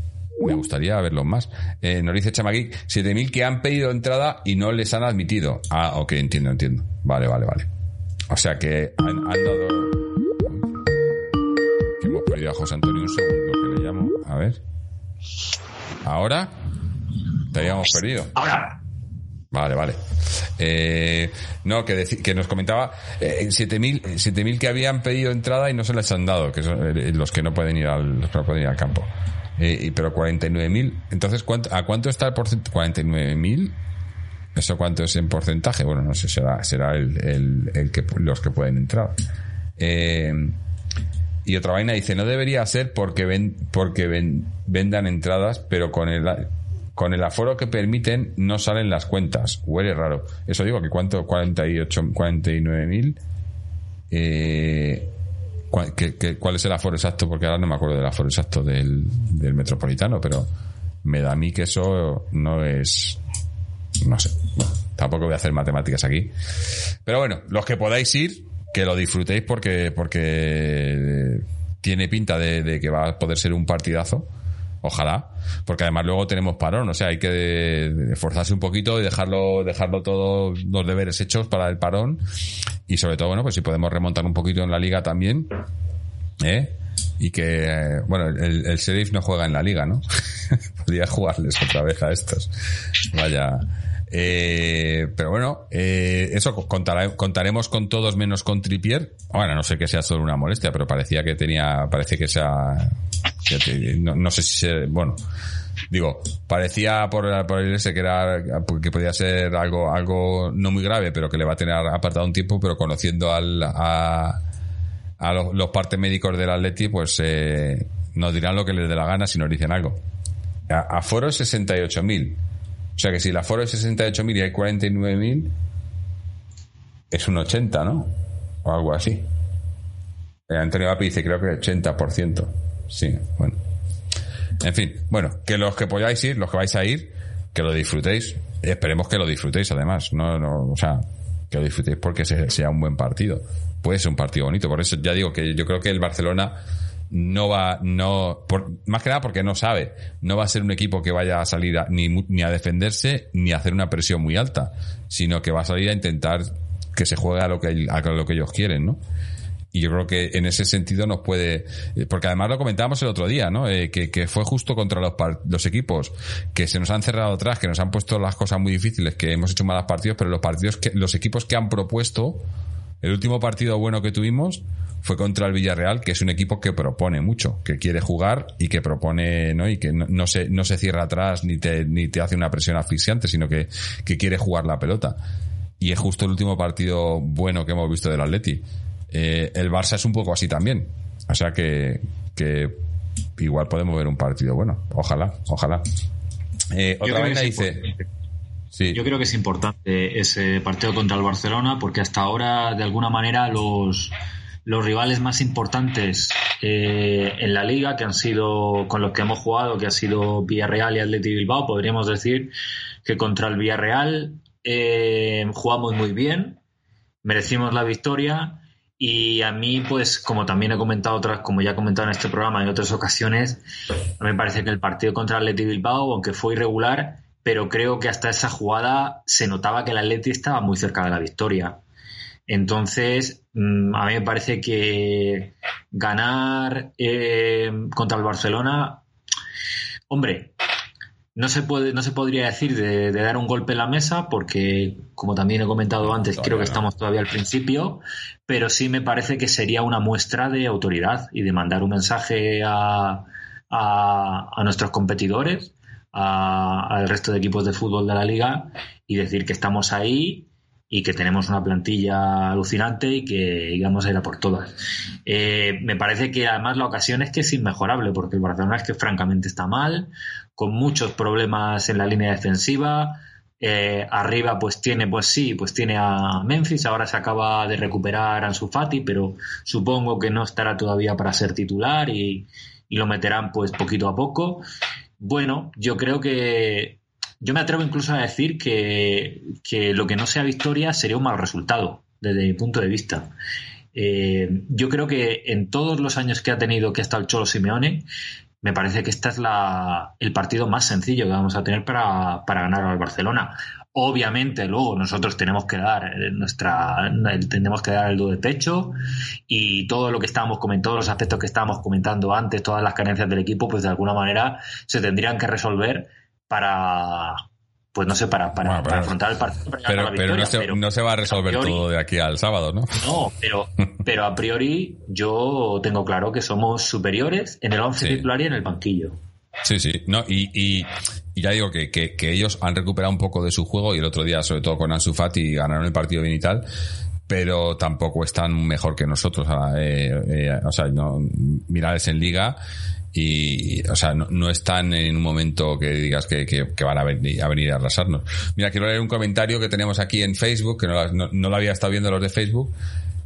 me gustaría verlos más. Eh, nos dice Chamaguic, 7.000 que han pedido entrada y no les han admitido. Ah, ok, entiendo, entiendo. Vale, vale, vale. O sea que han, han dado... Que hemos perdido a José Antonio un segundo, que le llamo. A ver. ¿Ahora? Te habíamos perdido. Ahora, Vale, vale. Eh, no, que, que nos comentaba eh, 7.000 eh, 7.000 que habían pedido entrada y no se les han dado, que son eh, los que no pueden ir al, los que no pueden ir al campo. Eh, pero 49.000. Entonces, ¿cuánto, ¿a cuánto está el porcentaje? ¿49.000? ¿Eso cuánto es en porcentaje? Bueno, no sé, será, será el, el, el que, los que pueden entrar. Eh, y otra vaina dice, no debería ser porque ven, porque ven, vendan entradas, pero con el, con el aforo que permiten no salen las cuentas. Huele raro. Eso digo, que cuánto, 48, 49 mil. Eh, ¿cuál, qué- ¿Cuál es el aforo exacto? Porque ahora no me acuerdo del aforo exacto del, del metropolitano, pero me da a mí que eso no es, no sé. Tampoco voy a hacer matemáticas aquí. Pero bueno, los que podáis ir, que lo disfrutéis porque, porque tiene pinta de, de que va a poder ser un partidazo. Ojalá, porque además luego tenemos parón, o sea, hay que esforzarse un poquito y dejarlo, dejarlo todo los deberes hechos para el parón. Y sobre todo, bueno, pues si podemos remontar un poquito en la liga también, ¿eh? Y que, bueno, el, el Sheriff no juega en la liga, ¿no? Podría jugarles otra vez a estos. Vaya. Eh, pero bueno, eh, eso contaremos con todos menos con Tripier. Bueno, no sé que sea solo una molestia, pero parecía que tenía, parece que sea, no, sé si se, bueno, digo, parecía por, por el ese que era, que podía ser algo, algo no muy grave, pero que le va a tener apartado un tiempo, pero conociendo al, a, a los, los partes médicos del Atleti, pues eh, nos dirán lo que les dé la gana si nos dicen algo. A, aforo es 68.000. O sea que si el aforo es 68.000 y hay 49.000, es un 80, ¿no? O algo así. Antonio Vapi dice creo que 80%. Sí, bueno. En fin, bueno, que los que podáis ir, los que vais a ir, que lo disfrutéis. Esperemos que lo disfrutéis además. No, no, o sea, que lo disfrutéis porque sea un buen partido. Puede ser un partido bonito. Por eso ya digo que yo creo que el Barcelona no va, no, por, más que nada porque no sabe, no va a ser un equipo que vaya a salir ni, ni a defenderse ni a hacer una presión muy alta, sino que va a salir a intentar que se juegue a lo que, a lo que ellos quieren, ¿no? Y yo creo que en ese sentido nos puede, porque además lo comentábamos el otro día, ¿no? Eh, que, que, fue justo contra los, los equipos que se nos han cerrado atrás, que nos han puesto las cosas muy difíciles, que hemos hecho malos partidos, pero los partidos que, los equipos que han propuesto, el último partido bueno que tuvimos fue contra el Villarreal, que es un equipo que propone mucho, que quiere jugar y que propone, ¿no? Y que no, se, no se cierra atrás ni te, ni te hace una presión asfixiante, sino que, que quiere jugar la pelota. Y es justo el último partido bueno que hemos visto del Atleti eh, el Barça es un poco así también. O sea que, igual podemos ver un partido bueno. Ojalá, ojalá. Eh, otra vez dice. Yo creo que es importante ese partido contra el Barcelona porque hasta ahora, de alguna manera, los, los rivales más importantes eh, en la liga, que han sido con los que hemos jugado, que ha sido Villarreal y Atleti Bilbao, podríamos decir que contra el Villarreal jugamos muy bien, merecimos la victoria y a mí, pues, como también he comentado otras, como ya he comentado en este programa en otras ocasiones, me parece que el partido contra el Atleti Bilbao, aunque fue irregular, pero creo que hasta esa jugada se notaba que el Atleti estaba muy cerca de la victoria. Entonces, mm, a mí me parece que ganar eh, contra el Barcelona, hombre, no se puede, no se podría decir de, dar un golpe en la mesa, porque, como también he comentado antes, creo que estamos todavía al principio, pero sí me parece que sería una muestra de autoridad y de mandar un mensaje a, a, nuestros competidores, al resto de equipos de fútbol de la liga, y decir que estamos ahí y que tenemos una plantilla alucinante y que íbamos a ir a por todas. Eh, me parece que además la ocasión es que es inmejorable, porque el Barcelona es que francamente está mal, con muchos problemas en la línea defensiva. Eh, arriba pues tiene, pues sí, pues tiene a Memphis, ahora se acaba de recuperar Ansu Fati, pero supongo que no estará todavía para ser titular y, y lo meterán pues poquito a poco. Bueno, yo creo que yo me atrevo incluso a decir que, que lo que no sea victoria sería un mal resultado desde mi punto de vista. Eh, yo creo que en todos los años que ha tenido que está el Cholo Simeone, me parece que este es la, el partido más sencillo que vamos a tener para, ganar al Barcelona. Obviamente, luego nosotros tenemos que dar nuestra, tenemos que dar el do de pecho y todo lo que estábamos comentando, todos los aspectos que estábamos comentando antes, todas las carencias del equipo, pues de alguna manera se tendrían que resolver para, pues no sé, para, para, afrontar el partido. pero, pero, no, se, va a resolver todo de aquí al sábado, ¿no? No, pero, pero a priori yo tengo claro que somos superiores en el 11 titular y en el banquillo. Sí, sí, no, y, y, ya digo que, que, ellos han recuperado un poco de su juego y el otro día, sobre todo con Ansu Fati, ganaron el partido bien y tal, pero tampoco están mejor que nosotros. Eh, eh, o sea, no, mirades en liga y, o sea, no, están en un momento que digas que, que, van a venir, a venir a arrasarnos. Mira, quiero leer un comentario que tenemos aquí en Facebook, que no, no, lo había estado viendo los de Facebook,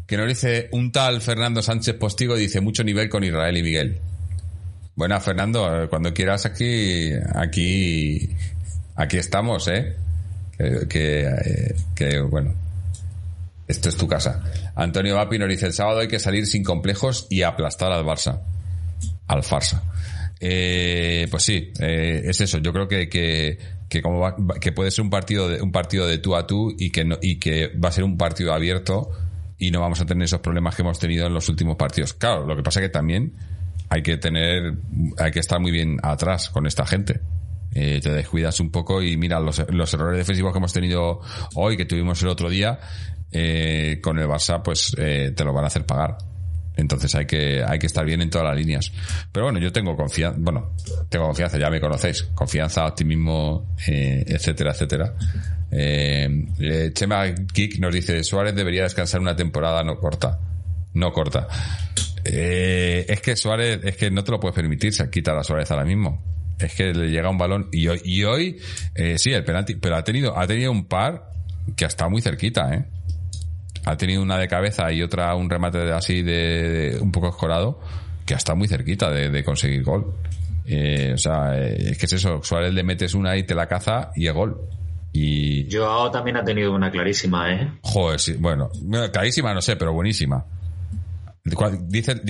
que nos dice un tal Fernando Sánchez Postigo, dice mucho nivel con Israel y Miguel. Bueno, Fernando, cuando quieras aquí, aquí, aquí estamos, ¿eh? Que, que, bueno, esto es tu casa. Antonio Vapi nos dice, el sábado hay que salir sin complejos y aplastar al Barça al farsa. Eh, pues sí, eh, es eso. Yo creo que, que, que puede ser un partido de, un partido de tú a tú y que no, y que va a ser un partido abierto y no vamos a tener esos problemas que hemos tenido en los últimos partidos. Claro, lo que pasa que también hay que tener, hay que estar muy bien atrás con esta gente. Eh, te descuidas un poco y mira los, los errores defensivos que hemos tenido hoy, que tuvimos el otro día, eh, con el Barça, pues eh, te lo van a hacer pagar. Entonces hay que, hay que estar bien en todas las líneas. Pero bueno, yo tengo confianza, bueno, tengo confianza, ya me conocéis, confianza, optimismo, eh, etcétera, etcétera. Eh, eh, Chema Geek nos dice, Suárez debería descansar una temporada no corta. No corta. Es que Suárez, es que no te lo puedes permitir, se quita a Suárez ahora mismo. Es que le llega un balón y hoy, y hoy sí, el penalti, pero ha tenido, ha tenido un par que ha estado muy cerquita, ¿eh? ha tenido una de cabeza y otra un remate así de, un poco escorado que ha estado muy cerquita de, conseguir gol. Eh, o sea, eh, es que es eso, Suárez le metes una y te la caza y es gol. Y... Joao también ha tenido una clarísima, ¿eh? Joder, sí, bueno, clarísima no sé, pero buenísima.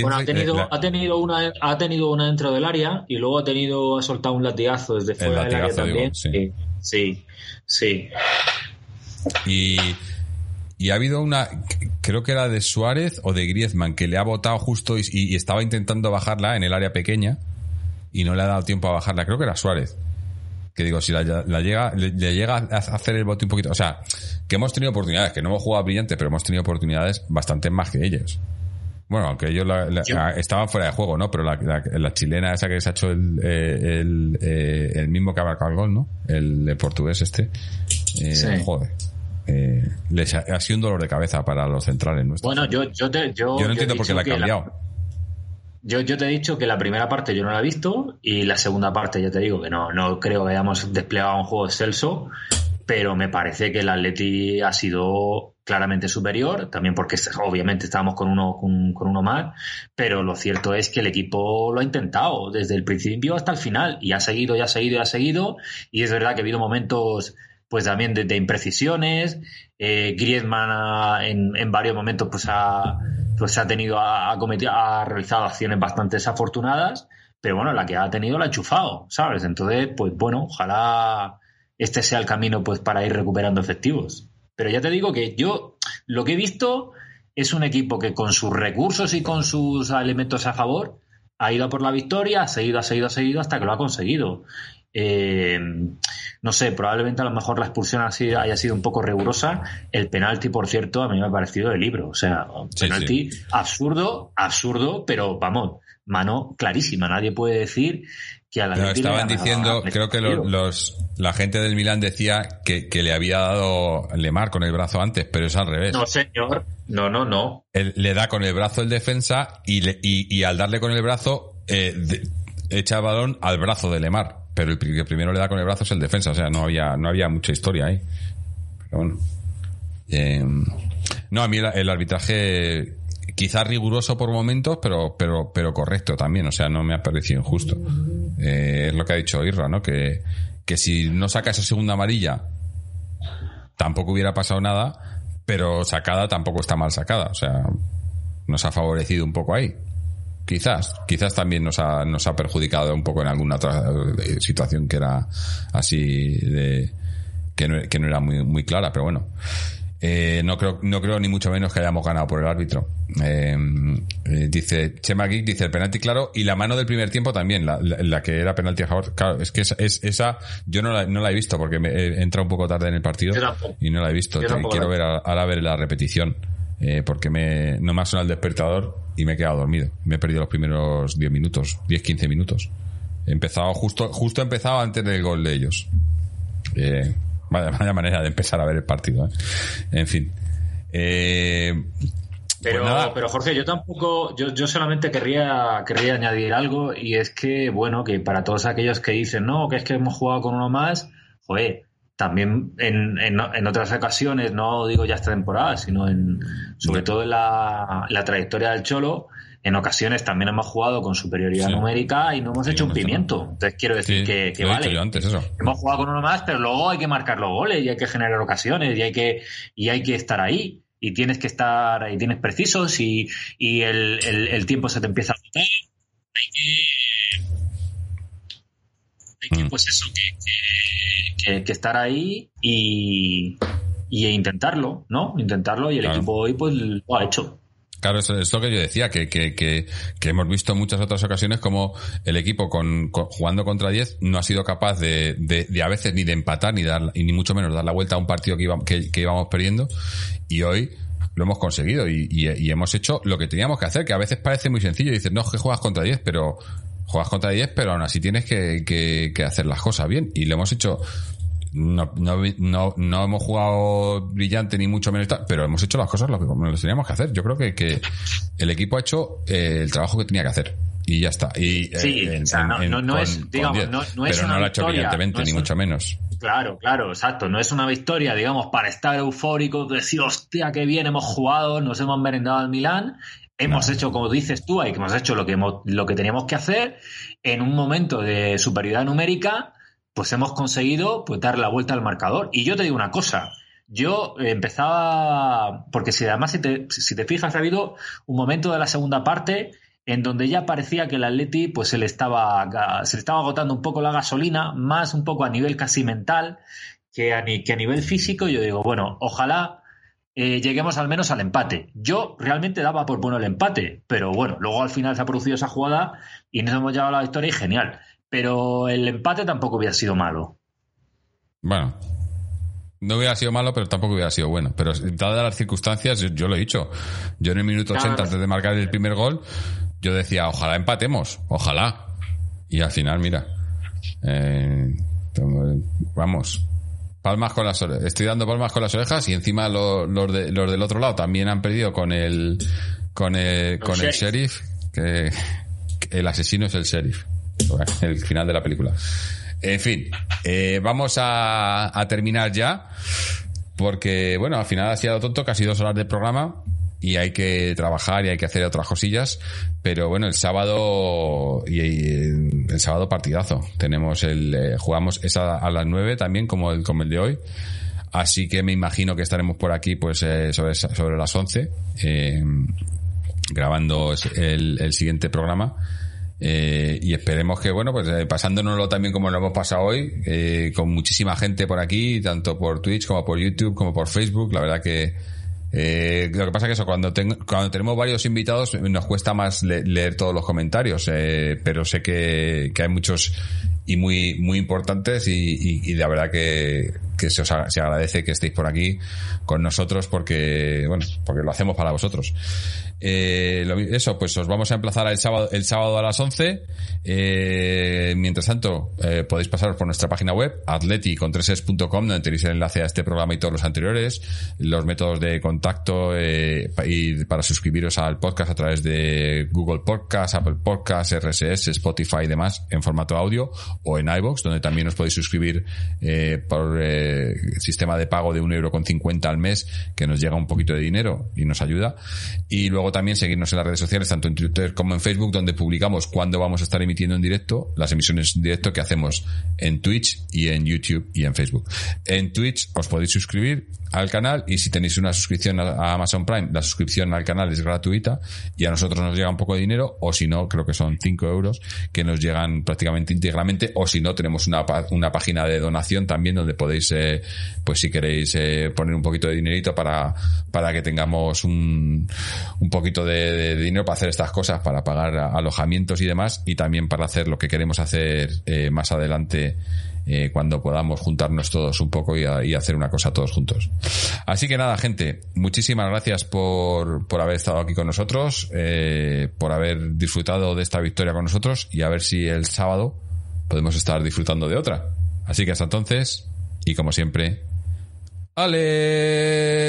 Bueno, ha tenido, la- ha, tenido una, ha tenido una dentro del área y luego ha tenido, ha soltado un latigazo desde fuera del área digo, también. sí. sí, sí. Y, y ha habido una, creo que era de Suárez o de Griezmann, que le ha botado justo y, y estaba intentando bajarla en el área pequeña y no le ha dado tiempo a bajarla. Creo que era Suárez. Que digo, si la, la llega, le, le llega a hacer el bote un poquito. O sea, que hemos tenido oportunidades, que no hemos jugado brillante, pero hemos tenido oportunidades bastante más que ellos. Bueno, aunque ellos la- la- Yo- estaban fuera de juego, ¿no? Pero la, chilena esa que se ha hecho el, eh, el, eh, el mismo que ha marcado el gol, ¿no? El, portugués este. Eh, Sí. Joder. Eh, les ha, ha sido un dolor de cabeza para los centrales nuestros. Bueno, yo, yo, te, yo, Yo no entiendo por qué la ha cambiado. Yo, yo te he dicho que la primera parte yo no la he visto y la segunda parte ya te digo que no, no creo que hayamos desplegado un juego excelso, pero me parece que el Atleti ha sido claramente superior, también porque obviamente estábamos con uno, con, uno más, pero lo cierto es que el equipo lo ha intentado desde el principio hasta el final y ha seguido, y ha seguido, y ha seguido y es verdad que ha habido momentos pues también de, imprecisiones, eh, Griezmann ha- en, varios momentos pues ha, pues ha tenido, ha, cometido, ha realizado acciones bastante desafortunadas, pero bueno, la que ha tenido la ha enchufado, ¿sabes? Entonces, pues bueno, ojalá este sea el camino pues para ir recuperando efectivos. Pero ya te digo que yo lo que he visto es un equipo que con sus recursos y con sus elementos a favor ha ido por la victoria, ha seguido, ha seguido, ha seguido hasta que lo ha conseguido. Eh, no sé, probablemente a lo mejor la expulsión haya sido un poco rigurosa. El penalti, por cierto, a mí me ha parecido de libro. O sea, un Sí, penalti absurdo, absurdo, pero vamos, mano clarísima. Nadie puede decir que a la Pero Atleti le estaban diciendo, creo que los, los- la gente del Milán decía que, que le había dado Lemar con el brazo antes, pero es al revés. No, señor. No, no, no. Él le da con el brazo el defensa y, le- y, y al darle con el brazo eh, de- echa el balón al brazo de Lemar. Pero el que primero le da con el brazo es el defensa. O sea, no había, no había mucha historia ahí. Pero bueno. Eh, no, a mí el, el arbitraje quizás riguroso por momentos, pero, pero, pero correcto también. O sea, no me ha parecido injusto. Eh, es lo que ha dicho Irra, ¿no? Que, que si no saca esa segunda amarilla, tampoco hubiera pasado nada, pero sacada tampoco está mal sacada. O sea, nos ha favorecido un poco ahí. Quizás, quizás también nos ha, nos ha perjudicado un poco en alguna otra eh, situación que era así de, que no, que no era muy, muy clara, pero bueno. Eh, no creo, no creo ni mucho menos que hayamos ganado por el árbitro. Eh, eh, dice Chema Geek, dice el penalti claro y la mano del primer tiempo también, la, la- la que era penalti a favor. Claro, es que esa, es, esa yo no la, no la he visto porque me he entrado un poco tarde en el partido y no la he visto. Te- Quiero la ver a- ahora ver la repetición eh, porque me, no me ha sonado el despertador y me he quedado dormido. Me he perdido los primeros 10 minutos, 10-15 minutos. He empezado justo, justo he empezado antes del gol de ellos. Eh, vaya, vaya manera de empezar a ver el partido. ¿eh? En fin. Eh, Pero, pues nada. pero Jorge, yo tampoco, yo, yo solamente querría, querría añadir algo y es que, bueno, que para todos aquellos que dicen, no, que es que hemos jugado con uno más, joder, también en, en, en otras ocasiones, no digo ya esta temporada, sino en, sobre todo en la, la trayectoria del Cholo, en ocasiones también hemos jugado con superioridad Sí. numérica y no hemos Sí, hecho un pimiento. Entonces quiero decir sí, que, vale. antes, eso. Hemos jugado con uno más, pero luego hay que marcar los goles y hay que generar ocasiones y hay que, y hay que estar ahí. Y tienes que estar, y tienes precisos y, y el, el- el tiempo se te empieza a agotar. Hay que, hay que Mm. pues eso, que, que- que- que estar ahí y, y intentarlo, ¿no? Intentarlo y el Claro. equipo hoy pues lo ha hecho. Claro, eso es lo que yo decía, que, que, que, que hemos visto en muchas otras ocasiones como el equipo con, jugando contra 10 no ha sido capaz de, de, de a veces ni de empatar ni dar y ni mucho menos dar la vuelta a un partido que, íbamos, que, que íbamos perdiendo y hoy lo hemos conseguido y, y- y hemos hecho lo que teníamos que hacer, que a veces parece muy sencillo. Dices, no, que juegas contra 10, pero juegas contra 10, pero aún así tienes que, que, que hacer las cosas bien y lo hemos hecho no, no, no, no hemos jugado brillante ni mucho menos, pero hemos hecho las cosas lo que las teníamos que hacer. Yo creo que, que el equipo ha hecho eh, el trabajo que tenía que hacer. Y ya está. Y, eh, Sí, o sea, no- no- no es, digamos, 10. no- no es pero una no lo ha hecho brillantemente, ni un- mucho menos. Claro, claro, exacto. No es una victoria, digamos, para estar eufórico, decir, hostia, qué bien hemos jugado, nos hemos merendado al Milán. Hemos hecho, como dices tú, ahí que hemos hecho lo que, hemos- lo que teníamos que hacer en un momento de superioridad numérica, pues hemos conseguido pues dar la vuelta al marcador. Y yo te digo una cosa, yo empezaba, porque si además si te, si te fijas, ha habido un momento de la segunda parte en donde ya parecía que el Atleti pues se le estaba se le estaba agotando un poco la gasolina, más un poco a nivel casi mental que a, que a nivel físico. Yo digo, bueno, ojalá eh, lleguemos al menos al empate. Yo realmente daba por bueno el empate, pero bueno, luego al final se ha producido esa jugada y nos hemos llevado a la victoria y genial pero el empate tampoco hubiera sido malo. Bueno, no hubiera sido malo, pero tampoco hubiera sido bueno. Pero dadas las circunstancias, yo, lo he dicho. Yo en el minuto 80, antes de marcar el primer gol, yo decía, ojalá empatemos, ojalá. Y al final, mira, eh, vamos, palmas con las orejas. Estoy dando palmas con las orejas y encima los, los, del otro lado también han perdido con el, con el, con el sheriff, que el asesino es el sheriff el final de la película. En fin, eh, vamos a, terminar ya, porque, bueno, al final ha sido tonto, casi dos horas de programa, y hay que trabajar y hay que hacer otras cosillas, pero bueno, el sábado, y, el sábado partidazo. Tenemos el, eh, jugamos esa a las nueve también, como el, como el de hoy. Así que me imagino que estaremos por aquí, pues, eh, sobre, sobre las once, grabando el, el siguiente programa eh, y esperemos que, bueno, pues eh, pasándonoslo también como lo hemos pasado hoy, eh, con muchísima gente por aquí, tanto por Twitch como por YouTube, como por Facebook. La verdad que eh, lo que pasa es que eso, cuando, cuando tenemos varios invitados nos cuesta más leer todos los comentarios, eh, pero sé que, que, hay muchos y muy, muy importantes y, y, la verdad que, que se os se agradece que estéis por aquí con nosotros porque, bueno, porque lo hacemos para vosotros. Eh, eso, pues os vamos a emplazar el sábado, el sábado a las 11. Eh, mientras tanto, eh, podéis pasaros por nuestra página web, atleti.com, donde tenéis el enlace a este programa y todos los anteriores, los métodos de contacto y para suscribiros al podcast a través de Google Podcast, Apple Podcast, RSS, Spotify y demás en formato audio o en iBox, donde también os podéis suscribir por sistema de pago de un euro con cincuenta al mes, que nos llega un poquito de dinero y nos ayuda. Y luego también seguirnos en las redes sociales, tanto en Twitter como en Facebook, donde publicamos cuándo vamos a estar emitiendo en directo, las emisiones en directo que hacemos en Twitch y en YouTube y en Facebook. En Twitch os podéis suscribir al canal y si tenéis una suscripción a Amazon Prime, la suscripción al canal es gratuita y a nosotros nos llega un poco de dinero o si no, creo que son 5 euros que nos llegan prácticamente íntegramente o si no, tenemos una, una página de donación también donde podéis, eh, pues si queréis eh, poner un poquito de dinerito para, para que tengamos un, un poquito de, dinero para hacer estas cosas, para pagar alojamientos y demás y también para hacer lo que queremos hacer eh, más adelante eh, cuando podamos juntarnos todos un poco y, hacer una cosa todos juntos. Así que nada, gente, muchísimas gracias por, por haber estado aquí con nosotros, eh, por haber disfrutado de esta victoria con nosotros y a ver si el sábado podemos estar disfrutando de otra. Así que hasta entonces, y como siempre, ¡Ale!